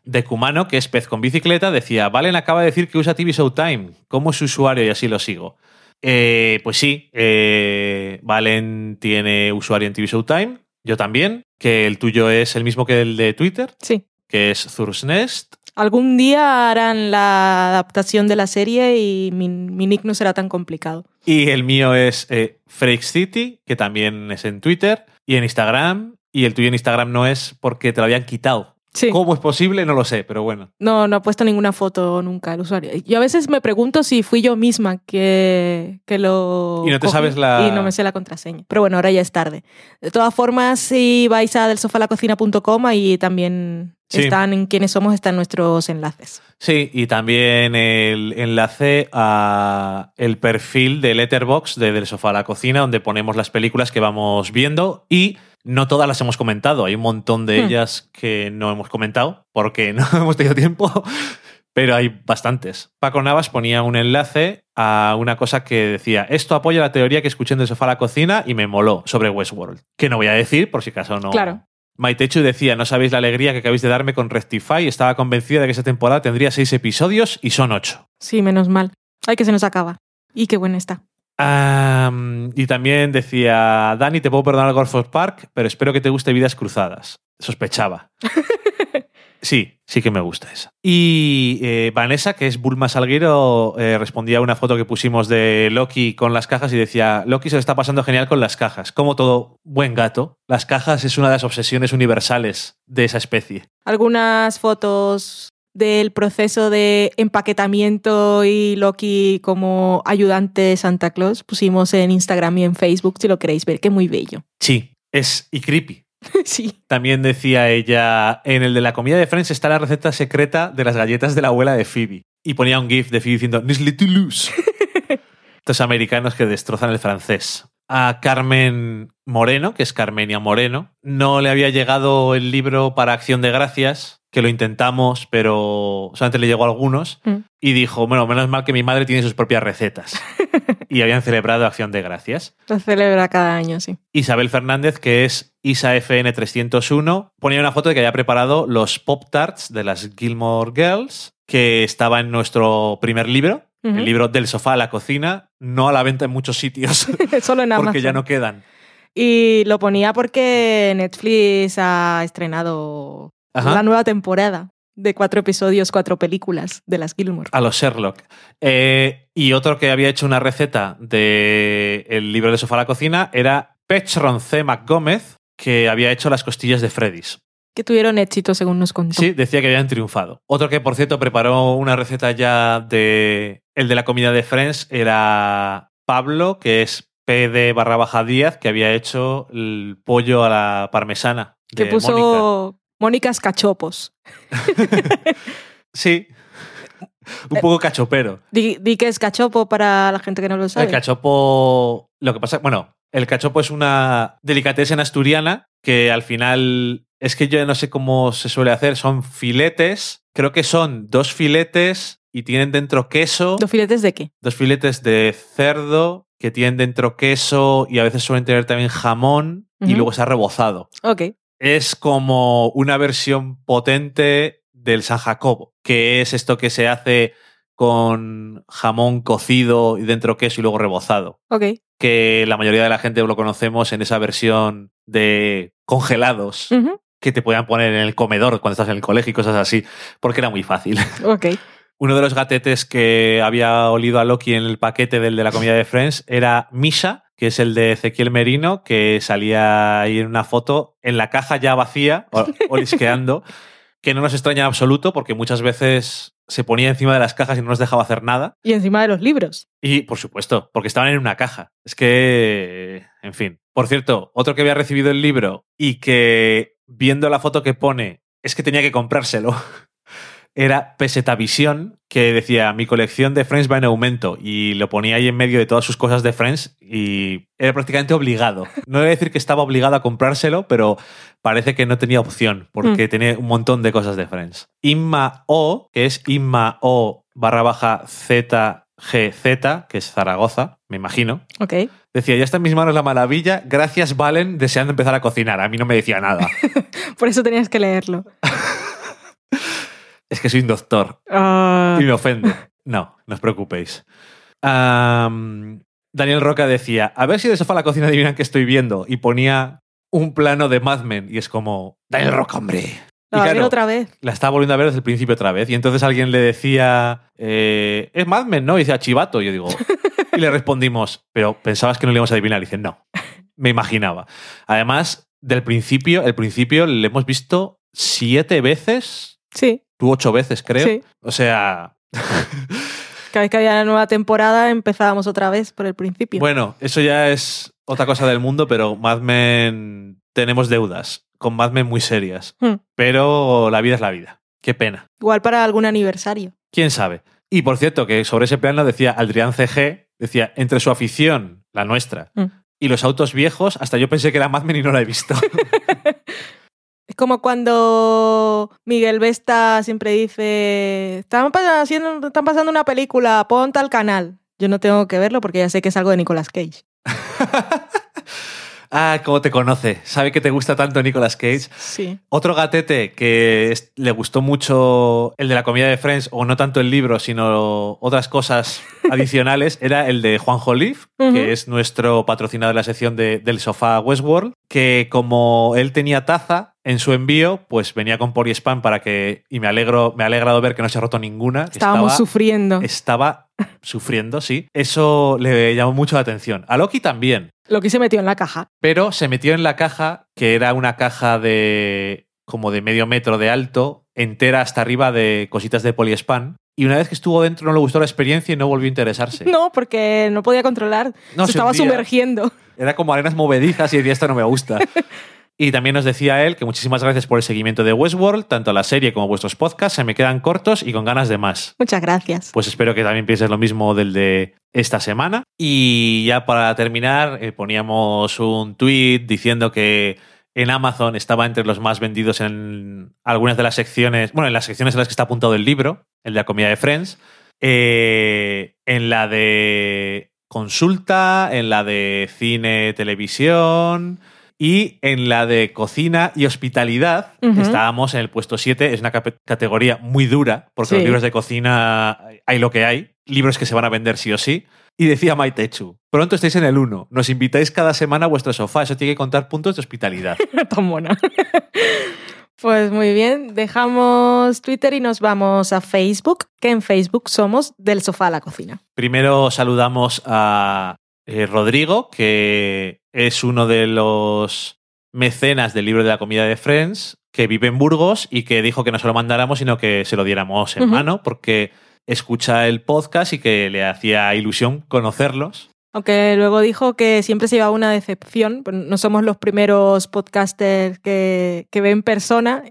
de Cumano, que es pez con bicicleta, decía, Valen acaba de decir que usa TV Showtime. ¿Cómo es su usuario? Y así lo sigo. Eh, pues sí, eh, Valen tiene usuario en TV Showtime. Yo también, que el tuyo es el mismo que el de Twitter, Sí. que es Thursnest. Algún día harán la adaptación de la serie y mi, mi nick no será tan complicado. Y el mío es eh, Freak City, que también es en Twitter y en Instagram. Y el tuyo en Instagram no es porque te lo habían quitado. Sí. ¿Cómo es posible? No lo sé, pero bueno. No, no ha puesto ninguna foto nunca el usuario. Yo a veces me pregunto si fui yo misma que, que lo. Y no te sabes la- Y no me sé la contraseña. Pero bueno, ahora ya es tarde. De todas formas, si vais a delsofalacocina.com, ahí también Sí. están en quiénes somos, están nuestros enlaces. Sí, y también el enlace a el perfil de Letterbox de Del Sofá a la Cocina, donde ponemos las películas que vamos viendo y no todas las hemos comentado. Hay un montón de Hmm. ellas que no hemos comentado porque no hemos tenido tiempo, pero hay bastantes. Paco Navas ponía un enlace a una cosa que decía, esto apoya la teoría que escuché en Del Sofá a la Cocina y me moló sobre Westworld. Que no voy a decir, por si acaso no... Claro. Maitechu decía, no sabéis la alegría que acabáis de darme con Rectify. Estaba convencida de que esa temporada tendría seis episodios y son ocho. Sí, menos mal. Ay, que se nos acaba. Y qué buena está. Y también decía, Dani, te puedo perdonar Golf of Park, pero espero que te guste Vidas Cruzadas. Sospechaba. Sí, sí que me gusta esa. Y eh, Vanessa, que es Bulma Salguero, eh, respondía a una foto que pusimos de Loki con las cajas y decía, Loki se le está pasando genial con las cajas. Como todo buen gato, las cajas es una de las obsesiones universales de esa especie. Algunas fotos del proceso de empaquetamiento y Loki como ayudante de Santa Claus pusimos en Instagram y en Facebook si lo queréis ver, que muy bello. Sí, es y creepy. sí. También decía ella, en el de la comida de Friends está la receta secreta de las galletas de la abuela de Phoebe. Y ponía un gif de Phoebe diciendo, Nestlé Toulouse. Estos americanos que destrozan el francés. A Carmen Moreno, que es Carmenia Moreno, no le había llegado el libro para Acción de Gracias, que lo intentamos, pero solamente le llegó a algunos. Mm. Y dijo, bueno, menos mal que mi madre tiene sus propias recetas. y habían celebrado Acción de Gracias. Lo celebra cada año, sí. Isabel Fernández, que es IsaFN301, ponía una foto de que había preparado los Pop Tarts de las Gilmore Girls, que estaba en nuestro primer libro, El libro del sofá a la cocina, no a la venta en muchos sitios, Solo en Amazon. porque ya no quedan. Y lo ponía porque Netflix ha estrenado Ajá. la nueva temporada de cuatro episodios, cuatro películas de las Gilmore. A los Sherlock. Eh, y otro que había hecho una receta del el libro del sofá a la cocina era Petron C. McGómez, que había hecho las costillas de Freddy's. Que tuvieron éxito, según nos contó. Sí, decía que habían triunfado. Otro que, por cierto, preparó una receta ya de el de la comida de Friends era Pablo, que es PD barra baja Díaz, que había hecho el pollo a la parmesana. que de puso Mónica. Mónicas Cachopos. Sí. Un poco cachopero. Di, di que es cachopo para la gente que no lo sabe. El cachopo. Lo que pasa. Bueno, el cachopo es una delicatessen asturiana que al final. Es que yo no sé cómo se suele hacer. Son filetes. Creo que son dos filetes y tienen dentro queso. ¿Los filetes de qué? dos filetes de cerdo que tienen dentro queso y a veces suelen tener también jamón y luego se ha rebozado. Ok. Es como una versión potente del San Jacobo, que es esto que se hace con jamón cocido y dentro queso y luego rebozado. Ok. Que la mayoría de la gente lo conocemos en esa versión de congelados. Que te podían poner en el comedor cuando estás en el colegio y cosas así, porque era muy fácil. Ok. Uno de los gatetes que había olido a Loki en el paquete del de la comida de Friends era Misha, que es el de Ezequiel Merino, que salía ahí en una foto en la caja ya vacía, olisqueando, que no nos extraña en absoluto porque muchas veces se ponía encima de las cajas y no nos dejaba hacer nada. Y encima de los libros. Y, por supuesto, porque estaban en una caja. Es que, en fin. Por cierto, otro que había recibido el libro y que, viendo la foto que pone, es que tenía que comprárselo, era Pesetavisión, que decía, mi colección de Friends va en aumento, y lo ponía ahí en medio de todas sus cosas de Friends, y era prácticamente obligado. No voy a decir que estaba obligado a comprárselo, pero parece que no tenía opción, porque tenía un montón de cosas de Friends. Inma O, que es Inma O barra baja ZGZ, que es Zaragoza, me imagino. Ok. Decía, ya está en mis manos la maravilla, gracias Valen, deseando empezar a cocinar. A mí no me decía nada. Por eso tenías que leerlo. es que soy un doctor Ah, y me ofende. No, no os preocupéis. Daniel Roca decía, a ver si de sofá la cocina adivinan qué estoy viendo. Y ponía un plano de Mad Men. Y es como, Daniel Roca, hombre. La claro, otra vez. la estaba volviendo a ver desde el principio otra vez. Y entonces alguien le decía, eh, es Mad Men, ¿no? Y decía, Chivato. Y yo digo, y le respondimos, pero pensabas que no le íbamos a adivinar. Y dice, no, me imaginaba. Además, del principio, el principio le hemos visto siete veces, Sí, tú ocho veces, creo. sí. O sea, Cada vez que había la nueva temporada empezábamos otra vez por el principio. bueno, eso ya es otra cosa del mundo, pero Mad Men tenemos deudas con Mad Men muy serias. Hmm. Pero la vida es la vida. Qué pena. Igual para algún aniversario. ¿Quién sabe? Y por cierto, que sobre ese plano decía Adrián CG, decía, entre su afición, la nuestra, Mm. y los autos viejos, hasta yo pensé que era Mad Men y no la he visto. Es como cuando Miguel Vesta siempre dice, están, pa- haciendo, están pasando una película, pon tal canal. Yo no tengo que verlo porque ya sé que es algo de Nicolas Cage. ah, cómo te conoce. Sabe que te gusta tanto Nicolas Cage. Sí. Otro gatete que es- le gustó mucho el de la comida de Friends, o no tanto el libro, sino otras cosas adicionales, era el de Juan Jolif, que es nuestro patrocinador de la sección de- del sofá Westworld, que como él tenía taza en su envío, pues venía con Poliespan para que, y me alegro, me ha alegrado ver que no se ha roto ninguna. Estábamos estaba- sufriendo. Estaba sufriendo, sí. Eso le llamó mucho la atención. A Loki también. Lo que se metió en la caja. Pero se metió en la caja, que era una caja de como de medio metro de alto, entera hasta arriba de cositas de poliespan. Y una vez que estuvo dentro no le gustó la experiencia y no volvió a interesarse. No, porque no podía controlar. No, se se estaba hundía. sumergiendo. Era como arenas movedizas y decía, esto no me gusta. Y también nos decía él que muchísimas gracias por el seguimiento de Westworld, tanto la serie como vuestros podcasts, se me quedan cortos y con ganas de más. Muchas gracias. Pues espero que también pienses lo mismo del de esta semana. Y ya para terminar, eh, poníamos un tweet diciendo que en Amazon estaba entre los más vendidos en algunas de las secciones, bueno, en las secciones en las que está apuntado el libro, el de la comida de Friends, eh, en la de consulta, en la de cine, televisión y en la de cocina y hospitalidad. Estábamos en el puesto 7, es una categoría muy dura, porque Sí. los libros de cocina hay lo que hay, libros que se van a vender sí o sí. Y decía Maitechu, pronto estáis en el 1, nos invitáis cada semana a vuestro sofá, eso tiene que contar puntos de hospitalidad. Tan mona. Pues muy bien, dejamos Twitter y nos vamos a Facebook, que en Facebook somos del sofá a la cocina. Primero saludamos a eh, Rodrigo, que es uno de los mecenas del libro de la comida de Friends, que vive en Burgos y que dijo que no se lo mandáramos, sino que se lo diéramos en mano, porque escucha el podcast y que le hacía ilusión conocerlos. Aunque luego dijo que siempre se lleva una decepción, pues no somos los primeros podcasters que, que ve en persona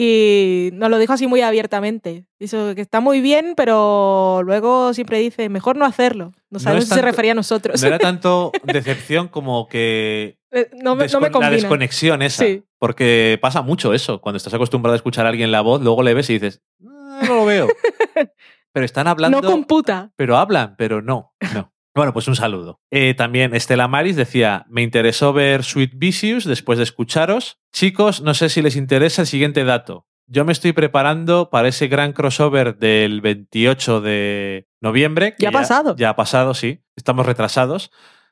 y nos lo dijo así muy abiertamente. Dijo que está muy bien, pero luego siempre dice, mejor no hacerlo. No sabemos si se refería a nosotros. No era tanto decepción como que Eh, no, me, no me descon- la desconexión esa. Sí. Porque pasa mucho eso. Cuando estás acostumbrado a escuchar a alguien la voz, luego le ves y dices, "Ah, no lo veo. pero están hablando. No computa. pero hablan, pero no, no. Bueno, pues un saludo. Eh, también Estela Maris decía, me interesó ver Sweet Vicious después de escucharos. Chicos, no sé si les interesa el siguiente dato. Yo me estoy preparando para ese gran crossover del 28 de noviembre. que Ya ha pasado. Ya ha pasado, sí. Estamos retrasados.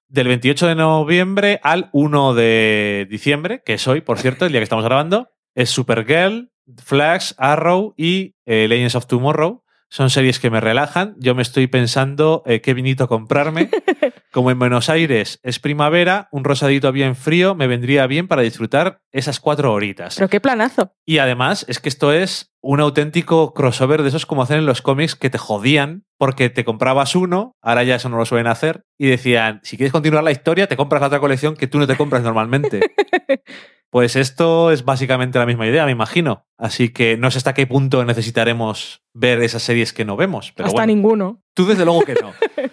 Del 28 de noviembre al 1 de diciembre, que es hoy, por cierto, el día que estamos grabando, es Supergirl, Flash, Arrow y eh, Legends of Tomorrow. Son series que me relajan. Yo me estoy pensando eh, qué vinito comprarme. Como en Buenos Aires es primavera, un rosadito bien frío me vendría bien para disfrutar esas cuatro horitas. Pero qué planazo. Y además es que esto es un auténtico crossover de esos como hacen en los cómics que te jodían porque te comprabas uno, ahora ya eso no lo suelen hacer, y decían, si quieres continuar la historia, te compras la otra colección que tú no te compras normalmente. Pues esto es básicamente la misma idea, me imagino. Así que no sé hasta qué punto necesitaremos ver esas series que no vemos. Pero Hasta bueno, ninguno. tú desde luego que no.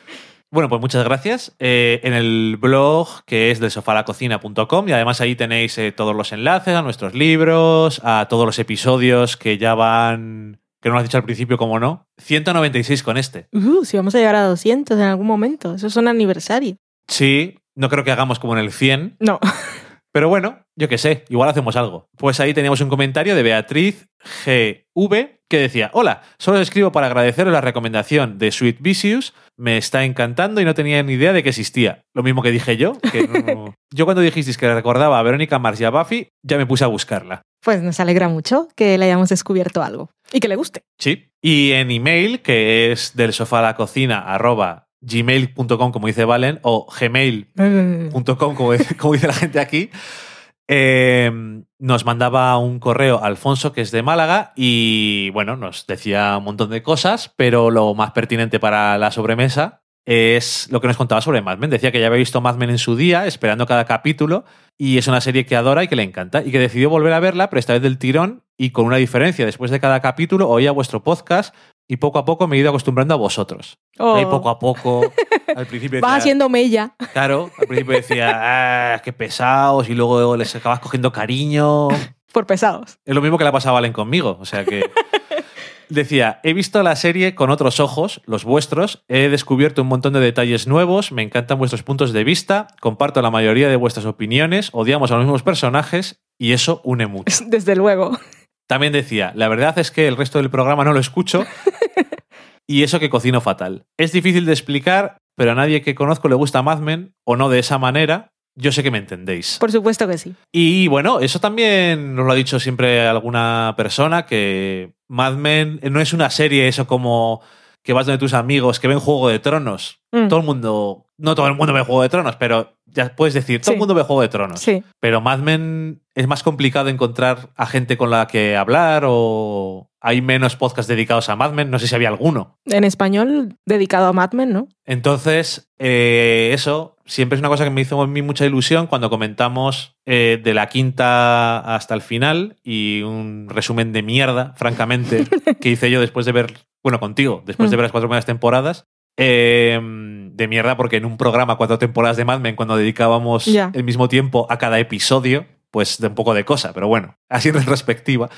Bueno, pues muchas gracias. Eh, en el blog que es del sofalacocina.com y además ahí tenéis eh, todos los enlaces a nuestros libros, a todos los episodios que ya van, que no lo has dicho al principio, como no. 196 con este. Uh, si vamos a llegar a 200 en algún momento. Eso son aniversario. Sí, no creo que hagamos como en el 100, No. pero bueno, yo qué sé, igual hacemos algo. Pues ahí teníamos un comentario de Beatriz GV que decía, hola, solo os escribo para agradeceros la recomendación de Sweet Vicious, me está encantando y no tenía ni idea de que existía. Lo mismo que dije yo, que no- yo cuando dijisteis que recordaba a Verónica Mars y a Buffy, ya me puse a buscarla. Pues nos alegra mucho que le hayamos descubierto algo. Y que le guste. Sí. Y en email, que es del sofá a la cocina arroba gmail.com, como dice Valen, o gmail.com, como, dice- como dice la gente aquí, eh, nos mandaba un correo Alfonso, que es de Málaga, y bueno, nos decía un montón de cosas, pero lo más pertinente para la sobremesa es lo que nos contaba sobre Mad Men. Decía que ya había visto Mad Men en su día, esperando cada capítulo, y es una serie que adora y que le encanta, y que decidió volver a verla, pero esta vez del tirón y con una diferencia. Después de cada capítulo oía vuestro podcast y poco a poco me he ido acostumbrando a vosotros. Oh. Ahí poco a poco, al principio Vas haciendo mella. Claro, al principio decía, ah, qué pesados, y luego les acabas cogiendo cariño. Por pesados. Es lo mismo que le ha pasado a Valen conmigo. O sea que. Decía, he visto la serie con otros ojos, los vuestros, he descubierto un montón de detalles nuevos, me encantan vuestros puntos de vista, comparto la mayoría de vuestras opiniones, odiamos a los mismos personajes y eso une mucho. Desde luego. También decía, la verdad es que el resto del programa no lo escucho y eso que cocino fatal. Es difícil de explicar, pero a nadie que conozco le gusta Mad Men, o no de esa manera. Yo sé que me entendéis. Por supuesto que sí. Y bueno, eso también nos lo ha dicho siempre alguna persona, que Mad Men no es una serie eso como que vas donde tus amigos que ven Juego de Tronos. Mm. Todo el mundo, no todo el mundo ve Juego de Tronos, pero ya puedes decir, todo Sí. el mundo ve Juego de Tronos. Sí. Pero Mad Men es más complicado encontrar a gente con la que hablar o hay menos podcasts dedicados a Mad Men. No sé si había alguno. En español, dedicado a Mad Men, ¿no? Entonces, eh, eso siempre es una cosa que me hizo a mí mucha ilusión cuando comentamos eh, de la quinta hasta el final y un resumen de mierda, francamente, que hice yo después de ver, bueno, contigo, después de Mm. ver las cuatro primeras temporadas. eh, de mierda porque en un programa cuatro temporadas de Mad Men cuando dedicábamos Ya. el mismo tiempo a cada episodio pues de un poco de cosa pero bueno así en retrospectiva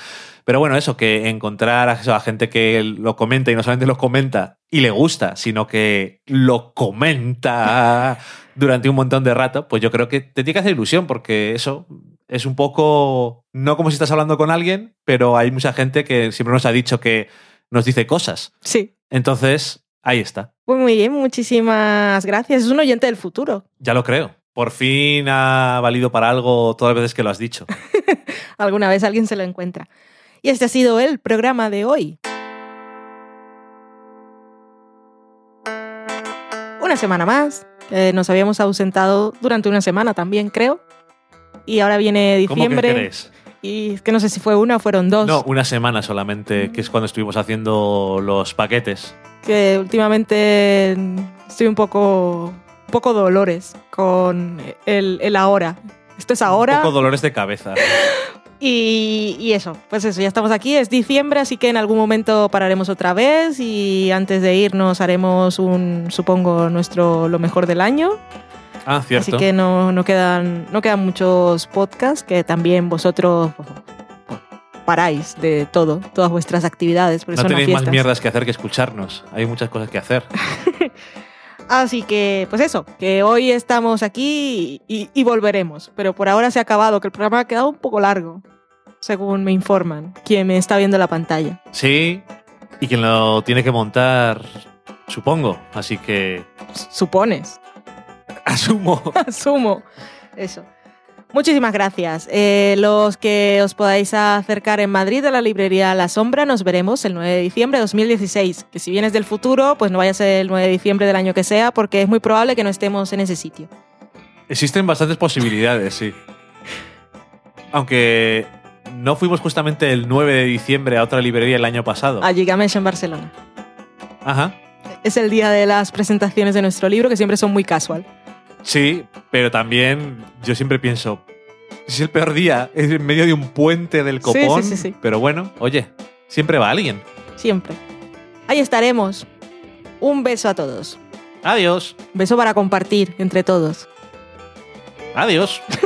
pero bueno, eso, que encontrar a, eso, a gente que lo comenta y no solamente lo comenta y le gusta, sino que lo comenta durante un montón de rato, pues yo creo que te tiene que hacer ilusión porque eso es un poco, no como si estás hablando con alguien, pero hay mucha gente que siempre nos ha dicho que nos dice cosas. Sí. Entonces, ahí está. Pues muy bien, muchísimas gracias. Es un oyente del futuro. Ya lo creo. Por fin ha valido para algo todas las veces que lo has dicho. Alguna vez alguien se lo encuentra. Y este ha sido el programa de hoy. Una semana más. que nos habíamos ausentado durante una semana también, creo. Y ahora viene ¿Cómo que diciembre. crees? y es que no sé si fue una o fueron dos. No, una semana solamente, que es cuando estuvimos haciendo los paquetes. Que últimamente estoy un poco, un poco dolores con el, el ahora. Esto es ahora. Un poco dolores de cabeza. Y, y eso, pues eso, ya estamos aquí, es diciembre, así que en algún momento pararemos otra vez y antes de irnos haremos un, supongo, nuestro lo mejor del año. Ah, cierto. Así que no, no, quedan, no quedan muchos podcasts que también vosotros paráis de todo, todas vuestras actividades. Porque no son tenéis más mierdas que hacer que escucharnos. Hay muchas cosas que hacer. Así que, pues eso, que hoy estamos aquí y, volveremos. Pero por ahora se ha acabado, que el programa ha quedado un poco largo. según me informan, quien me está viendo la pantalla. Sí, y quien lo tiene que montar, supongo. Así que Supones. asumo. Asumo. Eso. Muchísimas gracias. Eh, los que os podáis acercar en Madrid a la librería La Sombra, nos veremos el 9 de diciembre de 2016. Que si vienes del futuro, pues no vaya a ser el 9 de diciembre del año que sea, porque es muy probable que no estemos en ese sitio. Existen bastantes posibilidades, sí. Aunque no fuimos justamente el 9 de diciembre a otra librería el año pasado. A Gigamesh en Barcelona. Ajá. Es el día de las presentaciones de nuestro libro, que siempre son muy casual. Sí, pero también yo siempre pienso, es el peor día, es en medio de un puente del copón. sí, sí, sí. Pero bueno, oye, siempre va alguien. Siempre. Ahí estaremos. Un beso a todos. Adiós. Beso para compartir entre todos. Adiós.